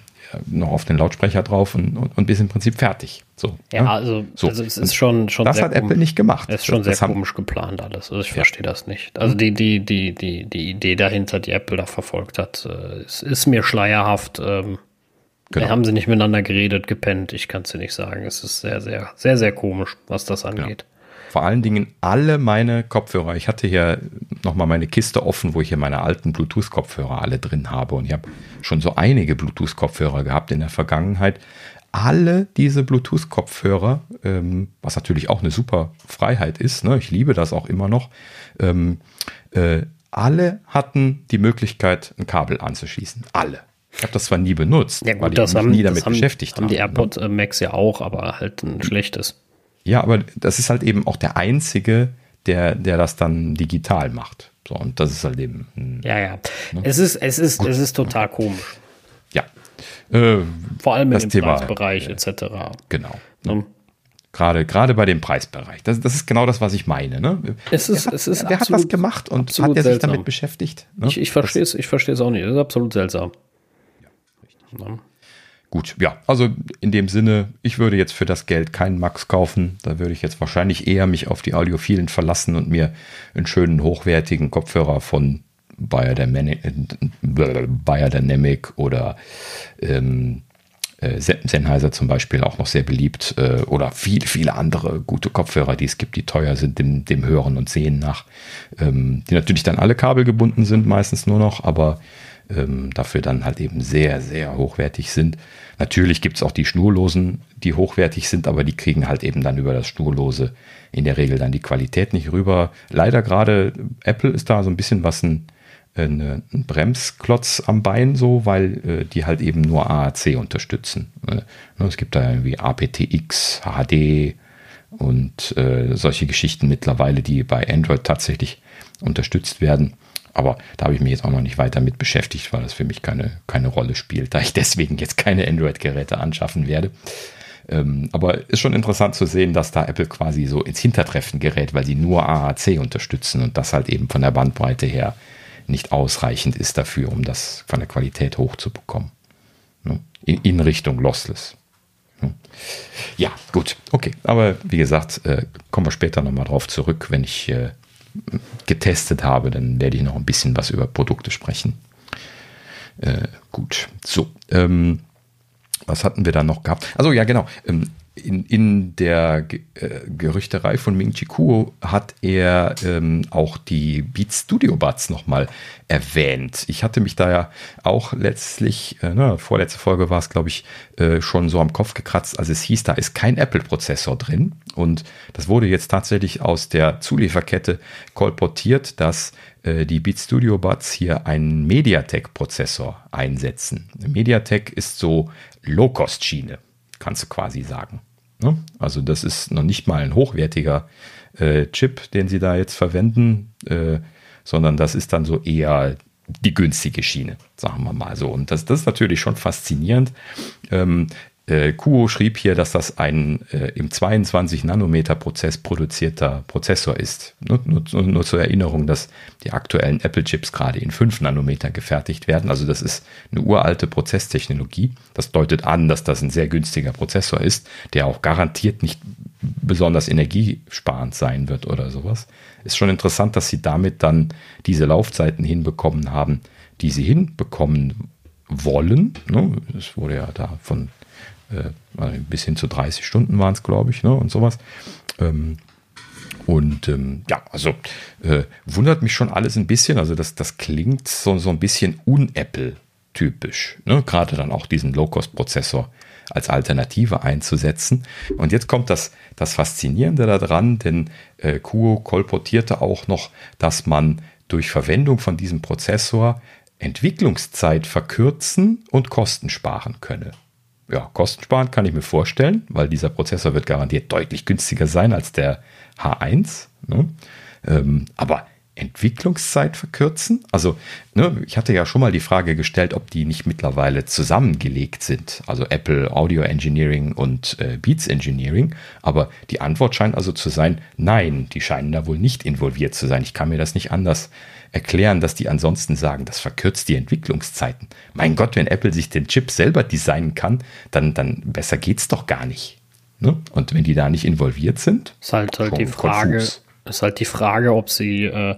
noch auf den Lautsprecher drauf und, und, und bist im Prinzip fertig. So, ja, ja? Also, so. also es ist schon, schon Das hat Apple nicht gemacht. Es ist schon das sehr komisch geplant alles. Also ich verstehe das nicht. Also die, die, die, die, die Idee dahinter, die Apple da verfolgt hat, äh, ist, ist mir schleierhaft. Ähm, genau. Haben sie nicht miteinander geredet, gepennt, ich kann es dir nicht sagen. Es ist sehr, sehr, sehr, sehr komisch, was das angeht. Genau vor allen Dingen alle meine Kopfhörer. Ich hatte hier nochmal meine Kiste offen, wo ich hier meine alten Bluetooth-Kopfhörer alle drin habe. Und ich habe schon so einige Bluetooth-Kopfhörer gehabt in der Vergangenheit. Alle diese Bluetooth-Kopfhörer, ähm, was natürlich auch eine super Freiheit ist, ne? ich liebe das auch immer noch, ähm, äh, alle hatten die Möglichkeit, ein Kabel anzuschließen. Alle. Ich habe das zwar nie benutzt, ja, gut, weil ich mich nie damit haben, beschäftigt haben. Haben die AirPod ne? Max ja auch, aber halt ein schlechtes. Ja, aber das ist halt eben auch der einzige, der, der das dann digital macht. So, und das ist halt eben. Ja, ja. Ne? Es ist, es ist, es ist total komisch. Ja. Äh, Vor allem im Thema, Preisbereich äh, etc. Genau. Ne? Gerade, gerade bei dem Preisbereich. Das, das ist genau das, was ich meine. Ne? Es ist, hat, es ist der absolut, hat was gemacht und hat er sich seltsam. damit beschäftigt. Ne? Ich, ich verstehe es, ich verstehe es auch nicht. Das ist absolut seltsam. Ja, richtig. Ne? Gut, ja, also in dem Sinne, ich würde jetzt für das Geld keinen Max kaufen. Da würde ich jetzt wahrscheinlich eher mich auf die Audiophilen verlassen und mir einen schönen, hochwertigen Kopfhörer von Biodynamic, Biodynamic oder ähm, äh, Sennheiser zum Beispiel auch noch sehr beliebt äh, oder viele, viele andere gute Kopfhörer, die es gibt, die teuer sind dem, dem Hören und Sehen nach, ähm, die natürlich dann alle kabelgebunden sind, meistens nur noch, aber ähm, dafür dann halt eben sehr, sehr hochwertig sind. Natürlich gibt es auch die Schnurlosen, die hochwertig sind, aber die kriegen halt eben dann über das Schnurlose in der Regel dann die Qualität nicht rüber. Leider gerade Apple ist da so ein bisschen was ein, ein, ein Bremsklotz am Bein so, weil äh, die halt eben nur AAC unterstützen. Äh, ne, es gibt da irgendwie aptX, HD und äh, solche Geschichten mittlerweile, die bei Android tatsächlich unterstützt werden. Aber da habe ich mich jetzt auch noch nicht weiter mit beschäftigt, weil das für mich keine, keine Rolle spielt, da ich deswegen jetzt keine Android-Geräte anschaffen werde. Ähm, aber ist schon interessant zu sehen, dass da Apple quasi so ins Hintertreffen gerät, weil sie nur AAC unterstützen und das halt eben von der Bandbreite her nicht ausreichend ist dafür, um das von der Qualität hochzubekommen. Ne? In, in Richtung Lossless. Ne? Ja, gut, okay. Aber wie gesagt, äh, kommen wir später nochmal drauf zurück, wenn ich äh, getestet habe, dann werde ich noch ein bisschen was über Produkte sprechen. Äh, gut, so. Ähm, was hatten wir da noch gehabt? Also ja, genau. Ähm, in, in der äh, Gerüchterei von Ming Chi Kuo hat er ähm, auch die Beat Studio Buds nochmal erwähnt. Ich hatte mich da ja auch letztlich, äh, ne, vorletzte Folge war es, glaube ich, äh, schon so am Kopf gekratzt, als es hieß, da ist kein Apple-Prozessor drin. Und das wurde jetzt tatsächlich aus der Zulieferkette kolportiert, dass äh, die Beat Studio Buds hier einen MediaTek-Prozessor einsetzen. MediaTek ist so Low-Cost-Schiene kannst du quasi sagen. Ne? Also das ist noch nicht mal ein hochwertiger äh, Chip, den sie da jetzt verwenden, äh, sondern das ist dann so eher die günstige Schiene, sagen wir mal so. Und das, das ist natürlich schon faszinierend. Ähm, äh, Kuo schrieb hier, dass das ein äh, im 22-Nanometer-Prozess produzierter Prozessor ist. Nur, nur, nur, zur Erinnerung, dass die aktuellen Apple-Chips gerade in 5 Nanometer gefertigt werden. Also das ist eine uralte Prozesstechnologie. Das deutet an, dass das ein sehr günstiger Prozessor ist, der auch garantiert nicht besonders energiesparend sein wird oder sowas. Ist schon interessant, dass sie damit dann diese Laufzeiten hinbekommen haben, die sie hinbekommen wollen. Ne? Es wurde ja da von äh, bis hin zu 30 Stunden waren es, glaube ich, ne, und sowas. Ähm, und ähm, ja, also äh, wundert mich schon alles ein bisschen. Also das, das klingt so, so ein bisschen un-Apple-typisch. Ne? Gerade dann auch diesen Low-Cost-Prozessor als Alternative einzusetzen. Und jetzt kommt das, das Faszinierende daran, denn äh, Kuo kolportierte auch noch, dass man durch Verwendung von diesem Prozessor Entwicklungszeit verkürzen und Kosten sparen könne ja, kostensparend kann ich mir vorstellen, weil dieser Prozessor wird garantiert deutlich günstiger sein als der H1. Ne? Ähm, aber Entwicklungszeit verkürzen? Also, ne, ich hatte ja schon mal die Frage gestellt, ob die nicht mittlerweile zusammengelegt sind. Also Apple Audio Engineering und äh, Beats Engineering. Aber die Antwort scheint also zu sein, nein, die scheinen da wohl nicht involviert zu sein. Ich kann mir das nicht anders erklären, dass die ansonsten sagen, das verkürzt die Entwicklungszeiten. Mein Gott, wenn Apple sich den Chip selber designen kann, dann, dann besser geht's doch gar nicht. Ne? Und wenn die da nicht involviert sind, ist halt, halt die Frage, konfus. ist halt die Frage, ob sie äh,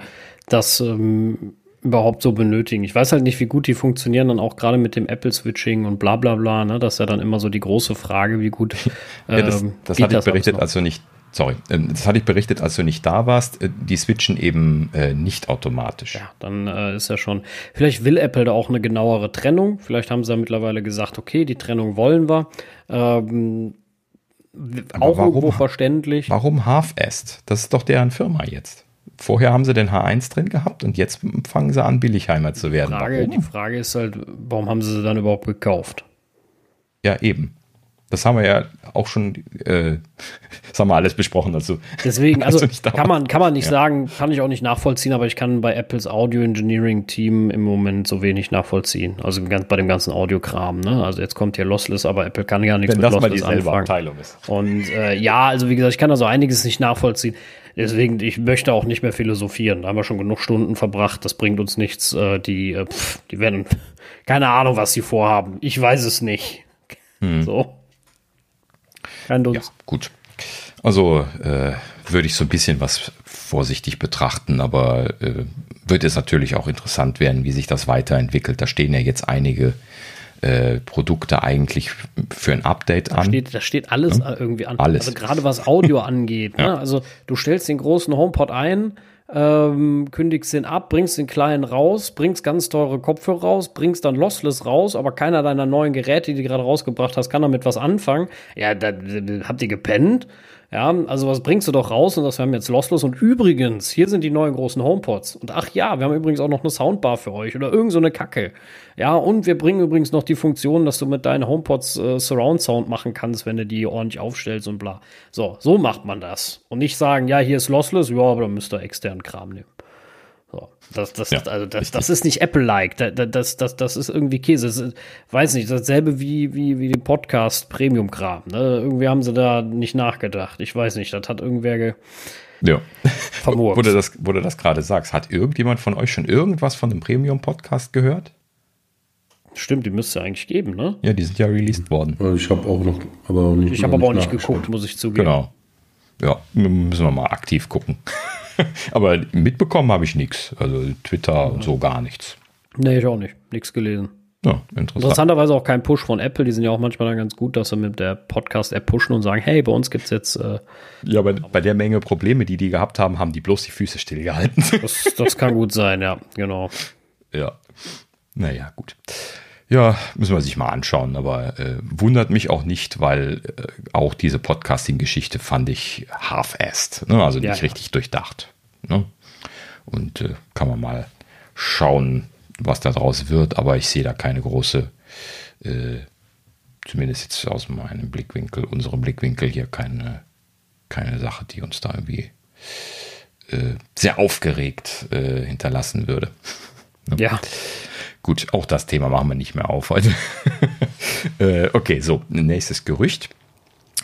das ähm, überhaupt so benötigen. Ich weiß halt nicht, wie gut die funktionieren, dann auch gerade mit dem Apple-Switching und bla bla bla. Ne? Das ist ja dann immer so die große Frage, wie gut. Ähm, [LAUGHS] ja, das, ähm, das hatte ich berichtet, als du nicht sorry, ähm, das hatte ich berichtet, als du nicht da warst. Äh, die switchen eben äh, nicht automatisch. Ja, dann äh, ist ja schon. Vielleicht will Apple da auch eine genauere Trennung. Vielleicht haben sie ja mittlerweile gesagt, okay, die Trennung wollen wir. Ähm, auch warum, irgendwo verständlich. Warum Half-Est? Das ist doch deren Firma jetzt. Vorher haben sie den H1 drin gehabt und jetzt fangen sie an, Billigheimer zu werden. Die Frage, die Frage ist halt, warum haben sie sie dann überhaupt gekauft? Ja, eben. Das haben wir ja auch schon, äh, das haben wir alles besprochen dazu. Deswegen, also kann man, kann man nicht ja. sagen, kann ich auch nicht nachvollziehen, aber ich kann bei Apples Audio Engineering Team im Moment so wenig nachvollziehen. Also bei dem ganzen Audiokram, ne? Also jetzt kommt hier Lossless, aber Apple kann ja nichts Wenn mit das Lossless mal anfangen. Abteilung ist. Und äh, ja, also wie gesagt, ich kann da so einiges nicht nachvollziehen. Deswegen, ich möchte auch nicht mehr philosophieren. Da haben wir schon genug Stunden verbracht. Das bringt uns nichts. Äh, die, äh, pff, die werden, [LAUGHS] keine Ahnung, was sie vorhaben. Ich weiß es nicht. Hm. So. Kein. Ja, gut. Also äh, würde ich so ein bisschen was vorsichtig betrachten, aber äh, wird es natürlich auch interessant werden, wie sich das weiterentwickelt. Da stehen ja jetzt einige äh, Produkte eigentlich für ein Update da an. Steht, da steht alles hm? irgendwie an. Alles. Also gerade was Audio [LAUGHS] angeht. Ne? Also du stellst den großen HomePod ein, ähm, kündigst den ab, bringst den kleinen raus, bringst ganz teure Kopfhörer raus, bringst dann Lossless raus, aber keiner deiner neuen Geräte, die du gerade rausgebracht hast, kann damit was anfangen. Ja, da, da habt ihr gepennt. Ja, also was bringst du doch raus und das haben jetzt Lossless und übrigens, hier sind die neuen großen HomePods und ach ja, wir haben übrigens auch noch eine Soundbar für euch oder irgend so eine Kacke. Ja, und wir bringen übrigens noch die Funktion, dass du mit deinen HomePods äh, Surround Sound machen kannst, wenn du die ordentlich aufstellst und bla. So, so macht man das und nicht sagen, ja, hier ist Lossless, ja, aber dann müsst ihr externen Kram nehmen. So, das, das, ja, also das, das ist nicht Apple-like. Das, das, das, das ist irgendwie Käse. Das ist, weiß nicht, dasselbe wie, wie, wie die Podcast-Premium-Kram. Ne? Irgendwie haben sie da nicht nachgedacht. Ich weiß nicht, das hat irgendwer ge ja. Vermurkt. Wo du das, wo du das gerade sagst, hat irgendjemand von euch schon irgendwas von dem Premium-Podcast gehört? Stimmt, die müsste es eigentlich geben, ne? Ja, die sind ja released worden. Ich habe auch noch, aber auch nicht. Ich habe aber auch nicht geguckt, muss ich zugeben. Genau. Ja, müssen wir mal aktiv gucken. [LAUGHS] Aber mitbekommen habe ich nichts. Also Twitter und so gar nichts. Nee, ich auch nicht. Nichts gelesen. Ja, interessant. Interessanterweise auch kein Push von Apple. Die sind ja auch manchmal dann ganz gut, dass sie mit der Podcast-App pushen und sagen, hey, bei uns gibt es jetzt. Äh, ja, aber bei der Menge Probleme, die die gehabt haben, haben die bloß die Füße stillgehalten. Das, das kann gut sein, ja, genau. Ja. Naja, gut. Ja, müssen wir sich mal anschauen, aber äh, wundert mich auch nicht, weil äh, auch diese Podcasting-Geschichte fand ich half-assed, ne? also nicht ja, richtig durchdacht. Ne? Und äh, kann man mal schauen, was daraus wird, aber ich sehe da keine große, äh, zumindest jetzt aus meinem Blickwinkel, unserem Blickwinkel hier keine, keine Sache, die uns da irgendwie äh, sehr aufgeregt äh, hinterlassen würde. Ne? Ja. Gut, auch das Thema machen wir nicht mehr auf heute. [LAUGHS] äh, okay, so, nächstes Gerücht.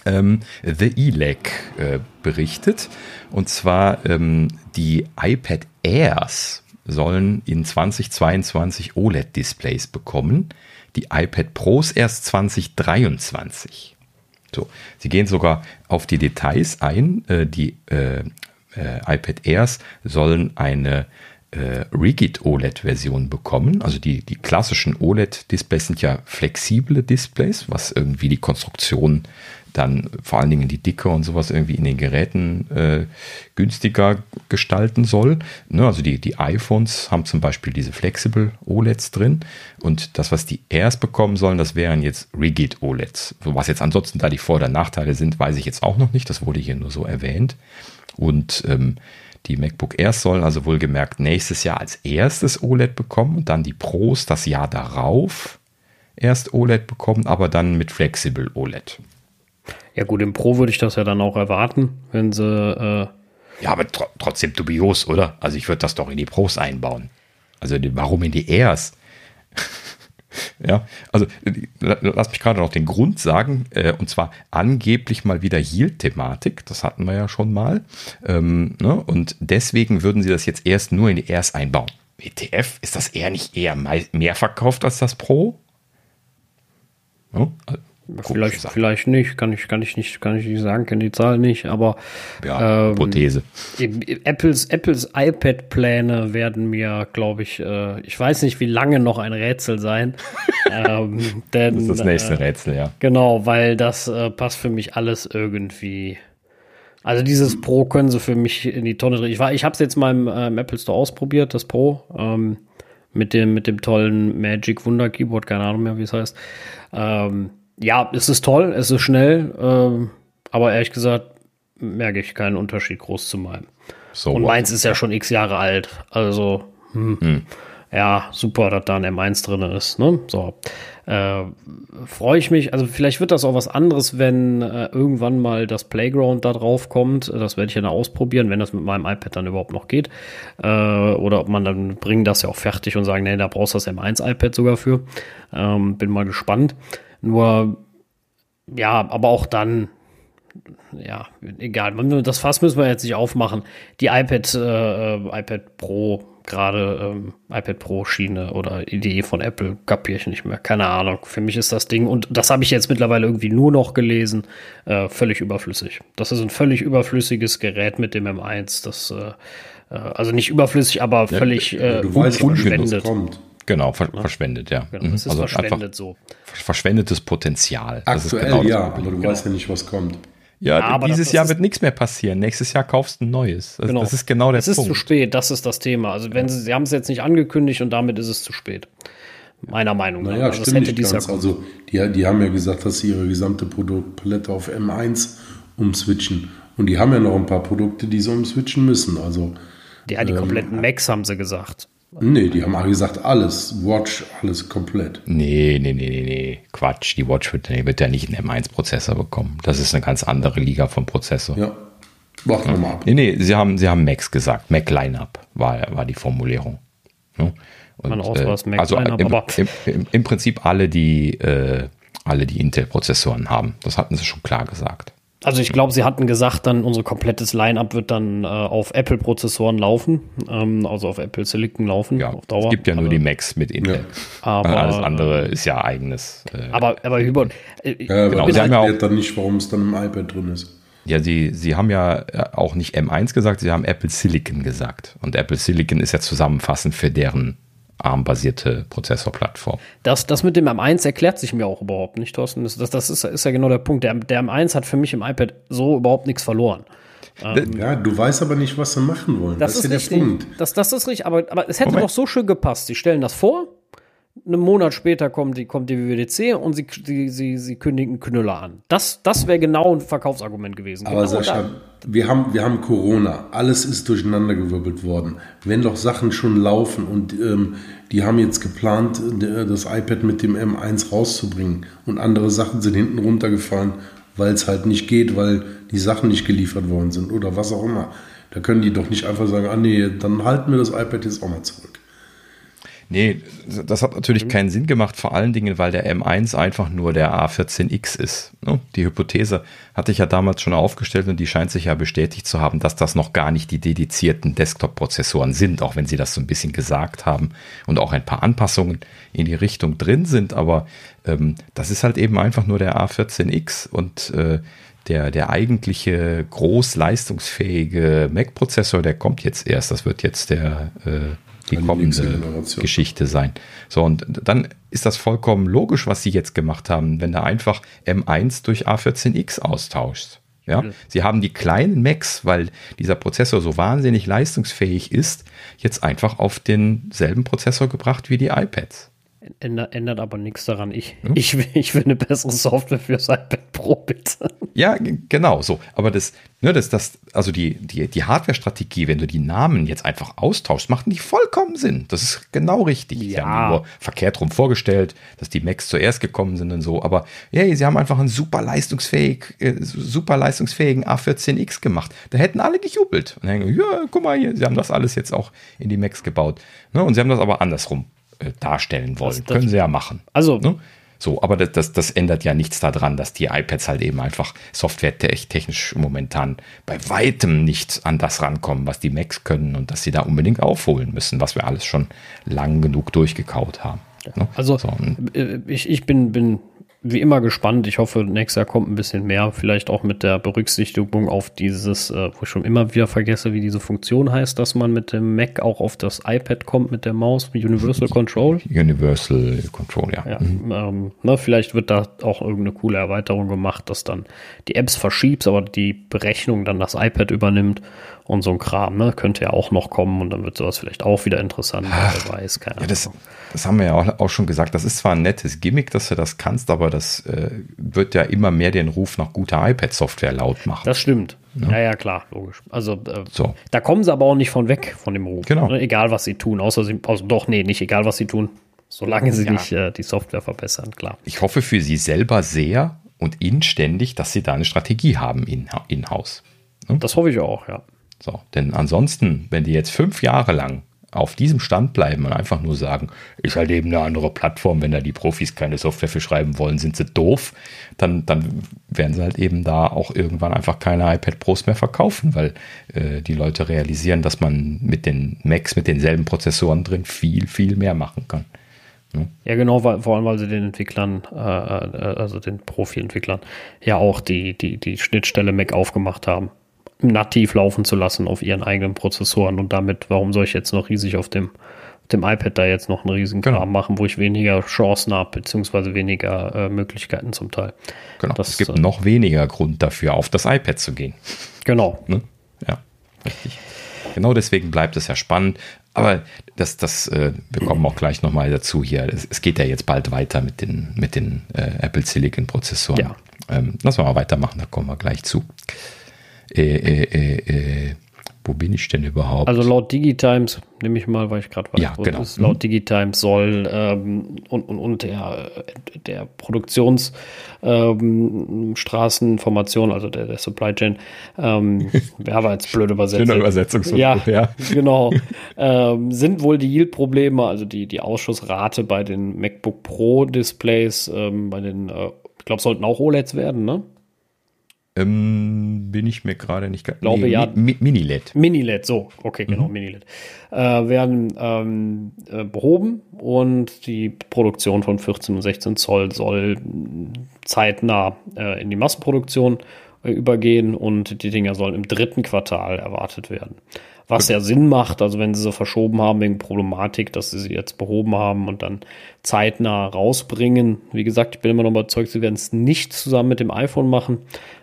Ähm, The E-Leg äh, berichtet. Und zwar ähm, die iPad Airs sollen in 2022 OLED-Displays bekommen. Die iPad Pros erst 2023. So, sie gehen sogar auf die Details ein. Äh, die äh, äh, iPad Airs sollen eine äh, Rigid OLED-Version bekommen. Also die, die klassischen OLED-Displays sind ja flexible Displays, was irgendwie die Konstruktion dann vor allen Dingen die Dicke und sowas irgendwie in den Geräten äh, günstiger gestalten soll. Ne, also die, die iPhones haben zum Beispiel diese Flexible OLEDs drin und das, was die Airs bekommen sollen, das wären jetzt Rigid OLEDs. Was jetzt ansonsten da die Vor- oder Nachteile sind, weiß ich jetzt auch noch nicht. Das wurde hier nur so erwähnt. Und ähm, die MacBook Airs sollen also wohlgemerkt nächstes Jahr als erstes OLED bekommen und dann die Pros das Jahr darauf erst OLED bekommen, aber dann mit Flexible OLED. Ja gut, im Pro würde ich das ja dann auch erwarten, wenn sie äh, Ja, aber tr trotzdem dubios, oder? Also ich würde das doch in die Pros einbauen. Also warum in die Airs? Ja, also lass mich gerade noch den Grund sagen, äh, und zwar angeblich mal wieder Yield-Thematik, das hatten wir ja schon mal. Ähm, ne? Und deswegen würden sie das jetzt erst nur in die Airs einbauen. ETF, ist das eher nicht eher mehr verkauft als das Pro? Also Vielleicht, vielleicht nicht, kann ich, kann ich nicht, kann ich nicht sagen, kenne die Zahl nicht, aber ja, ähm, Hypothese. Apples, Apples iPad-Pläne werden mir, glaube ich, äh, ich weiß nicht, wie lange noch ein Rätsel sein. [LAUGHS] ähm, denn, das ist das nächste äh, Rätsel, ja. Genau, weil das äh, passt für mich alles irgendwie. Also dieses Pro können sie für mich in die Tonne drehen. Ich, war, ich habe es jetzt mal im, äh, im, Apple Store ausprobiert, das Pro. Ähm, mit dem, mit dem tollen Magic Wunder Keyboard, keine Ahnung mehr, wie es heißt. Ähm, ja, es ist toll, es ist schnell, ähm, aber ehrlich gesagt merke ich keinen Unterschied groß zu meinem. So Und meins ist ja schon x Jahre alt, also hm, hm. ja, super, dass da ein M1 drin ist. Ne? So, äh, freue ich mich. Also vielleicht wird das auch was anderes, wenn äh, irgendwann mal das Playground da drauf kommt. Das werde ich ja dann ausprobieren, wenn das mit meinem iPad dann überhaupt noch geht. Äh, oder ob man dann bringen das ja auch fertig und sagen, nee, da brauchst du das M1 iPad sogar für. Ähm, bin mal gespannt. Nur, ja, aber auch dann, ja, egal. Das Fass müssen wir jetzt nicht aufmachen. Die iPad, äh, äh iPad Pro, gerade ähm, iPad Pro Schiene oder Idee von Apple, kapiere ich nicht mehr. Keine Ahnung. Für mich ist das Ding, und das habe ich jetzt mittlerweile irgendwie nur noch gelesen, äh, völlig überflüssig. Das ist ein völlig überflüssiges Gerät mit dem M1. Das, äh, äh, also nicht überflüssig, aber völlig ja, du weißt, unverschwendet. Genau, ver ja. verschwendet, ja. Genau, es ist also verschwendet so. Verschwendetes Potenzial. Aktuell genau ja, aber du genau. weißt ja nicht, was kommt. Ja, ja dieses das, Jahr wird nichts mehr passieren. Nächstes Jahr kaufst du ein neues. Das, genau. das ist genau der es Punkt. Es ist zu spät, das ist das Thema. Also wenn sie, sie haben es jetzt nicht angekündigt und damit ist es zu spät. Meiner Meinung nach. Naja, also stimmt hätte nicht ganz. Also die, die haben ja gesagt, dass sie ihre gesamte Produktpalette auf M1 umswitchen. Und die haben ja noch ein paar Produkte, die sie umswitchen müssen. Also ja, die ähm, kompletten Macs haben sie gesagt. Nee, die haben alle gesagt, alles, Watch, alles komplett. Nee, nee, nee, nee, nee. Quatsch, die Watch wird, wird ja nicht einen M1-Prozessor bekommen. Das ist eine ganz andere Liga vom Prozessor. Ja. Warten wir mal ab. Nee, nee, sie haben, sie haben Max gesagt. Mac Lineup war, war die Formulierung. Ja. Und, Man äh, Mac also Lineup, im, im, im, im, Prinzip alle, die, äh, alle, die Intel-Prozessoren haben. Das hatten sie schon klar gesagt. Also ich glaube, sie hatten gesagt, dann unser komplettes Line-up wird dann äh, auf Apple-Prozessoren laufen, ähm, also auf Apple Silicon laufen. Ja, auf Dauer. Es gibt ja nur aber, die Macs mit Intel. Ja. Aber alles andere ist ja eigenes. Äh, aber aber Hubert, äh, ja, genau, sie haben ja auch, dann nicht, warum es dann im iPad drin ist. Ja, sie, sie haben ja äh, auch nicht M1 gesagt, sie haben Apple Silicon gesagt. Und Apple Silicon ist ja zusammenfassend für deren ARM-basierte Prozessorplattform. Das, das mit dem M1 erklärt sich mir auch überhaupt nicht, Thorsten. Das, das, das ist, ist ja genau der Punkt. Der, der M1 hat für mich im iPad so überhaupt nichts verloren. Ähm, ja, du weißt aber nicht, was sie machen wollen. Das, das ist, ist der Punkt. Das, das ist richtig, aber, aber es hätte Moment. doch so schön gepasst. Sie stellen das vor, einen Monat später kommt die, kommt die WWDC und sie, sie, sie, sie kündigen Knüller an. Das, das wäre genau ein Verkaufsargument gewesen. Aber genau Sascha, wir haben, wir haben Corona. Alles ist durcheinandergewirbelt worden. Wenn doch Sachen schon laufen und ähm, die haben jetzt geplant, das iPad mit dem M1 rauszubringen und andere Sachen sind hinten runtergefallen, weil es halt nicht geht, weil die Sachen nicht geliefert worden sind oder was auch immer. Da können die doch nicht einfach sagen, ah nee, dann halten wir das iPad jetzt auch mal zurück. Nee, das hat natürlich mhm. keinen Sinn gemacht, vor allen Dingen, weil der M1 einfach nur der A14X ist. Ne? Die Hypothese hatte ich ja damals schon aufgestellt und die scheint sich ja bestätigt zu haben, dass das noch gar nicht die dedizierten Desktop-Prozessoren sind, auch wenn sie das so ein bisschen gesagt haben und auch ein paar Anpassungen in die Richtung drin sind. Aber ähm, das ist halt eben einfach nur der A14X und äh, der, der eigentliche groß leistungsfähige Mac-Prozessor, der kommt jetzt erst. Das wird jetzt der äh, die kommende Geschichte sein. So, und dann ist das vollkommen logisch, was sie jetzt gemacht haben, wenn du einfach M1 durch A14X austauschst. Ja, mhm. sie haben die kleinen Macs, weil dieser Prozessor so wahnsinnig leistungsfähig ist, jetzt einfach auf denselben Prozessor gebracht wie die iPads. Ändert, ändert aber nichts daran. Ich, hm? ich, will, ich will eine bessere Software fürs iPad Pro, bitte. Ja, genau, so. Aber das, ne, das, das, also die, die, die Hardware-Strategie, wenn du die Namen jetzt einfach austauschst, macht nicht vollkommen Sinn. Das ist genau richtig. Ja. Sie haben nur verkehrt rum vorgestellt, dass die Macs zuerst gekommen sind und so. Aber hey, sie haben einfach einen super leistungsfähig, äh, super leistungsfähigen A14X gemacht. Da hätten alle gejubelt. Und dann, ja, guck mal hier, sie haben das alles jetzt auch in die Macs gebaut. Ne, und sie haben das aber andersrum äh, darstellen wollen. Das, das, Können sie ja machen. Also, ne? So, aber das, das, das ändert ja nichts daran, dass die iPads halt eben einfach softwaretechnisch momentan bei weitem nicht an das rankommen, was die Macs können und dass sie da unbedingt aufholen müssen, was wir alles schon lang genug durchgekaut haben. Ne? Also so, äh, ich, ich bin, bin wie immer gespannt. Ich hoffe, nächstes Jahr kommt ein bisschen mehr. Vielleicht auch mit der Berücksichtigung auf dieses, äh, wo ich schon immer wieder vergesse, wie diese Funktion heißt, dass man mit dem Mac auch auf das iPad kommt mit der Maus, Universal [LAUGHS] Control. Universal Control, ja. ja mhm. ähm, na, vielleicht wird da auch irgendeine coole Erweiterung gemacht, dass dann die Apps verschiebst, aber die Berechnung dann das iPad übernimmt und so ein Kram, ne? Könnte ja auch noch kommen und dann wird sowas vielleicht auch wieder interessant, wer weiß, keine ja, das, das, haben wir ja auch, auch, schon gesagt. Das ist zwar ein nettes Gimmick, dass du das kannst, aber das äh, wird ja immer mehr den Ruf nach guter iPad-Software laut machen. Das stimmt. Ja, ja, ja klar, logisch. Also äh, so. da kommen sie aber auch nicht von weg von dem Ruf. Genau. Ne? Egal was sie tun, außer sie, also doch, nee, nicht egal was sie tun, solange sie ja. nicht äh, die Software verbessern, klar. Ich hoffe für sie selber sehr und inständig, dass sie da eine Strategie haben in-house. In ne? Das hoffe ich auch, ja. So, denn ansonsten, wenn die jetzt fünf Jahre lang auf diesem Stand bleiben und einfach nur sagen, ist halt eben eine andere Plattform, wenn da die Profis keine Software für schreiben wollen, sind sie doof, dann, dann werden sie halt eben da auch irgendwann einfach keine iPad Pros mehr verkaufen, weil äh, die Leute realisieren, dass man mit den Macs, mit denselben Prozessoren drin viel, viel mehr machen kann. Ja, ja genau, weil, vor allem, weil sie den Entwicklern, äh, äh also den Profi-Entwicklern, ja auch die, die, die Schnittstelle Mac aufgemacht haben nativ laufen zu lassen auf ihren eigenen Prozessoren und damit, warum soll ich jetzt noch riesig auf dem, dem iPad da jetzt noch einen riesigen Kram genau. machen, wo ich weniger Chancen habe, beziehungsweise weniger äh, Möglichkeiten zum Teil. Genau. Das, es gibt äh, noch weniger Grund dafür, auf das iPad zu gehen. Genau. Ne? Ja, richtig. Genau deswegen bleibt es ja spannend. Aber das, das, äh, wir kommen auch gleich nochmal dazu hier. Es, es, geht ja jetzt bald weiter mit den, mit den äh, Apple Silicon Prozessoren. Ja. Ähm, wir mal weitermachen, da kommen wir gleich zu äh, äh, äh, wo bin ich denn überhaupt? Also laut Digitimes, nehme ich mal, weil ich gerade weiß, ja, genau. Ist, laut mhm. Digitimes soll ähm, und, und, und der, der Produktionsstraßeninformation, ähm, also der, der Supply Chain, ähm, [LAUGHS] wer war jetzt blöd übersetzt? Schöner Übersetzung. Ja, ja, [LAUGHS] genau. ähm, sind wohl die Yield-Probleme, also die, die Ausschussrate bei den MacBook Pro Displays, ähm, bei den, äh, ich glaube, sollten auch OLEDs werden, ne? Ähm, bin ich mir gerade nicht ganz. Glaube nee, ja. Mi Mini-LED. Mini-LED, so, okay, genau, mhm. Mini-LED. Äh, werden ähm, äh, behoben und die Produktion von 14 und 16 Zoll soll zeitnah äh, in die Massenproduktion äh, übergehen und die Dinger sollen im dritten Quartal erwartet werden. Was ja Sinn macht, also wenn sie so verschoben haben wegen Problematik, dass sie sie jetzt behoben haben und dann zeitnah rausbringen. Wie gesagt, ich bin immer noch überzeugt, sie werden es nicht zusammen mit dem iPhone machen.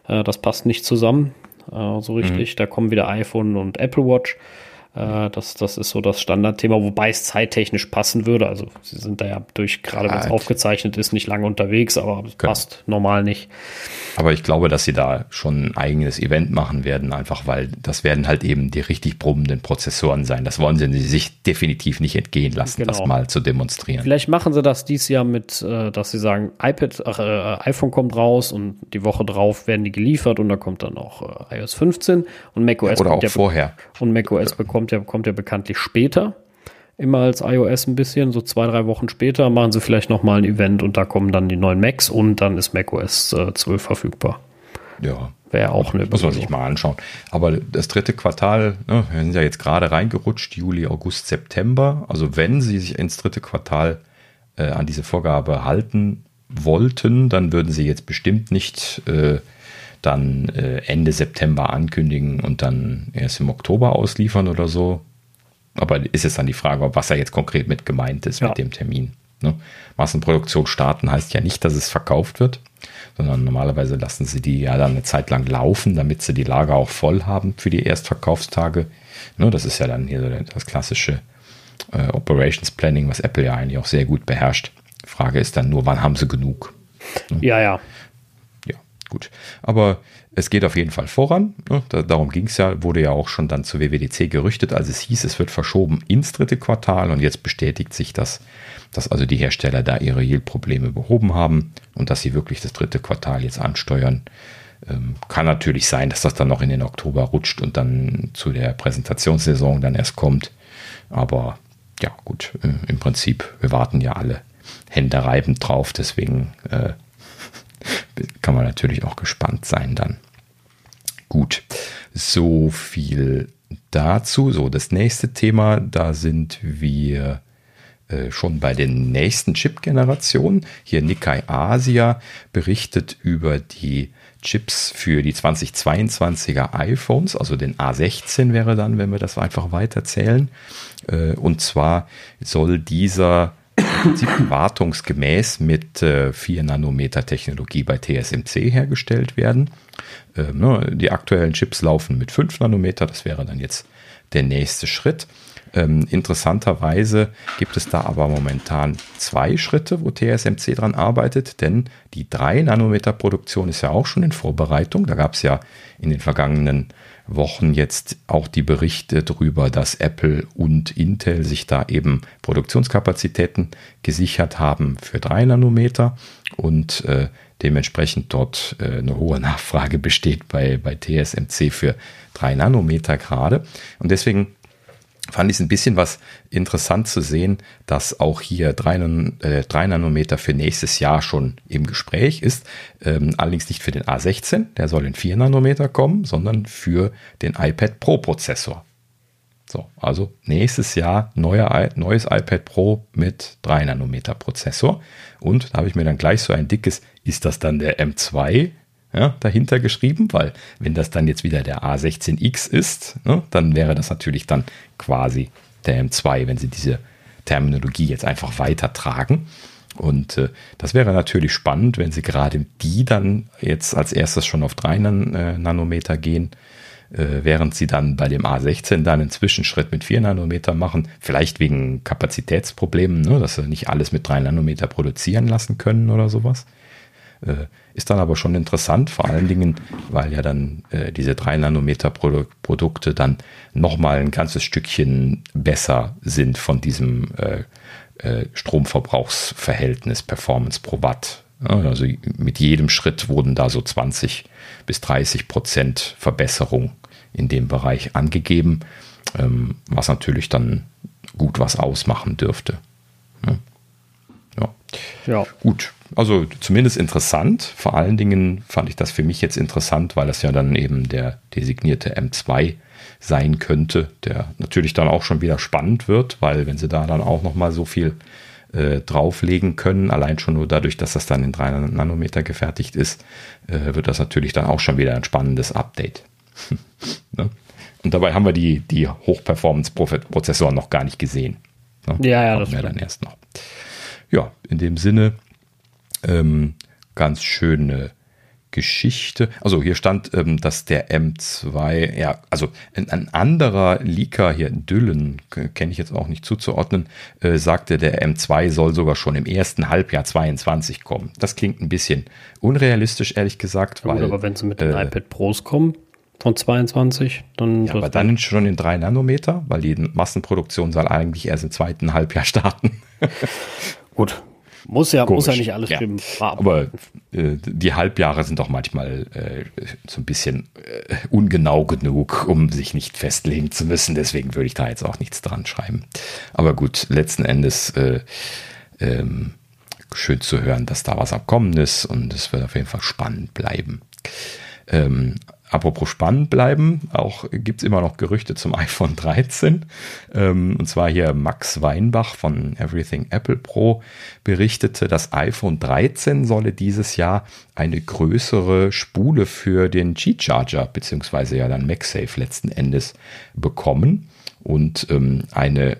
Äh, das passt nicht zusammen äh, so richtig. Mhm. Da kommen wieder iPhone und Apple Watch. Äh, das, das ist so das Standardthema, wobei es zeittechnisch passen würde. Also sie sind da ja durch, gerade wenn es aufgezeichnet ist, nicht lange unterwegs, aber es genau. passt normal nicht. Aber ich glaube, dass sie da schon ein eigenes Event machen werden, einfach weil das werden halt eben die richtig brummenden Prozessoren sein. Das wollen sie sich definitiv nicht entgehen lassen, genau. das mal zu demonstrieren. Vielleicht machen sie das dieses Jahr mit, äh, dass sie sagen, iPad, äh, iPhone kommt raus und die Woche drauf werden die geliefert und da kommt dann auch äh, iOS 15 und macOS Oder auch ja vorher. Und macOS bekommt kommt ja, kommt ja bekanntlich später. Immer als iOS ein bisschen, so zwei, drei Wochen später machen sie vielleicht nochmal ein Event und da kommen dann die neuen Macs und dann ist macOS äh, 12 verfügbar. Ja. Wäre auch eine Muss man sich mal anschauen. Aber das dritte Quartal, ne, wir sind ja jetzt gerade reingerutscht, Juli, August, September. Also wenn sie sich ins dritte Quartal äh, an diese Vorgabe halten wollten, dann würden sie jetzt bestimmt nicht äh, dann äh, Ende September ankündigen und dann erst im Oktober ausliefern oder so. Aber ist es dann die Frage, was da jetzt konkret mit gemeint ist ja. mit dem Termin. Ne? Massenproduktion starten heißt ja nicht, dass es verkauft wird, sondern normalerweise lassen sie die ja dann eine Zeit lang laufen, damit sie die Lager auch voll haben für die Erstverkaufstage. Ne? Das ist ja dann hier so das klassische äh, Operations Planning, was Apple ja eigentlich auch sehr gut beherrscht. Frage ist dann nur, wann haben sie genug? Ne? Ja, ja. Gut. Aber es geht auf jeden Fall voran. Ne? Da, darum ging es ja, wurde ja auch schon dann zur WWDC gerüchtet, als es hieß, es wird verschoben ins dritte Quartal und jetzt bestätigt sich das, dass also die Hersteller da ihre Yield-Probleme behoben haben und dass sie wirklich das dritte Quartal jetzt ansteuern. Ähm, kann natürlich sein, dass das dann noch in den Oktober rutscht und dann zu der Präsentationssaison dann erst kommt. Aber ja, gut, äh, im Prinzip, wir warten ja alle Hände reibend drauf, deswegen äh, kann man natürlich auch gespannt sein dann. Gut, so viel dazu. So, das nächste Thema, da sind wir äh, schon bei den nächsten Chip-Generationen. Hier Nikkei Asia berichtet über die Chips für die 2022er iPhones, also den A16 wäre dann, wenn wir das einfach weiterzählen. Äh, und zwar soll dieser wartungsgemäß mit 4 äh, Nanometer Technologie bei TSMC hergestellt werden. Ähm, ne, die aktuellen Chips laufen mit 5 Nanometer, das wäre dann jetzt der nächste Schritt. Ähm, interessanterweise gibt es da aber momentan zwei Schritte, wo TSMC dran arbeitet, denn die 3 Nanometer Produktion ist ja auch schon in Vorbereitung. Da gab es ja in den vergangenen Wochen jetzt auch die Berichte darüber, dass Apple und Intel sich da eben Produktionskapazitäten gesichert haben für 3 Nanometer und äh, dementsprechend dort äh, eine hohe Nachfrage besteht bei, bei TSMC für 3 Nanometer gerade. Und deswegen fand ich es ein bisschen was interessant zu sehen, dass auch hier 3, äh, 3 Nanometer für nächstes Jahr schon im Gespräch ist. Ähm, allerdings nicht für den A16, der soll in 4 Nanometer kommen, sondern für den iPad Pro Prozessor. So, also nächstes Jahr neuer, neues iPad Pro mit 3 Nanometer Prozessor. Und da habe ich mir dann gleich so ein dickes, ist das dann der M2 ja, dahinter geschrieben, weil wenn das dann jetzt wieder der A16X ist, ne, dann wäre das natürlich dann quasi der M2, wenn sie diese Terminologie jetzt einfach weitertragen. Und äh, das wäre natürlich spannend, wenn sie gerade die dann jetzt als erstes schon auf 3 Nan äh, Nanometer gehen, äh, während sie dann bei dem A16 dann einen Zwischenschritt mit 4 Nanometer machen, vielleicht wegen Kapazitätsproblemen, ne, dass sie nicht alles mit 3 Nanometer produzieren lassen können oder sowas. Äh, ist dann aber schon interessant, vor allen Dingen, weil ja dann äh, diese 3 Nanometer Produkte dann nochmal ein ganzes Stückchen besser sind von diesem äh, äh, Stromverbrauchsverhältnis Performance pro Watt. Also mit jedem Schritt wurden da so 20 bis 30 Prozent Verbesserung in dem Bereich angegeben, ähm, was natürlich dann gut was ausmachen dürfte. Ja. ja. Gut, also zumindest interessant. Vor allen Dingen fand ich das für mich jetzt interessant, weil das ja dann eben der designierte M2 sein könnte, der natürlich dann auch schon wieder spannend wird, weil wenn sie da dann auch nochmal so viel äh, drauflegen können, allein schon nur dadurch, dass das dann in 3 Nanometer gefertigt ist, äh, wird das natürlich dann auch schon wieder ein spannendes Update. [LAUGHS] ne? Und dabei haben wir die, die Hochperformance-Prozessoren noch gar nicht gesehen. Ne? Ja, ja, das wir dann erst noch. Ja, in dem Sinne, ähm, ganz schöne Geschichte. Also hier stand, ähm, dass der M2, ja, also ein, ein anderer Leaker hier, Düllen, kenne ich jetzt auch nicht zuzuordnen, äh, sagte, der M2 soll sogar schon im ersten Halbjahr 22 kommen. Das klingt ein bisschen unrealistisch, ehrlich gesagt. Ja, weil, aber wenn sie mit den äh, iPad Pros kommen, von 22, dann. Ja, aber dann schon in 3 Nanometer, weil die Massenproduktion soll eigentlich erst im zweiten Halbjahr starten. Gut, muss ja, muss ja nicht alles ja. stimmen. Aber äh, die Halbjahre sind doch manchmal äh, so ein bisschen äh, ungenau genug, um sich nicht festlegen zu müssen. Deswegen würde ich da jetzt auch nichts dran schreiben. Aber gut, letzten Endes äh, ähm, schön zu hören, dass da was am Kommen ist und es wird auf jeden Fall spannend bleiben. Ähm, Apropos spannend bleiben, auch gibt es immer noch Gerüchte zum [LAUGHS] iPhone 13. Ähm, und zwar hier Max Weinbach von Everything Apple Pro berichtete, das iPhone 13 solle dieses Jahr eine größere Spule für den G-Charger, beziehungsweise ja dann MagSafe letzten Endes bekommen. Und ähm, eine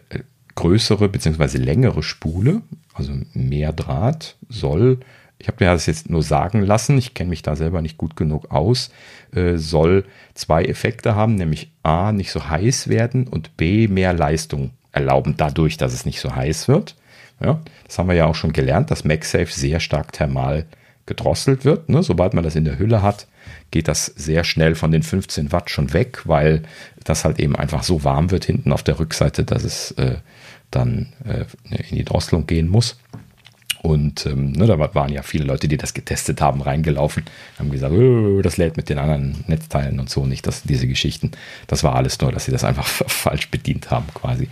größere beziehungsweise längere Spule, also mehr Draht, soll ich habe mir das jetzt nur sagen lassen, ich kenne mich da selber nicht gut genug aus, äh, soll zwei Effekte haben, nämlich A, nicht so heiß werden und B, mehr Leistung erlauben, dadurch, dass es nicht so heiß wird. Ja, das haben wir ja auch schon gelernt, dass MagSafe sehr stark thermal gedrosselt wird. Ne? Sobald man das in der Hülle hat, geht das sehr schnell von den 15 Watt schon weg, weil das halt eben einfach so warm wird hinten auf der Rückseite, dass es äh, dann äh, in die Drosselung gehen muss. Und ähm, ne, da waren ja viele Leute, die das getestet haben, reingelaufen, haben gesagt, oh, das lädt mit den anderen Netzteilen und so nicht, dass diese Geschichten. Das war alles nur, dass sie das einfach [LAUGHS] falsch bedient haben, quasi,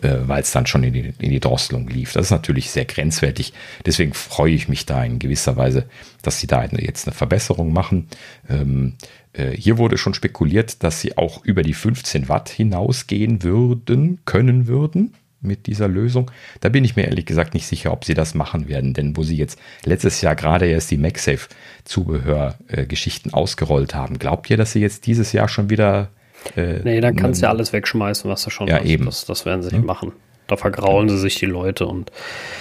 äh, weil es dann schon in die, in die Drosselung lief. Das ist natürlich sehr grenzwertig. Deswegen freue ich mich da in gewisser Weise, dass sie da jetzt eine Verbesserung machen. Ähm, äh, hier wurde schon spekuliert, dass sie auch über die 15 Watt hinausgehen würden, können würden mit dieser Lösung. Da bin ich mir ehrlich gesagt nicht sicher, ob sie das machen werden, denn wo sie jetzt letztes Jahr gerade erst die MagSafe Zubehörgeschichten äh, ausgerollt haben, glaubt ihr, dass sie jetzt dieses Jahr schon wieder äh, Nee, dann kannst du ja alles wegschmeißen, was du schon ja, hast. Eben. Das, das werden sie nicht ja. machen. Da vergraulen sie sich die Leute und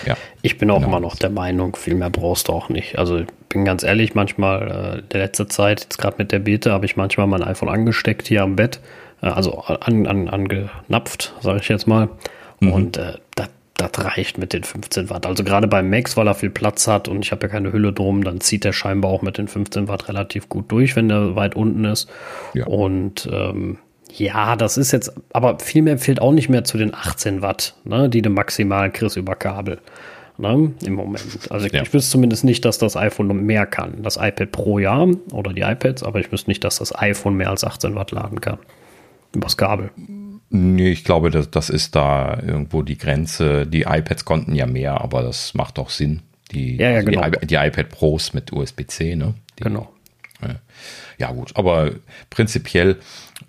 ja. ich bin auch genau. immer noch der Meinung, viel mehr brauchst du auch nicht. Also ich bin ganz ehrlich, manchmal, äh, der letzte Zeit, jetzt gerade mit der Bete, habe ich manchmal mein iPhone angesteckt hier am Bett, äh, also an, an, angenapft, sage ich jetzt mal. Mhm. Und äh, das, das reicht mit den 15 Watt. Also gerade beim Max, weil er viel Platz hat und ich habe ja keine Hülle drum, dann zieht der scheinbar auch mit den 15 Watt relativ gut durch, wenn der weit unten ist. Ja. Und ähm, ja, das ist jetzt, aber viel mehr fehlt auch nicht mehr zu den 18 Watt, ne, die du maximal kriegst über Kabel. Ne, Im Moment. Also ja. ich wüsste zumindest nicht, dass das iPhone mehr kann. Das iPad Pro ja oder die iPads, aber ich wüsste nicht, dass das iPhone mehr als 18 Watt laden kann. Übers Kabel. Nee, ich glaube, das, das ist da irgendwo die Grenze. Die iPads konnten ja mehr, aber das macht doch Sinn. Die, ja, ja, also genau. die, die, iPad Pros mit USB-C, ne? Die, genau. Ja, gut, aber prinzipiell,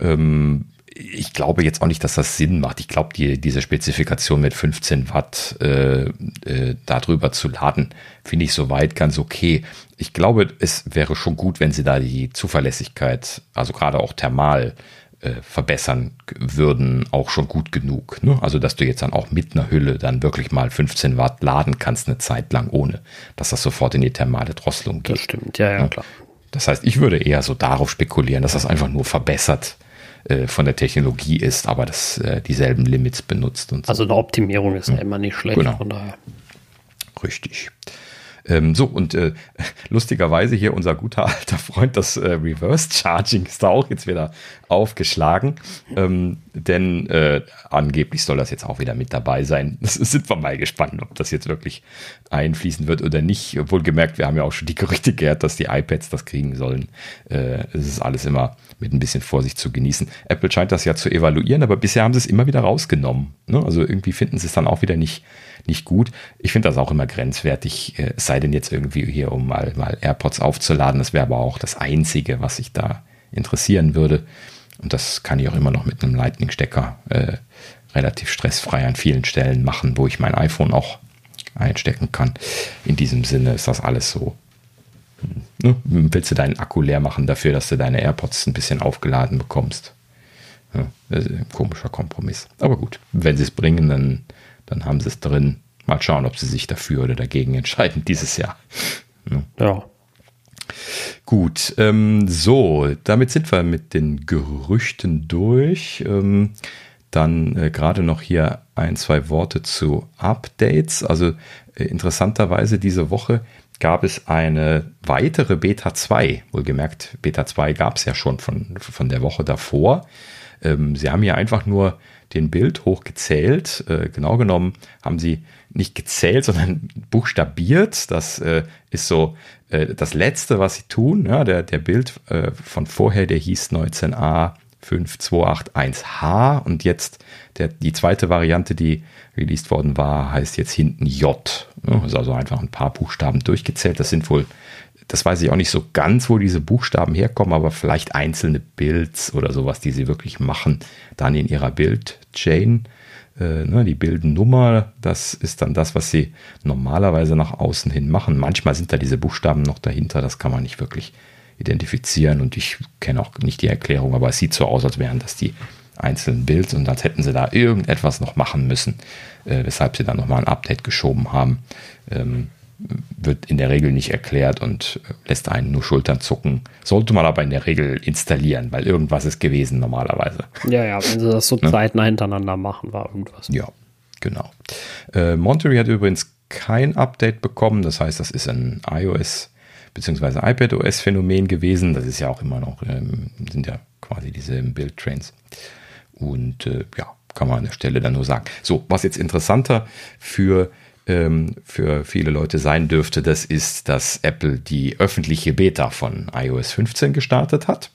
ähm, ich glaube jetzt auch nicht, dass das Sinn macht. Ich glaube, die, diese Spezifikation mit 15 Watt äh, äh, darüber zu laden, finde ich soweit ganz okay. Ich glaube, es wäre schon gut, wenn sie da die Zuverlässigkeit, also gerade auch thermal, äh, verbessern würden, auch schon gut genug. Ne? Also, dass du jetzt dann auch mit einer Hülle dann wirklich mal 15 Watt laden kannst, eine Zeit lang, ohne dass das sofort in die thermale Drosselung geht. Das stimmt, ja, ja, ja. klar. Das heißt, ich würde eher so darauf spekulieren, dass das einfach nur verbessert äh, von der Technologie ist, aber das äh, dieselben Limits benutzt. Und so. Also eine Optimierung ist ja hm. immer nicht schlecht, genau. von daher. Richtig. Ähm, so, und äh, [LAUGHS] lustigerweise hier unser guter alter Freund, das äh, Reverse Charging ist da auch jetzt wieder aufgeschlagen. Ähm, denn äh, angeblich soll das jetzt auch wieder mit dabei sein. [LAUGHS] Das sind wir mal gespannt, ob das jetzt wirklich einfließen wird oder nicht. Wohlgemerkt, wir haben ja auch schon die Gerüchte gehört, dass die iPads das kriegen sollen. Äh, es ist alles immer mit ein bisschen Vorsicht zu genießen. Apple scheint das ja zu evaluieren, aber bisher haben sie es immer wieder rausgenommen. Ne? Also irgendwie finden sie es dann auch wieder nicht nicht gut. Ich finde das auch immer grenzwertig, äh, es sei denn jetzt irgendwie hier, um mal, mal AirPods aufzuladen. Das wäre aber auch das Einzige, was sich da interessieren würde. Und das kann ich auch immer noch mit einem Lightning-Stecker äh, relativ stressfrei an vielen Stellen machen, wo ich mein iPhone auch einstecken kann. In diesem Sinne ist das alles so. Ne? Willst du deinen Akku leer machen dafür, dass du deine AirPods ein bisschen aufgeladen bekommst? Ja, komischer Kompromiss. Aber gut, wenn sie es bringen, dann dann haben sie es drin. Mal schauen, ob sie sich dafür oder dagegen entscheiden dieses Jahr. Ja. ja. Gut, ähm, so, damit sind wir mit den Gerüchten durch. Ähm, dann äh, gerade noch hier ein, zwei Worte zu Updates. Also äh, interessanterweise diese Woche gab es eine weitere Beta 2. Wohlgemerkt, Beta 2 gab es ja schon von, von der Woche davor. Ähm, sie haben hier einfach nur den Bild hochgezählt. Äh, genau genommen haben sie nicht gezählt, sondern buchstabiert. Das äh, ist so äh, das Letzte, was sie tun. Ja, der, der Bild äh, von vorher, der hieß 19a 5281H und jetzt der, die zweite Variante, die released worden war, heißt jetzt hinten J. Ja, ist also einfach ein paar Buchstaben durchgezählt. Das sind wohl das weiß ich auch nicht so ganz, wo diese Buchstaben herkommen, aber vielleicht einzelne Builds oder sowas, die sie wirklich machen, dann in ihrer Build-Chain. Äh, ne, die Bildnummer, das ist dann das, was sie normalerweise nach außen hin machen. Manchmal sind da diese Buchstaben noch dahinter, das kann man nicht wirklich identifizieren und ich kenne auch nicht die Erklärung, aber es sieht so aus, als wären das die einzelnen Builds und als hätten sie da irgendetwas noch machen müssen, äh, weshalb sie dann nochmal ein Update geschoben haben. Ähm, wird in der Regel nicht erklärt und lässt einen nur Schultern zucken. Sollte man aber in der Regel installieren, weil irgendwas ist gewesen normalerweise. Ja, ja, wenn sie das so ne? zeitnah hintereinander machen, war irgendwas. Ja, genau. Äh, Monterey hat übrigens kein Update bekommen, das heißt, das ist ein iOS bzw. iPadOS-Phänomen gewesen. Das ist ja auch immer noch, ähm, sind ja quasi diese Build-Trains. Und äh, ja, kann man an der Stelle dann nur sagen. So, was jetzt interessanter für ähm, für viele Leute sein dürfte, das ist, dass Apple die öffentliche Beta von iOS 15 gestartet hat.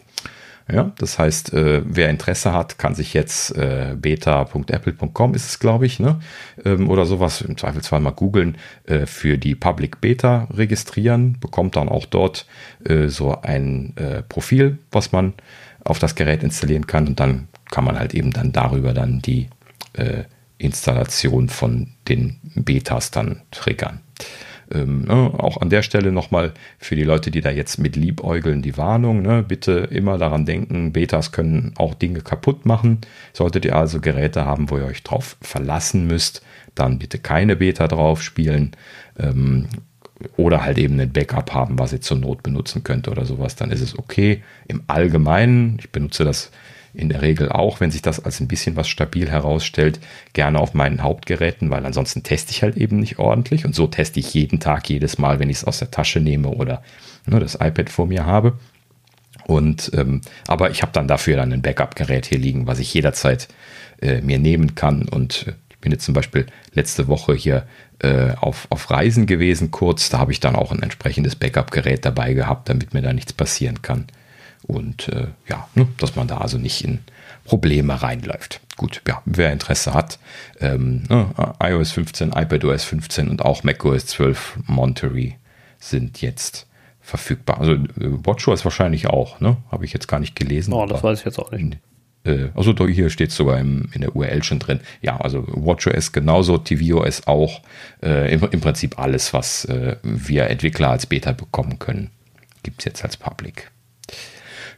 Ja, das heißt, äh, wer Interesse hat, kann sich jetzt äh, beta.apple.com ist es, glaube ich, ne? Ähm, oder sowas im Zweifelsfall mal googeln, äh, für die Public Beta registrieren, bekommt dann auch dort äh, so ein äh, Profil, was man auf das Gerät installieren kann und dann kann man halt eben dann darüber dann die äh, Installation von den Betas dann triggern. Ähm, ne, auch an der Stelle nochmal für die Leute, die da jetzt mit liebäugeln, die Warnung. Ne, bitte immer daran denken, Betas können auch Dinge kaputt machen. Solltet ihr also Geräte haben, wo ihr euch drauf verlassen müsst, dann bitte keine Beta drauf spielen. Ähm, oder halt eben ein Backup haben, was ihr zur Not benutzen könnt oder sowas, dann ist es okay. Im Allgemeinen, ich benutze das in der Regel auch, wenn sich das als ein bisschen was stabil herausstellt, gerne auf meinen Hauptgeräten, weil ansonsten teste ich halt eben nicht ordentlich. Und so teste ich jeden Tag, jedes Mal, wenn ich es aus der Tasche nehme oder ne, das iPad vor mir habe. Und ähm, aber ich habe dann dafür dann ein Backup-Gerät hier liegen, was ich jederzeit äh, mir nehmen kann. Und äh, ich bin jetzt zum Beispiel letzte Woche hier äh, auf, auf Reisen gewesen, kurz. Da habe ich dann auch ein entsprechendes Backup-Gerät dabei gehabt, damit mir da nichts passieren kann. Und äh, ja, ne, dass man da also nicht in Probleme reinläuft. Gut, ja, wer Interesse hat, ähm, ne, iOS 15, iPadOS 15 und auch macOS 12 Monterey sind jetzt verfügbar. Also äh, WatchOS wahrscheinlich auch, ne? Habe ich jetzt gar nicht gelesen. Oh, das weiß ich jetzt auch nicht. Äh, also hier steht es sogar im, in der URL schon drin. Ja, also WatchOS genauso, tvOS auch. Äh, im, im, Prinzip alles, was äh, wir Entwickler als Beta bekommen können, gibt es jetzt als Public.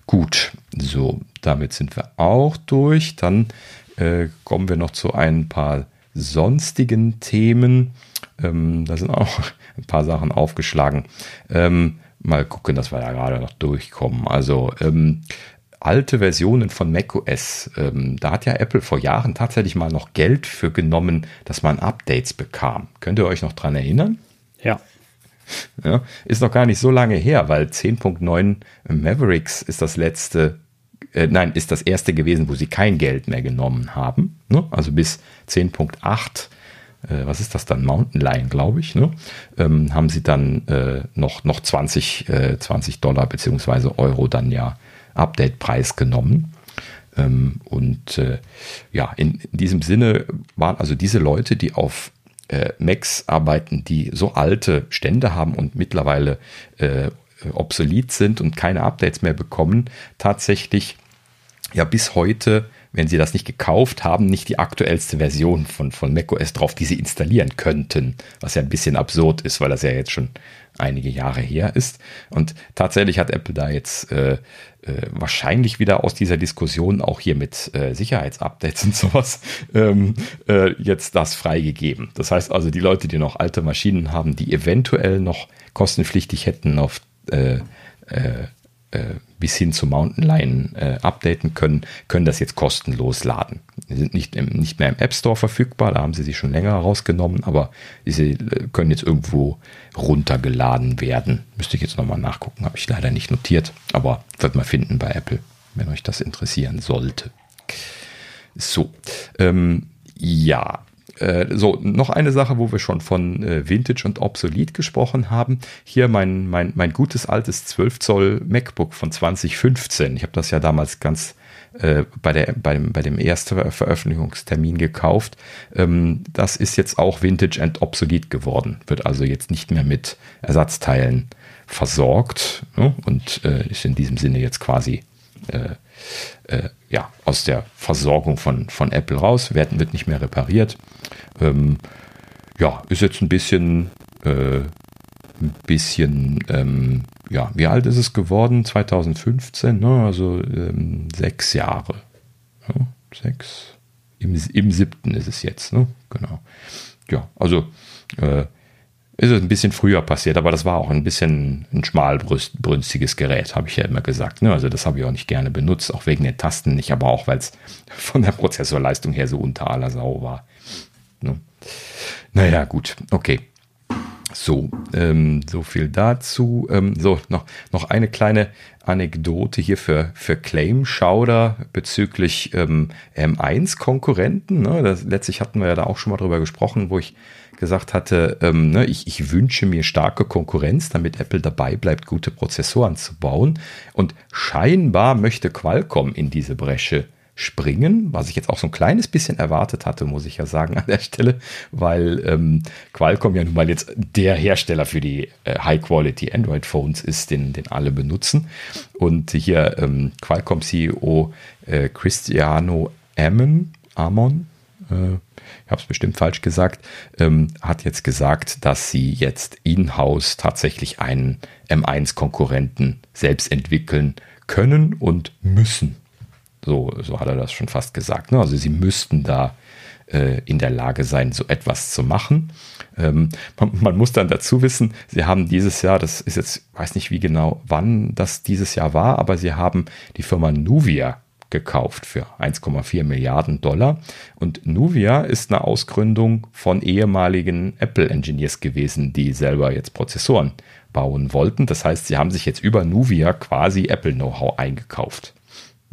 Gut, so, damit sind wir auch durch. Dann äh, kommen wir noch zu ein paar sonstigen Themen. Ähm, da sind auch [LAUGHS] ein paar Sachen aufgeschlagen. Ähm, mal gucken, dass wir da gerade noch durchkommen. Also ähm, alte Versionen von macOS, ähm, da hat ja Apple vor Jahren tatsächlich mal noch Geld für genommen, dass man Updates bekam. Könnt ihr euch noch dran erinnern? Ja. Ja, ist noch gar nicht so lange her, weil 10.9 Mavericks ist das letzte, äh, nein, ist das erste gewesen, wo sie kein Geld mehr genommen haben. Ne? Also bis 10.8 äh, was ist das dann, Mountain Lion, glaube ich, ne? ähm, haben sie dann äh, noch, noch 20, äh, 20 Dollar beziehungsweise Euro dann ja Update-Preis genommen. Ähm, und äh, ja, in, in, diesem Sinne waren also diese Leute, die auf äh, Macs arbeiten, die so alte Stände haben und mittlerweile äh, obsolet sind und keine Updates mehr bekommen, tatsächlich ja bis heute, wenn sie das nicht gekauft haben, nicht die aktuellste Version von, von macOS drauf, die sie installieren könnten, was ja ein bisschen absurd ist, weil das ja jetzt schon einige Jahre her ist. Und tatsächlich hat Apple da jetzt äh, äh, wahrscheinlich wieder aus dieser Diskussion auch hier mit äh, Sicherheitsupdates und sowas ähm, äh, jetzt das freigegeben. Das heißt also, die Leute, die noch alte Maschinen haben, die eventuell noch kostenpflichtig hätten auf äh, äh, bis hin zu Mountain Lion äh, updaten können, können das jetzt kostenlos laden. Sie sind nicht, im, nicht mehr im App Store verfügbar, da haben sie sich schon länger rausgenommen, aber sie äh, können jetzt irgendwo runtergeladen werden. Müsste ich jetzt nochmal nachgucken, habe ich leider nicht notiert, aber wird man finden bei Apple, wenn euch das interessieren sollte. So, ähm, ja, äh, so, noch eine Sache, wo wir schon von äh, Vintage und Obsolet gesprochen haben. Hier mein, mein, mein gutes altes 12 Zoll MacBook von 2015. Ich habe das ja damals ganz äh, bei, der, bei, bei dem ersten Veröffentlichungstermin gekauft. Ähm, das ist jetzt auch Vintage and Obsolet geworden. Wird also jetzt nicht mehr mit Ersatzteilen versorgt ne? und äh, ist in diesem Sinne jetzt quasi äh, ja, aus der Versorgung von, von Apple raus, werden, wird nicht mehr repariert. Ähm, ja, ist jetzt ein bisschen, äh, ein bisschen, ähm, ja, wie alt ist es geworden? 2015, ne? also ähm, sechs Jahre. Ja, sechs, im, im siebten ist es jetzt, ne? genau. Ja, also äh, ist es ein bisschen früher passiert, aber das war auch ein bisschen ein schmalbrünstiges Gerät, habe ich ja immer gesagt. Ne? Also das habe ich auch nicht gerne benutzt, auch wegen den Tasten nicht, aber auch weil es [LAUGHS] von der Prozessorleistung her so unter aller Sau war. Ne? Naja, gut, okay. So, ähm, so viel dazu. Ähm, so, noch, noch eine kleine Anekdote hier für, für Claim Schauder bezüglich ähm, M1-Konkurrenten. Ne? letztlich hatten wir ja da auch schon mal drüber gesprochen, wo ich gesagt hatte, ähm, ne, ich, ich wünsche mir starke Konkurrenz, damit Apple dabei bleibt, gute Prozessoren zu bauen. Und scheinbar möchte Qualcomm in diese Bresche springen, was ich jetzt auch so ein kleines bisschen erwartet hatte, muss ich ja sagen an der Stelle, weil ähm, Qualcomm ja nun mal jetzt der Hersteller für die äh, High-Quality Android-Phones ist, den, den alle benutzen. Und hier ähm, Qualcomm-CEO äh, Cristiano Amon, Amon, äh, ich habe es bestimmt falsch gesagt, ähm, hat jetzt gesagt, dass sie jetzt in-house tatsächlich einen M1-Konkurrenten selbst entwickeln können und müssen. So, so hat er das schon fast gesagt. Ne? Also sie müssten da äh, in der Lage sein, so etwas zu machen. Ähm, man, man, muss dann dazu wissen, sie haben dieses Jahr, das ist jetzt, weiß nicht wie genau, wann das dieses Jahr war, aber sie haben die Firma Nuvia gekauft für 1,4 Milliarden Dollar. Und Nuvia ist eine Ausgründung von ehemaligen Apple-Engineers gewesen, die selber jetzt Prozessoren bauen wollten. Das heißt, sie haben sich jetzt über Nuvia quasi Apple-Know-how eingekauft.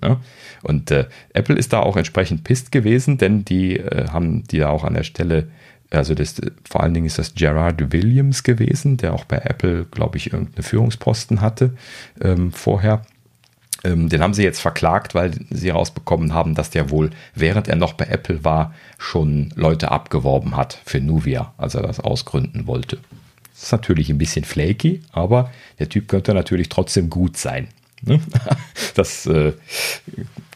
Ja? Und äh, Apple ist da auch entsprechend pisst gewesen, denn die äh, haben die da auch an der Stelle, also das, vor allen Dingen ist das Gerard Williams gewesen, der auch bei Apple, glaube ich, irgendeine Führungsposten hatte ähm, vorher. Ähm, den haben sie jetzt verklagt, weil sie herausbekommen haben, dass der wohl, während er noch bei Apple war, schon Leute abgeworben hat für Nuvia, als er das ausgründen wollte. Das ist natürlich ein bisschen flaky, aber der Typ könnte natürlich trotzdem gut sein. Ne? [LAUGHS] Das äh,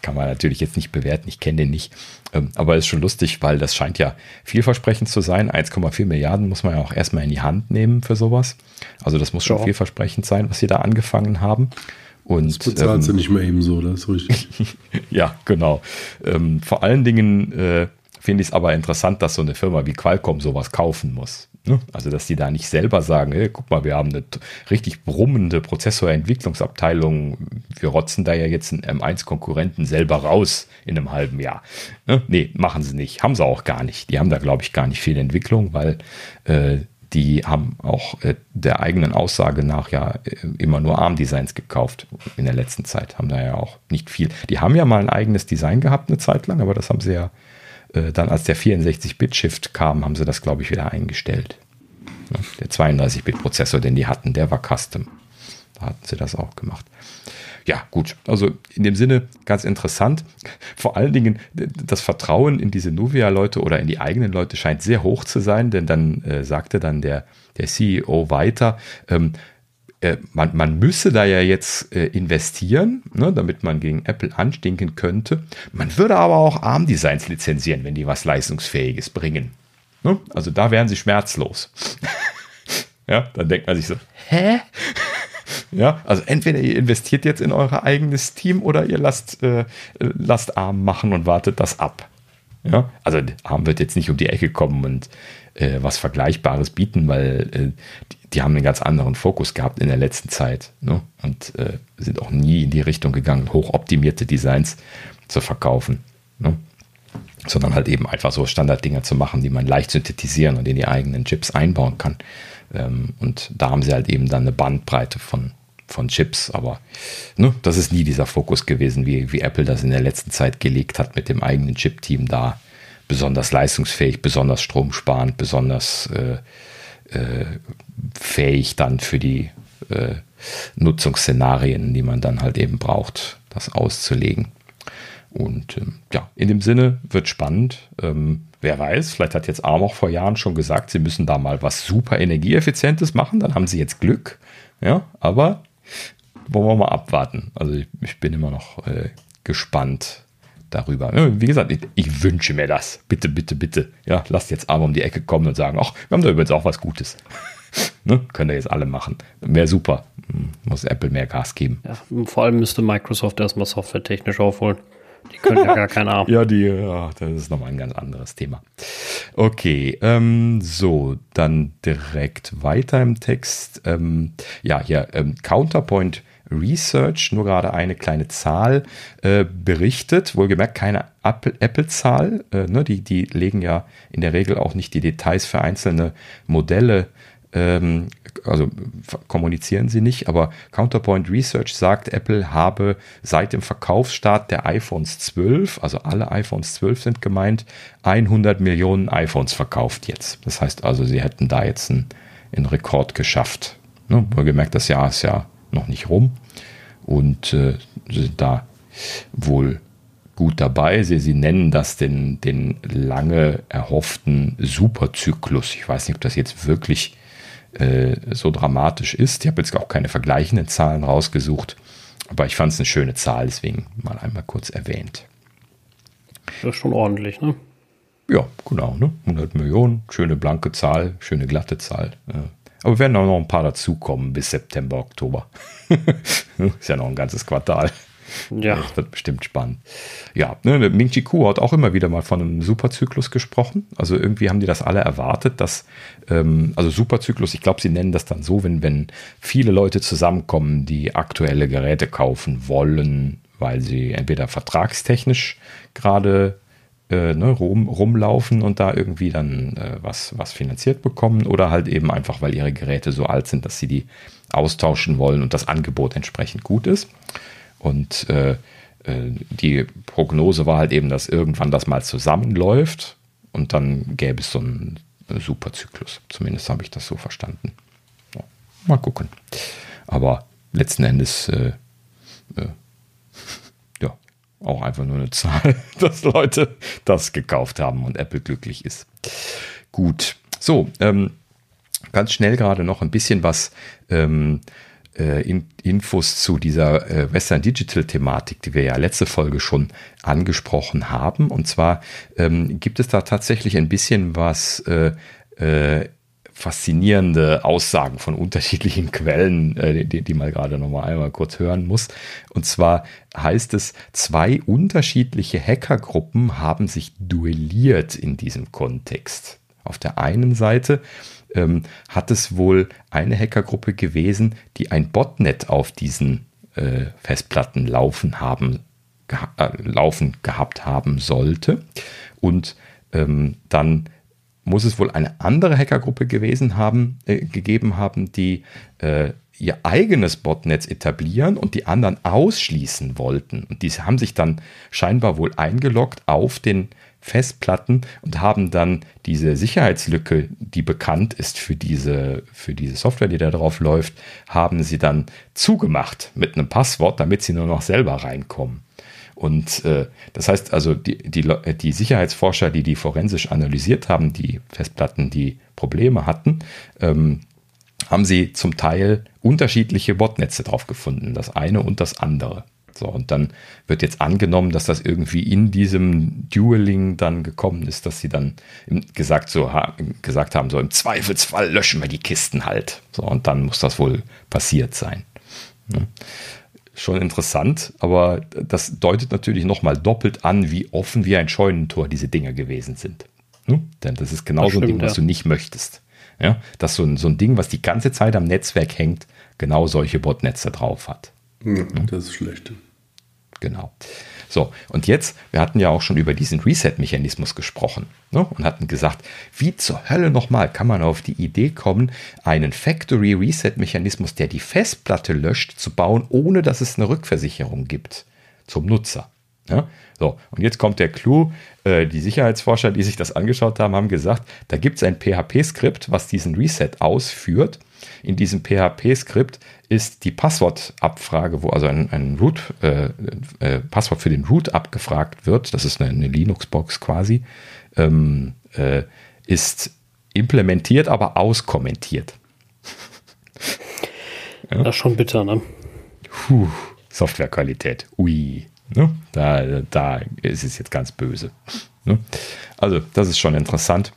kann man natürlich jetzt nicht bewerten, ich kenne den nicht. Ähm, aber ist schon lustig, weil das scheint ja vielversprechend zu sein. 1,4 Milliarden muss man ja auch erstmal in die Hand nehmen für sowas. Also das muss schon ja. vielversprechend sein, was sie da angefangen haben. Und, das bezahlt ähm, sie nicht mehr ebenso, das ist richtig. [LAUGHS] ja, genau. Ähm, vor allen Dingen äh, finde ich es aber interessant, dass so eine Firma wie Qualcomm sowas kaufen muss. Ne? Also, dass die da nicht selber sagen, hey, guck mal, wir haben eine richtig brummende Prozessorentwicklungsabteilung, wir rotzen da ja jetzt einen M1-Konkurrenten selber raus in einem halben Jahr. Ne? Nee, machen sie nicht. Haben sie auch gar nicht. Die haben da, glaube ich, gar nicht viel Entwicklung, weil äh, die haben auch äh, der eigenen Aussage nach ja äh, immer nur ARM-Designs gekauft in der letzten Zeit. Haben da ja auch nicht viel. Die haben ja mal ein eigenes Design gehabt eine Zeit lang, aber das haben sie ja äh, dann als der 64-Bit-Shift kam, haben sie das, glaube ich, wieder eingestellt. der 32-Bit-Prozessor, den die hatten, der war Custom. Da hatten sie das auch gemacht. Ja, gut. Also in dem Sinne ganz interessant. Vor allen Dingen das Vertrauen in diese Nuvia-Leute oder in die eigenen Leute scheint sehr hoch zu sein, denn dann äh, sagte dann der, der CEO weiter, ähm, äh, man, man müsse da ja jetzt äh, investieren, ne, damit man gegen Apple anstinken könnte. Man würde aber auch ARM-Designs lizenzieren, wenn die was Leistungsfähiges bringen. Ne? Also da wären sie schmerzlos. [LAUGHS] ja, dann denkt man sich so, hä? [LAUGHS] [LAUGHS] ja, also entweder ihr investiert jetzt in euer eigenes Team oder ihr lasst, äh, lasst ARM machen und wartet das ab. Ja, also ARM wird jetzt nicht um die Ecke kommen und äh, was Vergleichbares bieten, weil äh, die, die, haben einen ganz anderen Fokus gehabt in der letzten Zeit ne? und äh, sind auch nie in die Richtung gegangen, hochoptimierte Designs zu verkaufen. Ne? Sondern halt eben einfach so Standarddinger zu machen, die man leicht synthetisieren und in die eigenen Chips einbauen kann. Ähm, und da haben sie halt eben dann eine Bandbreite von, von Chips, aber ne, das ist nie dieser Fokus gewesen, wie, wie Apple das in der letzten Zeit gelegt hat mit dem eigenen Chip-Team da besonders leistungsfähig, besonders stromsparend, besonders äh, äh, fähig dann für die äh, Nutzungsszenarien, die man dann halt eben braucht, das auszulegen. Und ähm, ja, in dem Sinne wird spannend. Ähm, wer weiß, vielleicht hat jetzt ARM auch vor Jahren schon gesagt, sie müssen da mal was super Energieeffizientes machen, dann haben sie jetzt Glück. Ja, aber wollen wir mal abwarten. Also ich, ich bin immer noch äh, gespannt, darüber. Wie gesagt, ich, ich, wünsche mir das. Bitte, bitte, bitte. Ja, lasst jetzt aber um die Ecke kommen und sagen, ach, wir haben da übrigens auch was Gutes. [LAUGHS] ne? Können wir jetzt alle machen. Wäre super. Hm, muss Apple mehr Gas geben. Ja, vor allem müsste Microsoft erstmal softwaretechnisch aufholen. Die können ja gar keine Ahnung. ja, die, ja, das ist nochmal ein ganz anderes Thema. Okay, ähm, so, dann direkt weiter im Text. Ähm, ja, hier, ähm, Counterpoint Research nur gerade eine kleine Zahl äh, berichtet, wohlgemerkt keine Apple-Zahl. Äh, ne, die, die legen ja in der Regel auch nicht die Details für einzelne Modelle ähm, also kommunizieren sie nicht, aber Counterpoint Research sagt, Apple habe seit dem Verkaufsstart der iPhones 12, also alle iPhones 12 sind gemeint, 100 Millionen iPhones verkauft jetzt. Das heißt also, sie hätten da jetzt einen, einen Rekord geschafft. Ne? gemerkt, das Jahr ist ja noch nicht rum und äh, sind da wohl gut dabei. Sie, sie nennen das den, den lange erhofften Superzyklus. Ich weiß nicht, ob das jetzt wirklich äh, so dramatisch ist. Ich habe jetzt auch keine vergleichenden Zahlen rausgesucht, aber ich fand es eine schöne Zahl, deswegen mal einmal kurz erwähnt. Das ist schon ordentlich, ne? Ja, genau, ne? 100 Millionen, schöne blanke Zahl, schöne glatte Zahl. Aber werden auch noch ein paar dazukommen bis September, Oktober. [LAUGHS] ist ja noch ein ganzes Quartal. Ja. Das wird bestimmt spannend. Ja, ne, Ming Chi Kuo hat auch immer wieder mal von einem Superzyklus gesprochen. Also irgendwie haben die das alle erwartet, dass, ähm, also Superzyklus, ich glaube, sie nennen das dann so, wenn, wenn viele Leute zusammenkommen, die aktuelle Geräte kaufen wollen, weil sie entweder vertragstechnisch gerade äh, ne, rum, rumlaufen und da irgendwie dann äh, was, was finanziert bekommen oder halt eben einfach, weil ihre Geräte so alt sind, dass sie die austauschen wollen und das Angebot entsprechend gut ist. Und äh, äh, die Prognose war halt eben, dass irgendwann das mal zusammenläuft und dann gäbe es so einen Superzyklus. Zumindest habe ich das so verstanden. Ja, mal gucken. Aber letzten Endes, äh, äh, ja, auch einfach nur eine [LAUGHS] Zahl, dass Leute das gekauft haben und Apple glücklich ist. Gut, so, ähm, ganz schnell gerade noch ein bisschen was ähm, äh, Infos zu dieser äh, Western Digital Thematik, die wir ja letzte Folge schon angesprochen haben. Und zwar ähm, gibt es da tatsächlich ein bisschen was äh, äh, faszinierende Aussagen von unterschiedlichen [LAUGHS] Quellen, äh, die, die man gerade noch mal einmal kurz hören muss. Und zwar heißt es, zwei unterschiedliche Hackergruppen haben sich duelliert in diesem Kontext. Auf der einen Seite ähm, hat es wohl eine Hackergruppe gewesen, die ein Botnet auf diesen äh, Festplatten laufen haben, geha äh, laufen gehabt haben sollte. Und ähm, dann muss es wohl eine andere Hackergruppe gewesen haben, äh, gegeben haben, die äh, ihr eigenes Botnetz etablieren und die anderen ausschließen wollten. Und diese haben sich dann scheinbar wohl eingeloggt auf den Festplatten und haben dann diese Sicherheitslücke, die bekannt ist für diese, für diese Software, die da drauf läuft, haben sie dann zugemacht mit einem Passwort, damit sie nur noch selber reinkommen. Und äh, das heißt also, die, die, die Sicherheitsforscher, die die forensisch analysiert haben, die Festplatten, die Probleme hatten, ähm, haben sie zum Teil unterschiedliche Botnetze drauf gefunden, das eine und das andere. So, und dann wird jetzt angenommen, dass das irgendwie in diesem Dueling dann gekommen ist, dass sie dann gesagt, so, gesagt haben, so im Zweifelsfall löschen wir die Kisten halt. So, und dann muss das wohl passiert sein. Ja. Schon interessant, aber das deutet natürlich nochmal doppelt an, wie offen wie ein Scheunentor diese Dinger gewesen sind. Ja? Denn das ist genau das so ein Ding, was du nicht möchtest. Ja? Dass so ein, so ein Ding, was die ganze Zeit am Netzwerk hängt, genau solche Botnetze drauf hat. Ja, das ist schlecht. Genau. So, und jetzt, wir hatten ja auch schon über diesen Reset-Mechanismus gesprochen ne, und hatten gesagt, wie zur Hölle nochmal kann man auf die Idee kommen, einen Factory-Reset-Mechanismus, der die Festplatte löscht, zu bauen, ohne dass es eine Rückversicherung gibt zum Nutzer. Ja, so, und jetzt kommt der Clou. Äh, die Sicherheitsforscher, die sich das angeschaut haben, haben gesagt, da gibt es ein PHP-Skript, was diesen Reset ausführt in diesem PHP-Skript ist die Passwortabfrage, wo also ein, ein Root, äh, äh, Passwort für den Root abgefragt wird, das ist eine, eine Linux-Box quasi, ähm, äh, ist implementiert, aber auskommentiert. [LAUGHS] ja. Das ist schon bitter, ne? Puh, Softwarequalität, ui. Ne? Da, da ist es jetzt ganz böse. Ne? Also, das ist schon interessant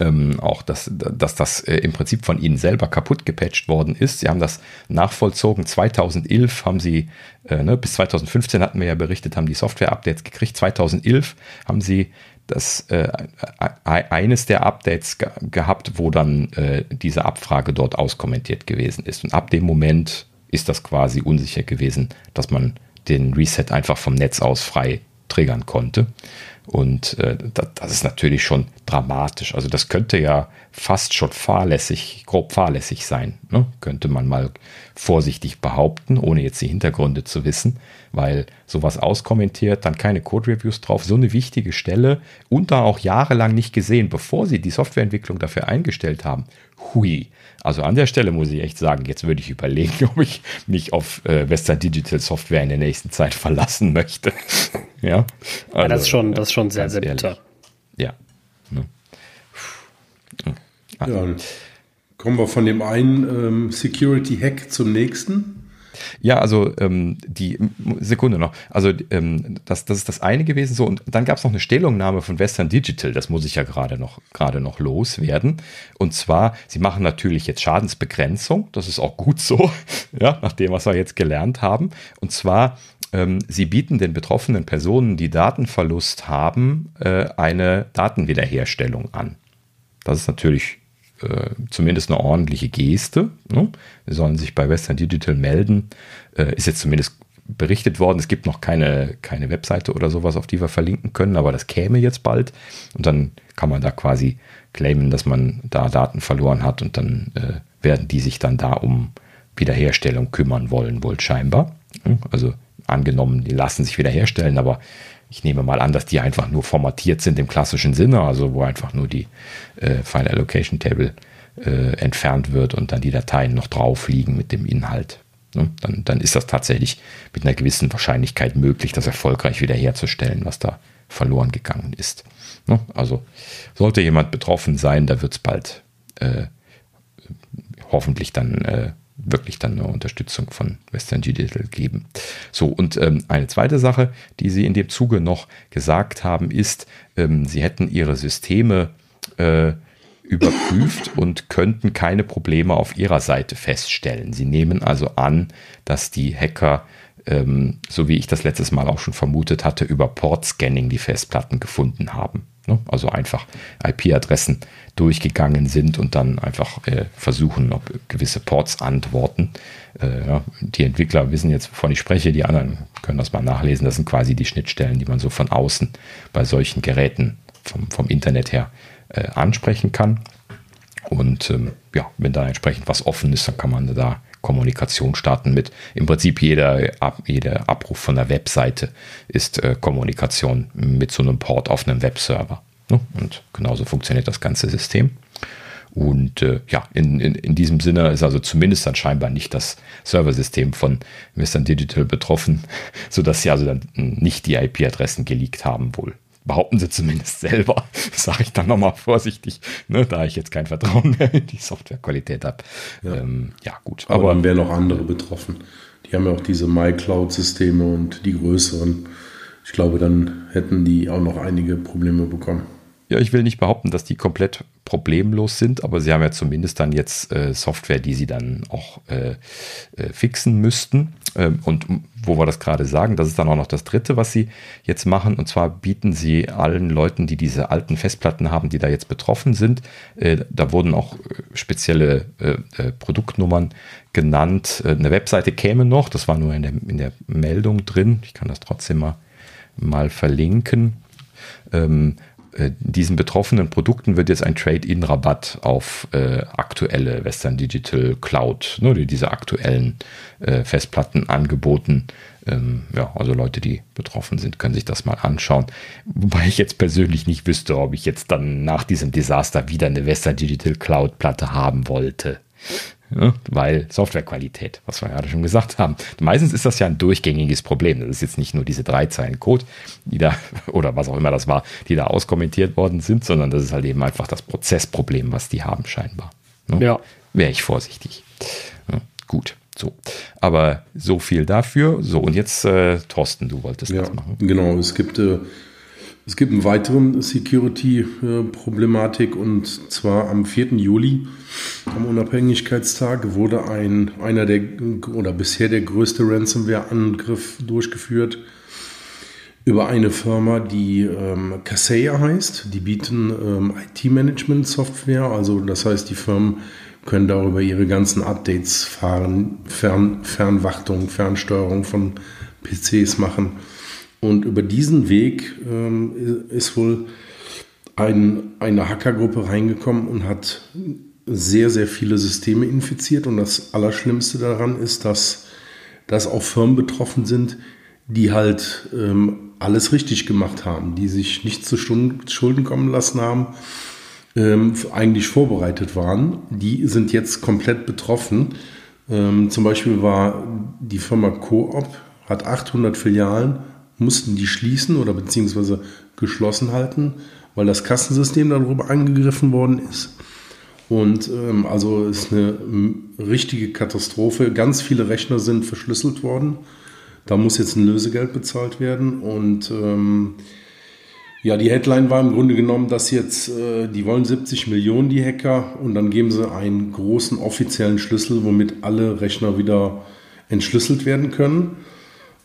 ähm, auch, dass, dass das äh, im Prinzip von ihnen selber kaputt gepatcht worden ist. Sie haben das nachvollzogen. 2011 haben sie, äh, ne, bis 2015 hatten wir ja berichtet, haben die Software-Updates gekriegt. 2011 haben sie das äh, eines der Updates ge gehabt, wo dann äh, diese Abfrage dort auskommentiert gewesen ist. Und ab dem Moment ist das quasi unsicher gewesen, dass man den Reset einfach vom Netz aus frei triggern konnte. Und äh, das, das, ist natürlich schon dramatisch. Also das könnte ja fast schon fahrlässig, grob fahrlässig sein. Ne? Könnte man mal vorsichtig behaupten, ohne jetzt die Hintergründe zu wissen, weil sowas auskommentiert, dann keine Code-Reviews drauf, so eine wichtige Stelle und da auch jahrelang nicht gesehen, bevor sie die Softwareentwicklung dafür eingestellt haben. Hui. Also an der Stelle muss ich echt sagen, jetzt würde ich überlegen, [LAUGHS] ob ich mich auf äh, Western Digital Software in der nächsten Zeit verlassen möchte. [LAUGHS] ja, also, ja, das ist schon, das ist schon sehr, sehr bitter. Ja. Ne? ja. Kommen wir von dem einen ähm, Security-Hack zum nächsten. Ja, also ähm, die Sekunde noch. Also ähm, das, das ist das eine gewesen so und dann gab es noch eine Stellungnahme von Western Digital. Das muss ich ja gerade noch noch loswerden. Und zwar, sie machen natürlich jetzt Schadensbegrenzung. Das ist auch gut so, [LAUGHS] ja, nach dem, was wir jetzt gelernt haben. Und zwar ähm, Sie bieten den betroffenen Personen, die Datenverlust haben, äh, eine Datenwiederherstellung an. Das ist natürlich äh, zumindest eine ordentliche Geste. Ne? Sie sollen sich bei Western Digital melden. Äh, ist jetzt zumindest berichtet worden. Es gibt noch keine, keine Webseite oder sowas, auf die wir verlinken können, aber das käme jetzt bald. Und dann kann man da quasi claimen, dass man da Daten verloren hat und dann äh, werden die sich dann da um Wiederherstellung kümmern wollen, wohl scheinbar. Also angenommen, die lassen sich wiederherstellen, aber ich nehme mal an, dass die einfach nur formatiert sind im klassischen Sinne, also wo einfach nur die äh, File Allocation Table äh, entfernt wird und dann die Dateien noch drauf liegen mit dem Inhalt. Ne? Dann, dann ist das tatsächlich mit einer gewissen Wahrscheinlichkeit möglich, das erfolgreich wiederherzustellen, was da verloren gegangen ist. Ne? Also sollte jemand betroffen sein, da wird es bald äh, hoffentlich dann äh, wirklich dann eine Unterstützung von Western Digital geben. So, und ähm, eine zweite Sache, die Sie in dem Zuge noch gesagt haben, ist, ähm, Sie hätten Ihre Systeme äh, überprüft [COUGHS] und könnten keine Probleme auf Ihrer Seite feststellen. Sie nehmen also an, dass die Hacker ähm, so wie ich das letztes Mal auch schon vermutet hatte, über Port-Scanning die Festplatten gefunden haben. Ne? Also einfach IP-Adressen durchgegangen sind und dann einfach äh, versuchen, ob gewisse Ports antworten. Äh, ja, die Entwickler wissen jetzt, wovon ich spreche, die anderen können das mal nachlesen. Das sind quasi die Schnittstellen, die man so von außen bei solchen Geräten vom, vom Internet her äh, ansprechen kann. Und ähm, ja, wenn da entsprechend was offen ist, dann kann man da Kommunikation starten mit. Im Prinzip jeder, ab, jeder Abruf von der Webseite ist äh, Kommunikation mit so einem Port auf einem Webserver. Ne? Und genauso funktioniert das ganze System. Und äh, ja, in, in, in diesem Sinne ist also zumindest dann scheinbar nicht das Serversystem von Western Digital betroffen, [LAUGHS] sodass sie also dann nicht die IP-Adressen geleakt haben wohl behaupten sie zumindest selber, [LAUGHS] sage ich dann nochmal vorsichtig, ne, da ich jetzt kein Vertrauen mehr in die Softwarequalität habe. Ja. Ähm, ja. gut. Aber, Aber dann wären noch andere betroffen. Die haben ja auch diese MyCloud-Systeme und die größeren. Ich glaube, dann hätten die auch noch einige Probleme bekommen. Ja, ich will nicht behaupten, dass die komplett problemlos sind, aber sie haben ja zumindest dann jetzt äh, Software, die sie dann auch äh, äh, fixen müssten. Ähm, und wo wir das gerade sagen, das ist dann auch noch das Dritte, was sie jetzt machen. Und zwar bieten sie allen Leuten, die diese alten Festplatten haben, die da jetzt betroffen sind, äh, da wurden auch äh, spezielle äh, Produktnummern genannt. eine Webseite käme noch, das war nur in der, in der Meldung drin. Ich kann das trotzdem mal, mal verlinken. Ähm, äh, diesen betroffenen Produkten wird jetzt ein Trade-in-Rabatt auf äh, aktuelle Western Digital Cloud, ne, diese aktuellen äh, Festplatten angeboten. Ähm, ja, also Leute, die betroffen sind, können sich das mal anschauen. Wobei ich jetzt persönlich nicht wüsste, ob ich jetzt dann nach diesem Desaster wieder eine Western Digital Cloud Platte haben wollte. Ja, weil Softwarequalität, was wir gerade schon gesagt haben. Meistens ist das ja ein durchgängiges Problem. Das ist jetzt nicht nur diese drei Zeilen Code, die da, [LAUGHS] oder was auch immer das war, die da auskommentiert worden sind, sondern das ist halt eben einfach das Prozessproblem, was die haben, scheinbar. Ne? Ja. Wäre ich vorsichtig. Ja, gut. So, aber so viel dafür. So, und jetzt, äh, Thorsten, du wolltest ja, das machen. Genau, es gibt äh, es gibt einen weiteren Security-Problematik und zwar am 4. Juli, am Unabhängigkeitstag, wurde ein, einer der oder bisher der größte Ransomware-Angriff durchgeführt über eine Firma, die ähm, Kaseya heißt. Die bieten ähm, IT-Management-Software, also das heißt, die Firmen können darüber ihre ganzen Updates fahren, Fern, Fernwartung, Fernsteuerung von PCs machen Und über diesen Weg ähm, ist wohl ein, eine Hackergruppe reingekommen und hat sehr, sehr viele Systeme infiziert. Und das Allerschlimmste daran ist, dass, dass auch Firmen betroffen sind, die halt ähm, alles richtig gemacht haben, die sich nicht zu Schulden kommen lassen haben, ähm, eigentlich vorbereitet waren. Die sind jetzt komplett betroffen. Ähm, zum Beispiel war die Firma Coop, hat 800 Filialen, mussten die schließen oder beziehungsweise geschlossen halten, weil das Kassensystem darüber angegriffen worden ist. Und ähm, also ist eine richtige Katastrophe. Ganz viele Rechner sind verschlüsselt worden. Da muss jetzt ein Lösegeld bezahlt werden. Und ähm, ja, die Headline war im Grunde genommen, dass jetzt, äh, die wollen 70 Millionen, die Hacker, und dann geben sie einen großen offiziellen Schlüssel, womit alle Rechner wieder entschlüsselt werden können.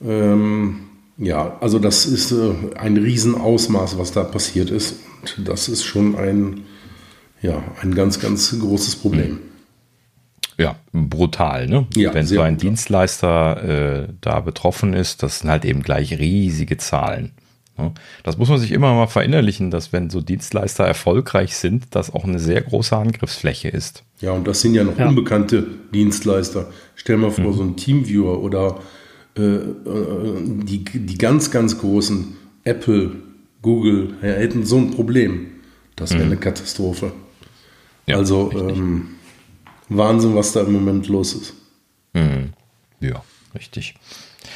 Ähm, ja, also das ist äh, ein Riesenausmaß, was da passiert ist. Und das ist schon ein, ja, ein ganz, ganz großes Problem. Ja, brutal, ne? Ja, Wenn so ein brutal. Dienstleister äh, da betroffen ist, das sind halt eben gleich riesige Zahlen. Ne? Das muss man sich immer mal verinnerlichen, dass wenn so Dienstleister erfolgreich sind, das auch eine sehr große Angriffsfläche ist. Ja, und das sind ja noch ja. unbekannte Dienstleister. Stell mal vor, mhm. so ein Teamviewer oder die, die ganz, ganz großen Apple, Google ja, hätten so ein Problem. Das wäre mhm. eine Katastrophe. Ja, also ähm, Wahnsinn, was da im Moment los ist. Mhm. Ja, richtig.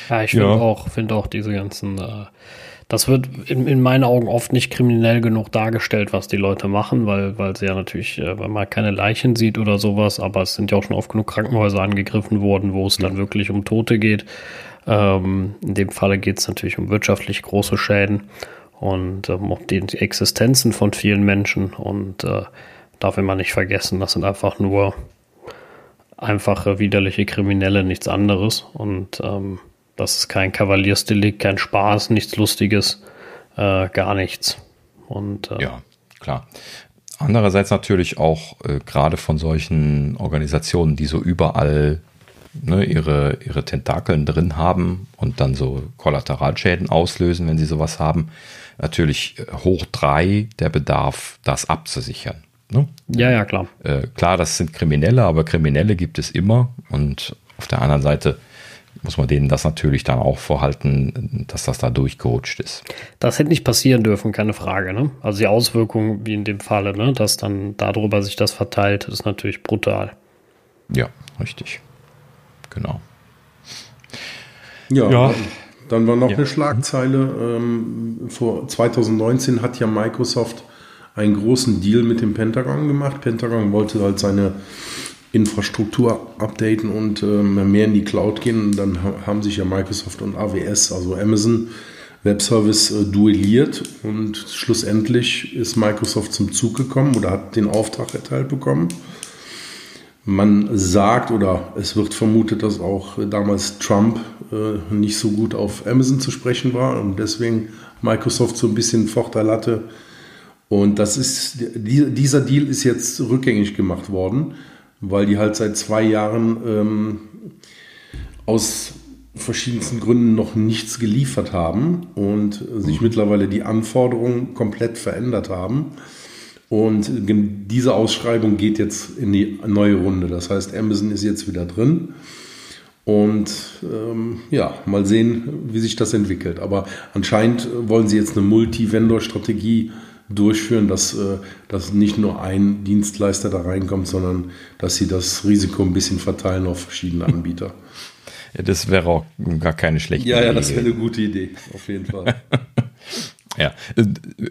Ja, ich finde ja. auch, finde auch diese ganzen, äh, das wird in, in, meinen Augen oft nicht kriminell genug dargestellt, was die Leute machen, weil, weil sie ja natürlich, äh, weil man keine Leichen sieht oder sowas, aber es sind ja auch schon oft genug Krankenhäuser angegriffen worden, wo es dann wirklich um Tote geht. Ähm, in dem Falle geht es natürlich um wirtschaftlich große Schäden und ähm, um die Existenzen von vielen Menschen und äh, darf man nicht vergessen, das sind einfach nur einfache, widerliche Kriminelle, nichts anderes. Und ähm, das ist kein Kavaliersdelikt, kein Spaß, nichts Lustiges, äh, gar nichts. Und äh, ja, klar. Andererseits natürlich auch äh, gerade von solchen Organisationen, die so überall ne, ihre, ihre Tentakeln drin haben und dann so Kollateralschäden auslösen, wenn sie sowas haben, natürlich äh, hoch drei der Bedarf, das abzusichern. Ne? Ja, ja, klar. Äh, klar, das sind Kriminelle, aber Kriminelle gibt es immer. Und auf der anderen Seite muss man denen das natürlich dann auch vorhalten, dass das da durchgerutscht ist. Das hätte nicht passieren dürfen, keine Frage. Ne? Also die Auswirkungen, wie in dem Falle, ne? dass dann darüber sich das verteilt, ist natürlich brutal. Ja, richtig. Genau. Ja, ja. dann war noch ja. eine Schlagzeile. Ähm, vor 2019 hat ja Microsoft einen großen Deal mit dem Pentagon gemacht. Pentagon wollte halt seine Infrastruktur updaten und ähm, mehr in die Cloud gehen. Und dann haben sich ja Microsoft und AWS, also Amazon Web Service, äh, duelliert. Und schlussendlich ist Microsoft zum Zug gekommen oder hat den Auftrag erteilt bekommen. Man sagt oder es wird vermutet, dass auch damals Trump äh, nicht so gut auf Amazon zu sprechen war und deswegen Microsoft so ein bisschen Vorteil hatte, und das ist, dieser Deal ist jetzt rückgängig gemacht worden, weil die halt seit zwei Jahren ähm, aus verschiedensten Gründen noch nichts geliefert haben und sich mittlerweile die Anforderungen komplett verändert haben. Und diese Ausschreibung geht jetzt in die neue Runde. Das heißt, Amazon ist jetzt wieder drin. Und ähm, ja, mal sehen, wie sich das entwickelt. Aber anscheinend wollen sie jetzt eine Multi-Vendor-Strategie durchführen, dass, äh, dass nicht nur ein Dienstleister da reinkommt, sondern dass sie das Risiko ein bisschen verteilen auf verschiedene Anbieter. [LAUGHS] Ja, das wäre auch gar keine schlechte Idee. Ja, ja, das wäre eine gute Idee, auf jeden Fall. [LAUGHS] Ja, äh,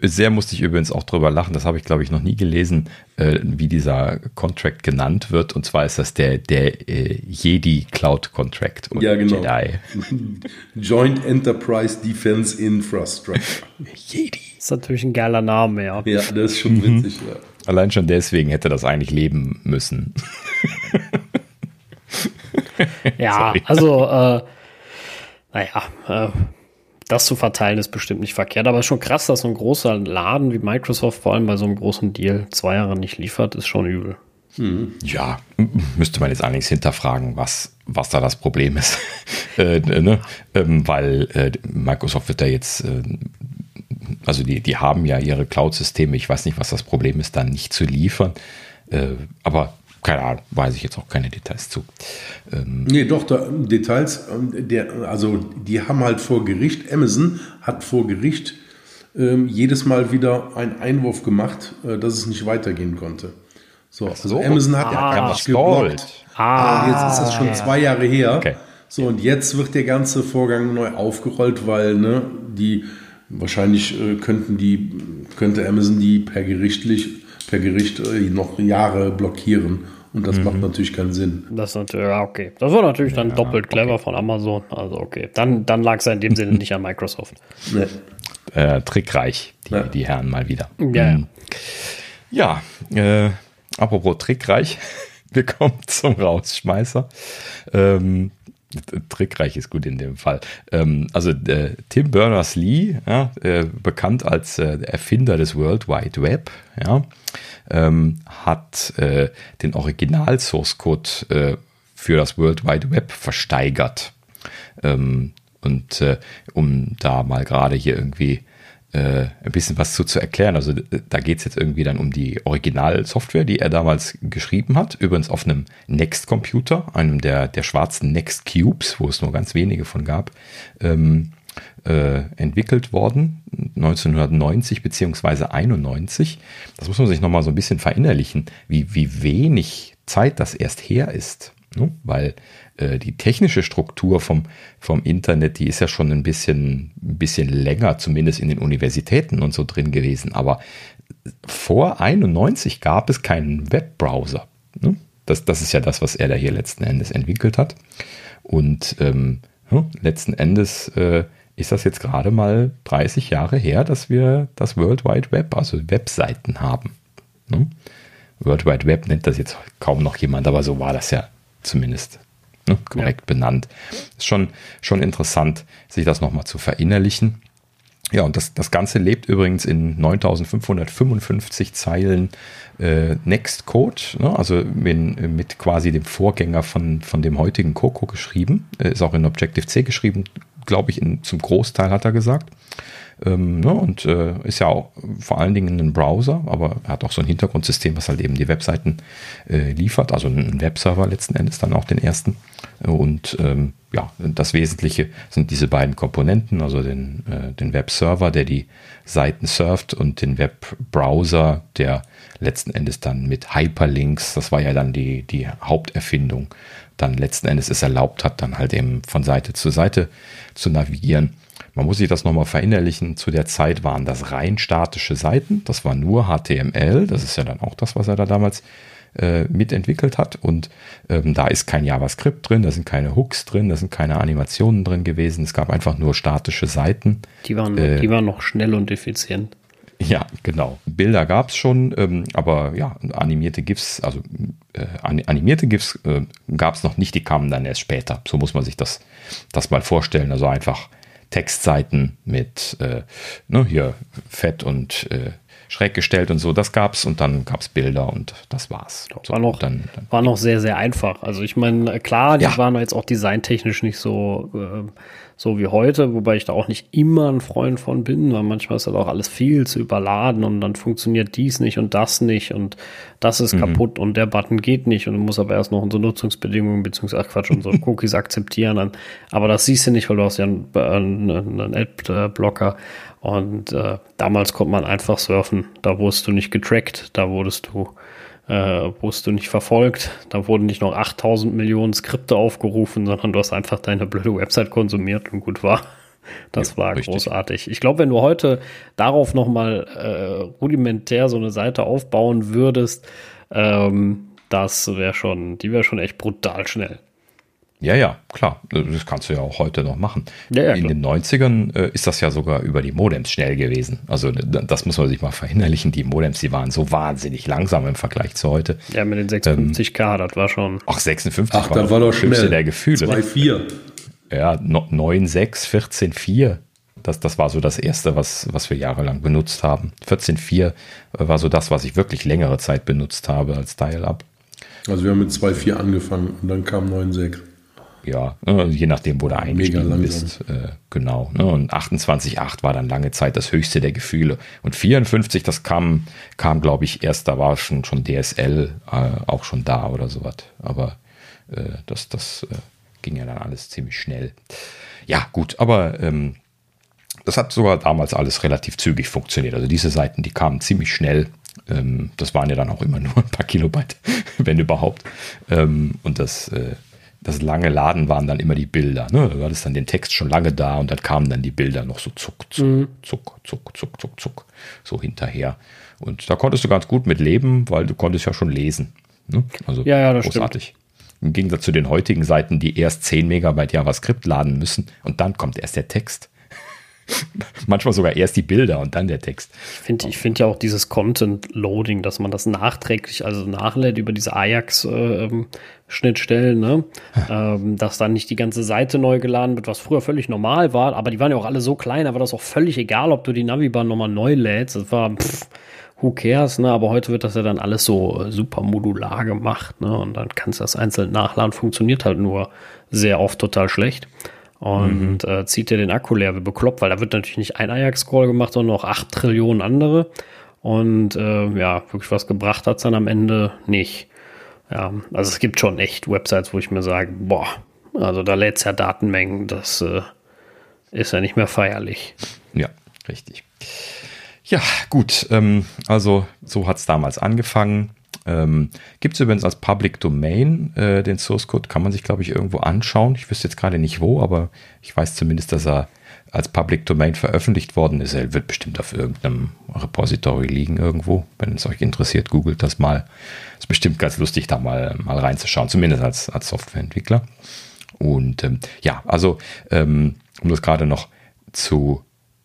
sehr musste ich übrigens auch drüber lachen. Das habe ich, glaube ich, noch nie gelesen, äh, wie dieser Contract genannt wird. Und zwar ist das der, der äh, Jedi Cloud Contract. Ja, genau. Jedi. [LAUGHS] Joint Enterprise Defense Infrastructure. [LAUGHS] Jedi. Das ist natürlich ein geiler Name, ja. Ja, das ist schon mhm. witzig, ja. Allein schon deswegen hätte das eigentlich leben müssen. [LAUGHS] ja, Sorry. also, äh, naja, äh, das zu verteilen ist bestimmt nicht verkehrt, aber es ist schon krass, dass so ein großer Laden wie Microsoft vor allem bei so einem großen Deal zwei Jahre nicht liefert, ist schon übel. Mhm. Ja, müsste man jetzt allerdings hinterfragen, was, was da das Problem ist. [LAUGHS] äh, ne? ähm, weil äh, Microsoft wird da jetzt, äh, also die, die haben ja ihre Cloud-Systeme, ich weiß nicht, was das Problem ist, da nicht zu liefern. Äh, aber keine Ahnung, weiß ich jetzt auch keine Details zu. Ähm nee, doch, da, Details, ähm, der, also die haben halt vor Gericht, Amazon hat vor Gericht ähm, jedes Mal wieder einen Einwurf gemacht, äh, dass es nicht weitergehen konnte. So, also so. Amazon hat ah, ja nicht geblockt. Ah, jetzt ist das schon zwei Jahre her. Okay. So, und jetzt wird der ganze Vorgang neu aufgerollt, weil ne, die wahrscheinlich äh, könnten die, könnte Amazon die per gerichtlich, per Gericht äh, noch Jahre blockieren. Und das mhm. macht natürlich keinen Sinn. Das ist natürlich, ja, okay. Das war natürlich dann ja, doppelt clever okay. von Amazon. Also okay. Dann, dann lag es ja in dem Sinne nicht an Microsoft. Nee. Äh, trickreich, die, ja. die Herren mal wieder. Ja, mhm. ja äh, apropos trickreich, [LAUGHS] wir kommen zum Rausschmeißer. Ähm, trickreich ist gut in dem Fall. Ähm, also äh, Tim Berners-Lee, ja, äh, bekannt als äh, Erfinder des World Wide Web, ja, ähm, hat äh, den Original Source Code äh, für das World Wide Web versteigert. Ähm, und äh, um da mal gerade hier irgendwie äh, ein bisschen was zu, zu erklären. Also da geht es jetzt irgendwie dann um die Originalsoftware, die er damals geschrieben hat. Übrigens auf einem Next-Computer, einem der, der schwarzen Next Cubes, wo es nur ganz wenige von gab, ähm, äh, entwickelt worden, 1990 beziehungsweise 91. Das muss man sich nochmal so ein bisschen verinnerlichen, wie, wie wenig Zeit das erst her ist. Ne? Weil äh, die technische Struktur vom, vom Internet, die ist ja schon ein bisschen, ein bisschen länger, zumindest in den Universitäten und so drin gewesen. Aber vor 91 gab es keinen Webbrowser. Ne? Das, das ist ja das, was er da hier letzten Endes entwickelt hat. Und ähm, hm, letzten Endes äh, ist das jetzt gerade mal 30 Jahre her, dass wir das World Wide Web, also Webseiten haben. Ne? World Wide Web nennt das jetzt kaum noch jemand, aber so war das ja zumindest ne, korrekt ja. benannt. Ist schon, schon interessant, sich das nochmal zu verinnerlichen. Ja, und das, das Ganze lebt übrigens in 9555 Zeilen äh, Next-Code, ne? also in, mit quasi dem Vorgänger von, von dem heutigen Coco geschrieben. Äh, ist auch in Objective-C geschrieben, glaube ich, in, zum Großteil hat er gesagt. Ähm, ne, und äh, ist ja auch vor allen Dingen ein Browser, aber er hat auch so ein Hintergrundsystem, was halt eben die Webseiten äh, liefert, also ein Webserver letzten Endes dann auch den ersten. Und ähm, ja, das Wesentliche sind diese beiden Komponenten, also den, äh, den Webserver, der die Seiten surft und den Webbrowser, der letzten Endes dann mit Hyperlinks, das war ja dann die, die Haupterfindung, dann letzten Endes es erlaubt hat, dann halt eben von Seite zu Seite zu navigieren. Man muss sich das nochmal verinnerlichen. Zu der Zeit waren das rein statische Seiten. Das war nur HTML. Das ist ja dann auch das, was er da damals äh, mitentwickelt hat. Und ähm, da ist kein JavaScript drin, da sind keine Hooks drin, da sind keine Animationen drin gewesen. Es gab einfach nur statische Seiten. Die waren, äh, die waren noch schnell und effizient. Ja, genau. Bilder gab es schon, ähm, aber ja, animierte GIFs, also äh, animierte GIFs äh, gab es noch nicht, die kamen dann erst später. So muss man sich das, das mal vorstellen. Also einfach Textseiten mit äh, ne, hier fett und äh, schräg gestellt und so. Das gab's und dann gab's Bilder und das war's. So, war, noch, dann, dann war noch sehr, sehr einfach. Also ich meine, klar, die ja. waren jetzt auch designtechnisch nicht so, äh, so wie heute, wobei ich da auch nicht immer ein Freund von bin, weil manchmal ist halt auch alles viel zu überladen und dann funktioniert dies nicht und das nicht und das ist mhm. kaputt und der Button geht nicht und du musst aber erst noch unsere Nutzungsbedingungen beziehungsweise Quatsch, unsere [LAUGHS] Cookies akzeptieren. Dann, aber das siehst du nicht, weil du hast ja einen, einen, einen Adblocker und äh, damals konnte man einfach surfen. Da wurdest du nicht getrackt, da wurdest du äh, wurdest du nicht verfolgt. Da wurden nicht noch 8000 Millionen Skripte aufgerufen, sondern du hast einfach deine blöde Website konsumiert und gut war. Das ja, war richtig. großartig. Ich glaube, wenn du heute darauf nochmal äh, rudimentär so eine Seite aufbauen würdest, ähm, das wäre schon, die wäre schon echt brutal schnell. Ja, ja, klar. Das kannst du ja auch heute noch machen. Ja, ja, In den 90ern äh, ist das ja sogar über die Modems schnell gewesen. Also das muss man sich mal verinnerlichen. Die Modems, die waren so wahnsinnig langsam im Vergleich zu heute. Ja, mit den 56K, ähm, das war schon. Ach, 56 Ach, war, das war doch schnell. der Gefühle. 2,4. Ja, 9,6, 14,4. Das, das war so das Erste, was, was wir jahrelang benutzt haben. 14.4 war so das, was ich wirklich längere Zeit benutzt habe als Dial-Up. Also wir haben mit 2,4 angefangen und dann kam 9,6. Ja, ne, je nachdem, wo du eingestiegen bist. Äh, genau. Ne? Und 28,8 war dann lange Zeit das höchste der Gefühle. Und 54, das kam, kam glaube ich, erst, da war schon, schon DSL äh, auch schon da oder sowas. Aber äh, das, das äh, ging ja dann alles ziemlich schnell. Ja, gut, aber ähm, das hat sogar damals alles relativ zügig funktioniert. Also diese Seiten, die kamen ziemlich schnell. Ähm, das waren ja dann auch immer [LAUGHS] nur ein paar Kilobyte, wenn überhaupt. Ähm, und das, äh, das lange Laden waren dann immer die Bilder. Ne? Du hattest dann den Text schon lange da und dann kamen dann die Bilder noch so zuck, zuck, mhm. zuck, zuck, zuck, zuck, zuck, so hinterher. Und da konntest du ganz gut mit leben, weil du konntest ja schon lesen. Ne? Also ja, ja, das großartig. Stimmt. Im Gegensatz zu den heutigen Seiten, die erst 10 Megabyte JavaScript laden müssen und dann kommt erst der Text. [LAUGHS] Manchmal sogar erst die Bilder und dann der Text. Ich finde ich find ja auch dieses Content-Loading, dass man das nachträglich, also nachlädt über diese Ajax-Schnittstellen, äh, ne? ähm, dass dann nicht die ganze Seite neu geladen wird, was früher völlig normal war, aber die waren ja auch alle so klein, da war das auch völlig egal, ob du die Navibar nochmal neu lädst. Das war, pff, who cares, ne? Aber heute wird das ja dann alles so äh, super modular gemacht, ne? Und dann kannst du das einzeln nachladen, funktioniert halt nur sehr oft total schlecht und mhm. äh, zieht dir den Akku leer, wie bekloppt, weil da wird natürlich nicht ein Ajax-Scroll gemacht, sondern noch acht Trillionen andere. Und äh, ja, wirklich was gebracht hat es dann am Ende nicht. Ja, also es gibt schon echt Websites, wo ich mir sage, boah, also da lädt es ja Datenmengen, das äh, ist ja nicht mehr feierlich. Ja, richtig. Ja, gut. Ähm, also so hat es damals angefangen. Ähm, Gibt es übrigens als Public Domain äh, den Source Code, kann man sich, glaube ich, irgendwo anschauen. Ich wüsste jetzt gerade nicht wo, aber ich weiß zumindest, dass er als Public Domain veröffentlicht worden ist. Er wird bestimmt auf irgendeinem Repository liegen irgendwo. Wenn es euch interessiert, googelt das mal. Ist bestimmt ganz lustig, da mal, mal reinzuschauen, zumindest als, als Softwareentwickler. Und ähm, ja, also ähm, um das gerade noch zu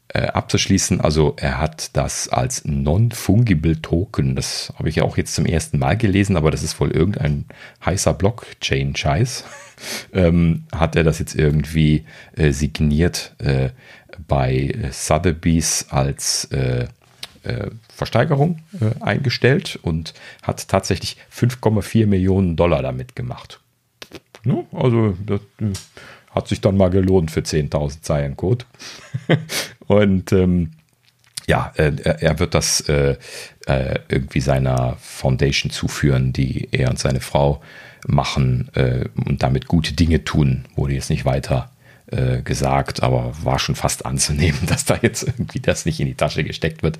äh, abzuschließen, also er hat das als Non-Fungible Token, das habe ich ja auch jetzt zum ersten Mal gelesen, aber das ist wohl irgendein heißer Blockchain-Scheiß, [LAUGHS] ähm, hat er das jetzt irgendwie äh, signiert äh, bei Sotheby's als äh, äh, Versteigerung eingestellt und hat tatsächlich 5,4 Millionen Dollar damit gemacht. Ja, also das hat sich dann mal gelohnt für 10.000 Zeilen Code. [LAUGHS] und ähm, ja, äh, er wird das äh, äh, irgendwie seiner Foundation zuführen, die er und seine Frau machen äh, und damit gute Dinge tun, wurde jetzt nicht weiter äh, gesagt, aber war schon fast anzunehmen, [LAUGHS] dass da jetzt irgendwie das nicht in die Tasche gesteckt wird.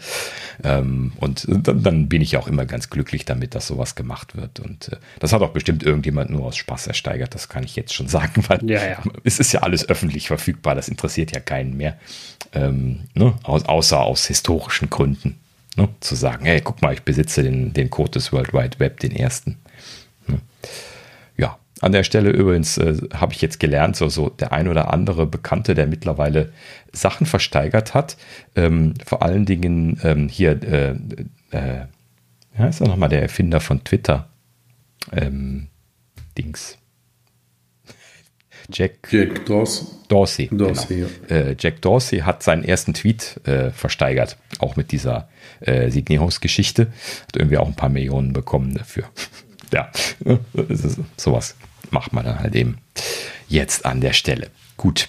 Ähm, und dann, dann, bin ich auch immer ganz glücklich damit, dass sowas gemacht wird. Und äh, das hat auch bestimmt irgendjemand nur aus Spaß ersteigert, das kann ich jetzt schon sagen, weil ja, ja. [LAUGHS] es ist ja alles öffentlich verfügbar, das interessiert ja keinen mehr. Ähm, ne? Aus, außer aus historischen Gründen. Ne? Zu sagen, hey, guck mal, ich besitze den, den Code des World Wide Web, den ersten. Ne? An der Stelle übrigens äh, habe ich jetzt gelernt, so, so der ein oder andere Bekannte, der mittlerweile Sachen versteigert hat, ähm, vor allen Dingen ähm, hier, äh, äh, ja, ist er nochmal der Erfinder von Twitter? Ähm, Dings. Jack, Jack Dorsey. Dorsey, Dorsey genau. ja. äh, Jack Dorsey hat seinen ersten Tweet äh, versteigert, auch mit dieser äh, Signierungsgeschichte. Hat irgendwie auch ein paar Millionen bekommen dafür. Ja, [LAUGHS] sowas macht man dann halt eben jetzt an der Stelle. Gut.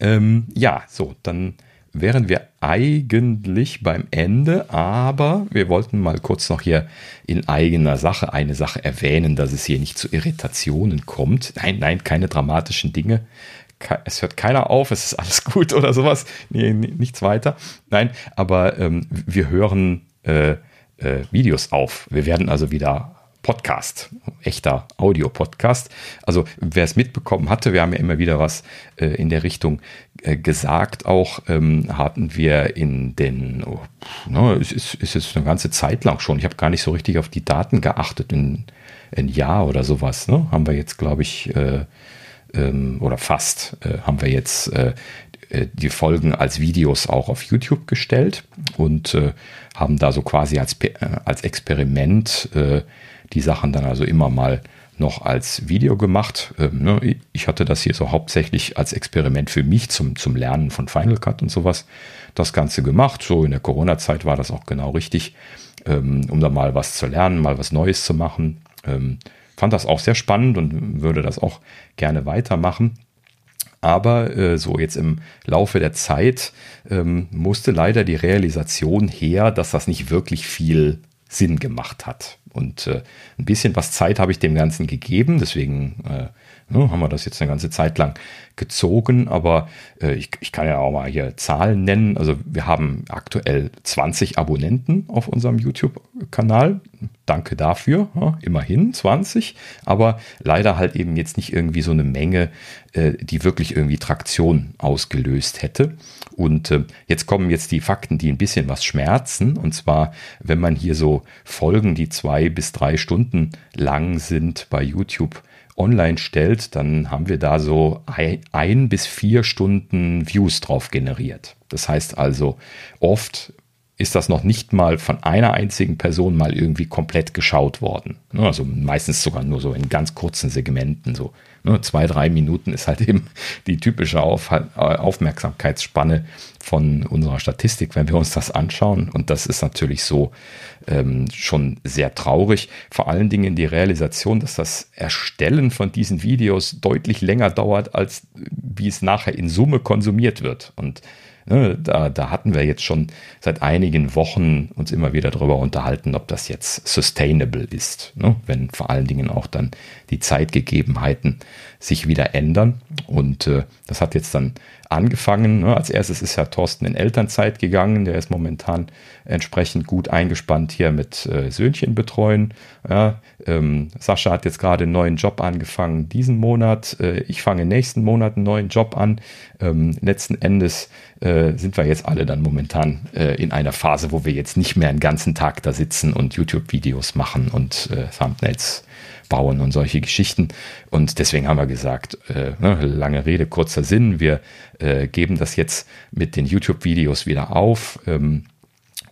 Ähm, ja, so, dann wären wir eigentlich beim Ende, aber wir wollten mal kurz noch hier in eigener Sache eine Sache erwähnen, dass es hier nicht zu Irritationen kommt. Nein, nein, keine dramatischen Dinge. Es hört keiner auf, es ist alles [LAUGHS] gut oder sowas. Nee, nichts weiter. Nein, aber ähm, wir hören äh, äh, Videos auf. Wir werden also wieder Podcast, echter Audio-Podcast. Also wer es mitbekommen hatte, wir haben ja immer wieder was äh, in der Richtung äh, gesagt. Auch ähm, hatten wir in den, oh, no, es ist, ist jetzt eine ganze Zeit lang schon, ich habe gar nicht so richtig auf die Daten geachtet, in ein Jahr oder sowas, ne? haben wir jetzt, glaube ich, äh, ähm, oder fast, äh, haben wir jetzt äh, äh, die Folgen als Videos auch auf YouTube gestellt und haben da so quasi als, als Experiment die Sachen dann also immer mal noch als Video gemacht. Ähm, ne, ich hatte das hier so hauptsächlich als Experiment für mich zum, zum Lernen von Final Cut und sowas das Ganze gemacht. So in der Corona-Zeit war das auch genau richtig, ähm, um da mal was zu lernen, mal was Neues zu machen. Ähm, fand das auch sehr spannend und würde das auch gerne weitermachen. Aber äh, so jetzt im Laufe der Zeit musste leider die Realisation her, dass das nicht wirklich viel Sinn gemacht hat. Und äh, ein bisschen was Zeit habe ich dem Ganzen gegeben, deswegen äh, Ne, haben wir das jetzt eine ganze Zeit lang gezogen, aber äh, ich, ich, kann ja auch mal hier Zahlen nennen. Also wir haben aktuell 20 Abonnenten auf unserem YouTube-Kanal. Danke dafür, ja, immerhin 20, aber leider halt eben jetzt nicht irgendwie so eine Menge, äh, die wirklich irgendwie Traktion ausgelöst hätte. Und äh, jetzt kommen jetzt die Fakten, die ein bisschen was schmerzen. Und zwar, wenn man hier so Folgen, die zwei bis drei Stunden lang sind bei YouTube, online stellt, dann haben wir da so ein, bis vier Stunden Views drauf generiert. Das heißt also, oft ist das noch nicht mal von einer einzigen Person mal irgendwie komplett geschaut worden. Ne, also meistens sogar nur so in ganz kurzen Segmenten, so ne, zwei, drei Minuten ist halt [LAUGHS] eben die typische Auf Aufmerksamkeitsspanne von unserer Statistik, wenn wir uns das anschauen. Und das ist natürlich so ähm, schon sehr traurig. Vor allen Dingen die Realisation, dass das Erstellen von diesen Videos deutlich länger dauert, als wie es nachher in Summe konsumiert wird. Und Ne, da, da hatten wir jetzt schon seit einigen Wochen uns immer wieder darüber unterhalten, ob das jetzt sustainable ist, ne? wenn vor allen Dingen auch dann die Zeitgegebenheiten sich wieder ändern. Und äh, das hat jetzt dann angefangen. Ne? Als erstes ist ja Thorsten in Elternzeit gegangen. Der ist momentan entsprechend gut eingespannt hier mit äh, Söhnchen betreuen. Ja, ähm, Sascha hat jetzt gerade einen neuen Job angefangen diesen Monat. Äh, ich fange nächsten Monat einen neuen Job an. Ähm, letzten Endes äh, sind wir jetzt alle dann momentan äh, in einer Phase, wo wir jetzt nicht mehr einen ganzen Tag da sitzen und YouTube-Videos machen und Thumbnails bauen und solche Geschichten. Und deswegen haben wir gesagt, äh, ne, lange Rede, kurzer Sinn, wir äh, geben das jetzt mit den YouTube-Videos wieder auf. Ähm,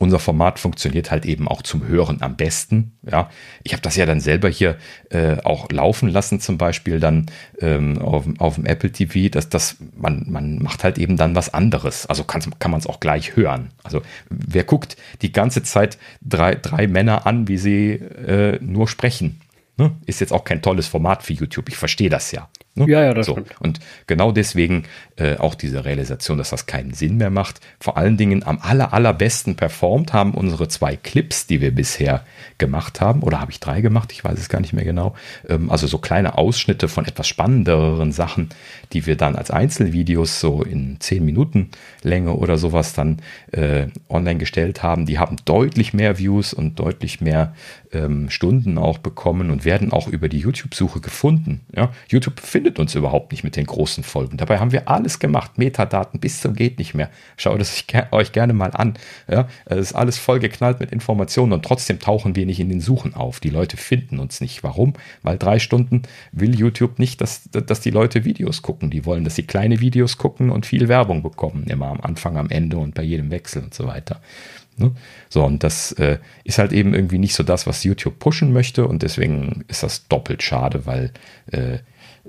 unser Format funktioniert halt eben auch zum Hören am besten. Ja, ich habe das ja dann selber hier äh, auch laufen lassen, zum Beispiel dann ähm, auf, auf dem Apple TV, dass das man man macht halt eben dann was anderes. Also kann kann man es auch gleich hören. Also wer guckt die ganze Zeit drei drei Männer an, wie sie äh, nur sprechen? Ne? Ist jetzt auch kein tolles Format für YouTube. Ich verstehe das ja. Ne? Ja, ja, das so. stimmt. Und genau deswegen äh, auch diese Realisation, dass das keinen Sinn mehr macht. Vor allen Dingen am aller, allerbesten performt haben unsere zwei Clips, die wir bisher gemacht haben. Oder habe ich drei gemacht? Ich weiß es gar nicht mehr genau. Ähm, also so kleine Ausschnitte von etwas spannenderen Sachen, die wir dann als Einzelvideos so in zehn Minuten Länge oder sowas dann äh, online gestellt haben. Die haben deutlich mehr Views und deutlich mehr ähm, Stunden auch bekommen und werden auch über die YouTube-Suche gefunden. Ja? YouTube findet uns überhaupt nicht mit den großen Folgen. Dabei haben wir alles gemacht. Metadaten bis zum geht nicht mehr. Schaut es euch gerne mal an. Ja? Es ist alles vollgeknallt mit Informationen und trotzdem tauchen wir nicht in den Suchen auf. Die Leute finden uns nicht. Warum? Weil drei Stunden will YouTube nicht, dass, dass die Leute Videos gucken. Die wollen, dass sie kleine Videos gucken und viel Werbung bekommen. Immer am Anfang, am Ende und bei jedem Wechsel und so weiter. Ne? So, und das äh, ist halt eben irgendwie nicht so das, was YouTube pushen möchte und deswegen ist das doppelt schade, weil äh,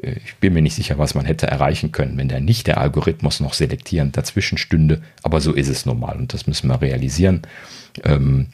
äh, ich bin mir nicht sicher, was man hätte erreichen können, wenn der nicht der Algorithmus noch selektierend dazwischen stünde, aber so ist es normal und das müssen wir realisieren. Ähm,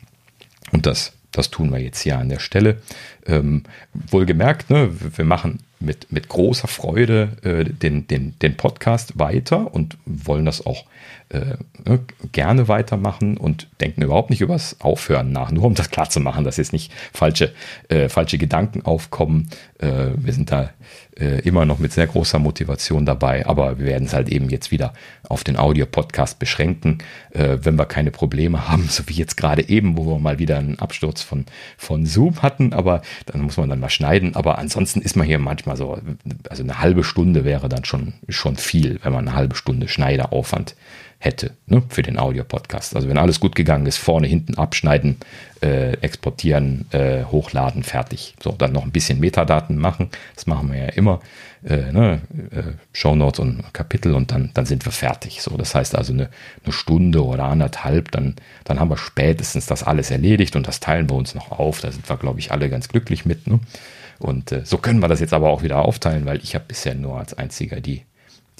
und das, das tun wir jetzt hier an der Stelle. Ähm, wohlgemerkt, ne, wir machen mit, mit großer Freude äh, den, den, den Podcast weiter und wollen das auch äh, ne, gerne weitermachen und denken überhaupt nicht übers Aufhören nach, nur um das klar zu machen, dass jetzt nicht falsche, äh, falsche Gedanken aufkommen. Äh, wir sind da äh, immer noch mit sehr großer Motivation dabei, aber wir werden es halt eben jetzt wieder auf den Audio-Podcast beschränken, äh, wenn wir keine Probleme haben, so wie jetzt gerade eben, wo wir mal wieder einen Absturz von, von Zoom hatten, aber dann muss man dann mal schneiden, aber ansonsten ist man hier manchmal so, also eine halbe Stunde wäre dann schon, schon viel, wenn man eine halbe Stunde Schneideaufwand hätte ne, für den Audio-Podcast. Also wenn alles gut gegangen ist, vorne, hinten abschneiden, äh, exportieren, äh, hochladen, fertig. So, dann noch ein bisschen Metadaten machen. Das machen wir ja immer. Äh, ne, äh, Shownotes und Kapitel und dann, dann sind wir fertig. So, das heißt also eine, eine Stunde oder anderthalb, dann, dann haben wir spätestens das alles erledigt und das teilen wir uns noch auf. Da sind wir, glaube ich, alle ganz glücklich mit. Ne? Und äh, so können wir das jetzt aber auch wieder aufteilen, weil ich habe bisher nur als einziger die,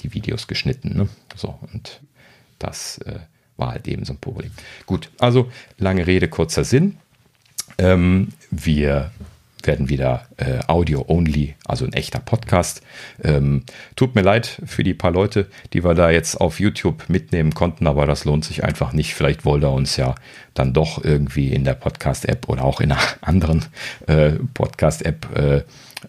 die Videos geschnitten. Ne? So, und das äh, war halt eben so ein Problem. Gut, also lange Rede, kurzer Sinn. Ähm, wir werden wieder äh, Audio-only, also ein echter Podcast. Ähm, tut mir leid für die paar Leute, die wir da jetzt auf YouTube mitnehmen konnten, aber das lohnt sich einfach nicht. Vielleicht wollt ihr uns ja dann doch irgendwie in der Podcast-App oder auch in einer [LAUGHS] anderen äh, Podcast-App äh,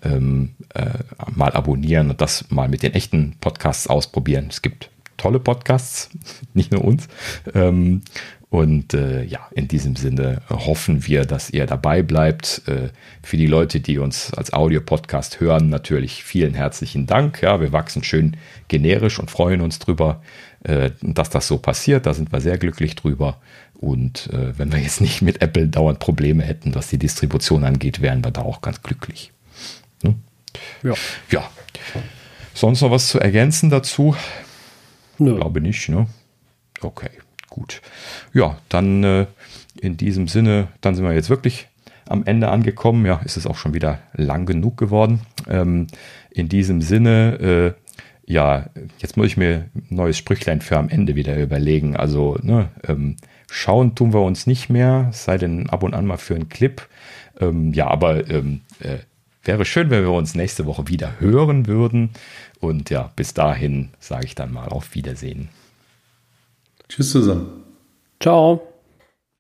ähm, äh, mal abonnieren und das mal mit den echten Podcasts ausprobieren. Es gibt tolle Podcasts, [LAUGHS] nicht nur uns. Ähm, und äh, ja, in diesem Sinne hoffen wir, dass ihr dabei bleibt. Äh, für die Leute, die uns als Audio-Podcast hören, natürlich vielen herzlichen Dank. Ja, wir wachsen schön generisch und freuen uns drüber, äh, dass das so passiert. Da sind wir sehr glücklich drüber. Und äh, wenn wir jetzt nicht mit Apple dauernd Probleme hätten, was die Distribution angeht, wären wir da auch ganz glücklich. Ne? Ja. ja. Sonst noch was zu ergänzen dazu? Nö. Glaube nicht, ne? Okay. Gut. Ja, dann äh, in diesem Sinne, dann sind wir jetzt wirklich am Ende angekommen. Ja, ist es auch schon wieder lang genug geworden. Ähm, in diesem Sinne, äh, ja, jetzt muss ich mir ein neues Sprüchlein für am Ende wieder überlegen. Also, ne, ähm, schauen tun wir uns nicht mehr, sei denn ab und an mal für einen Clip. Ähm, ja, aber ähm, äh, wäre schön, wenn wir uns nächste Woche wieder hören würden. Und ja, bis dahin sage ich dann mal auf Wiedersehen. Tschüss zusammen. Ciao.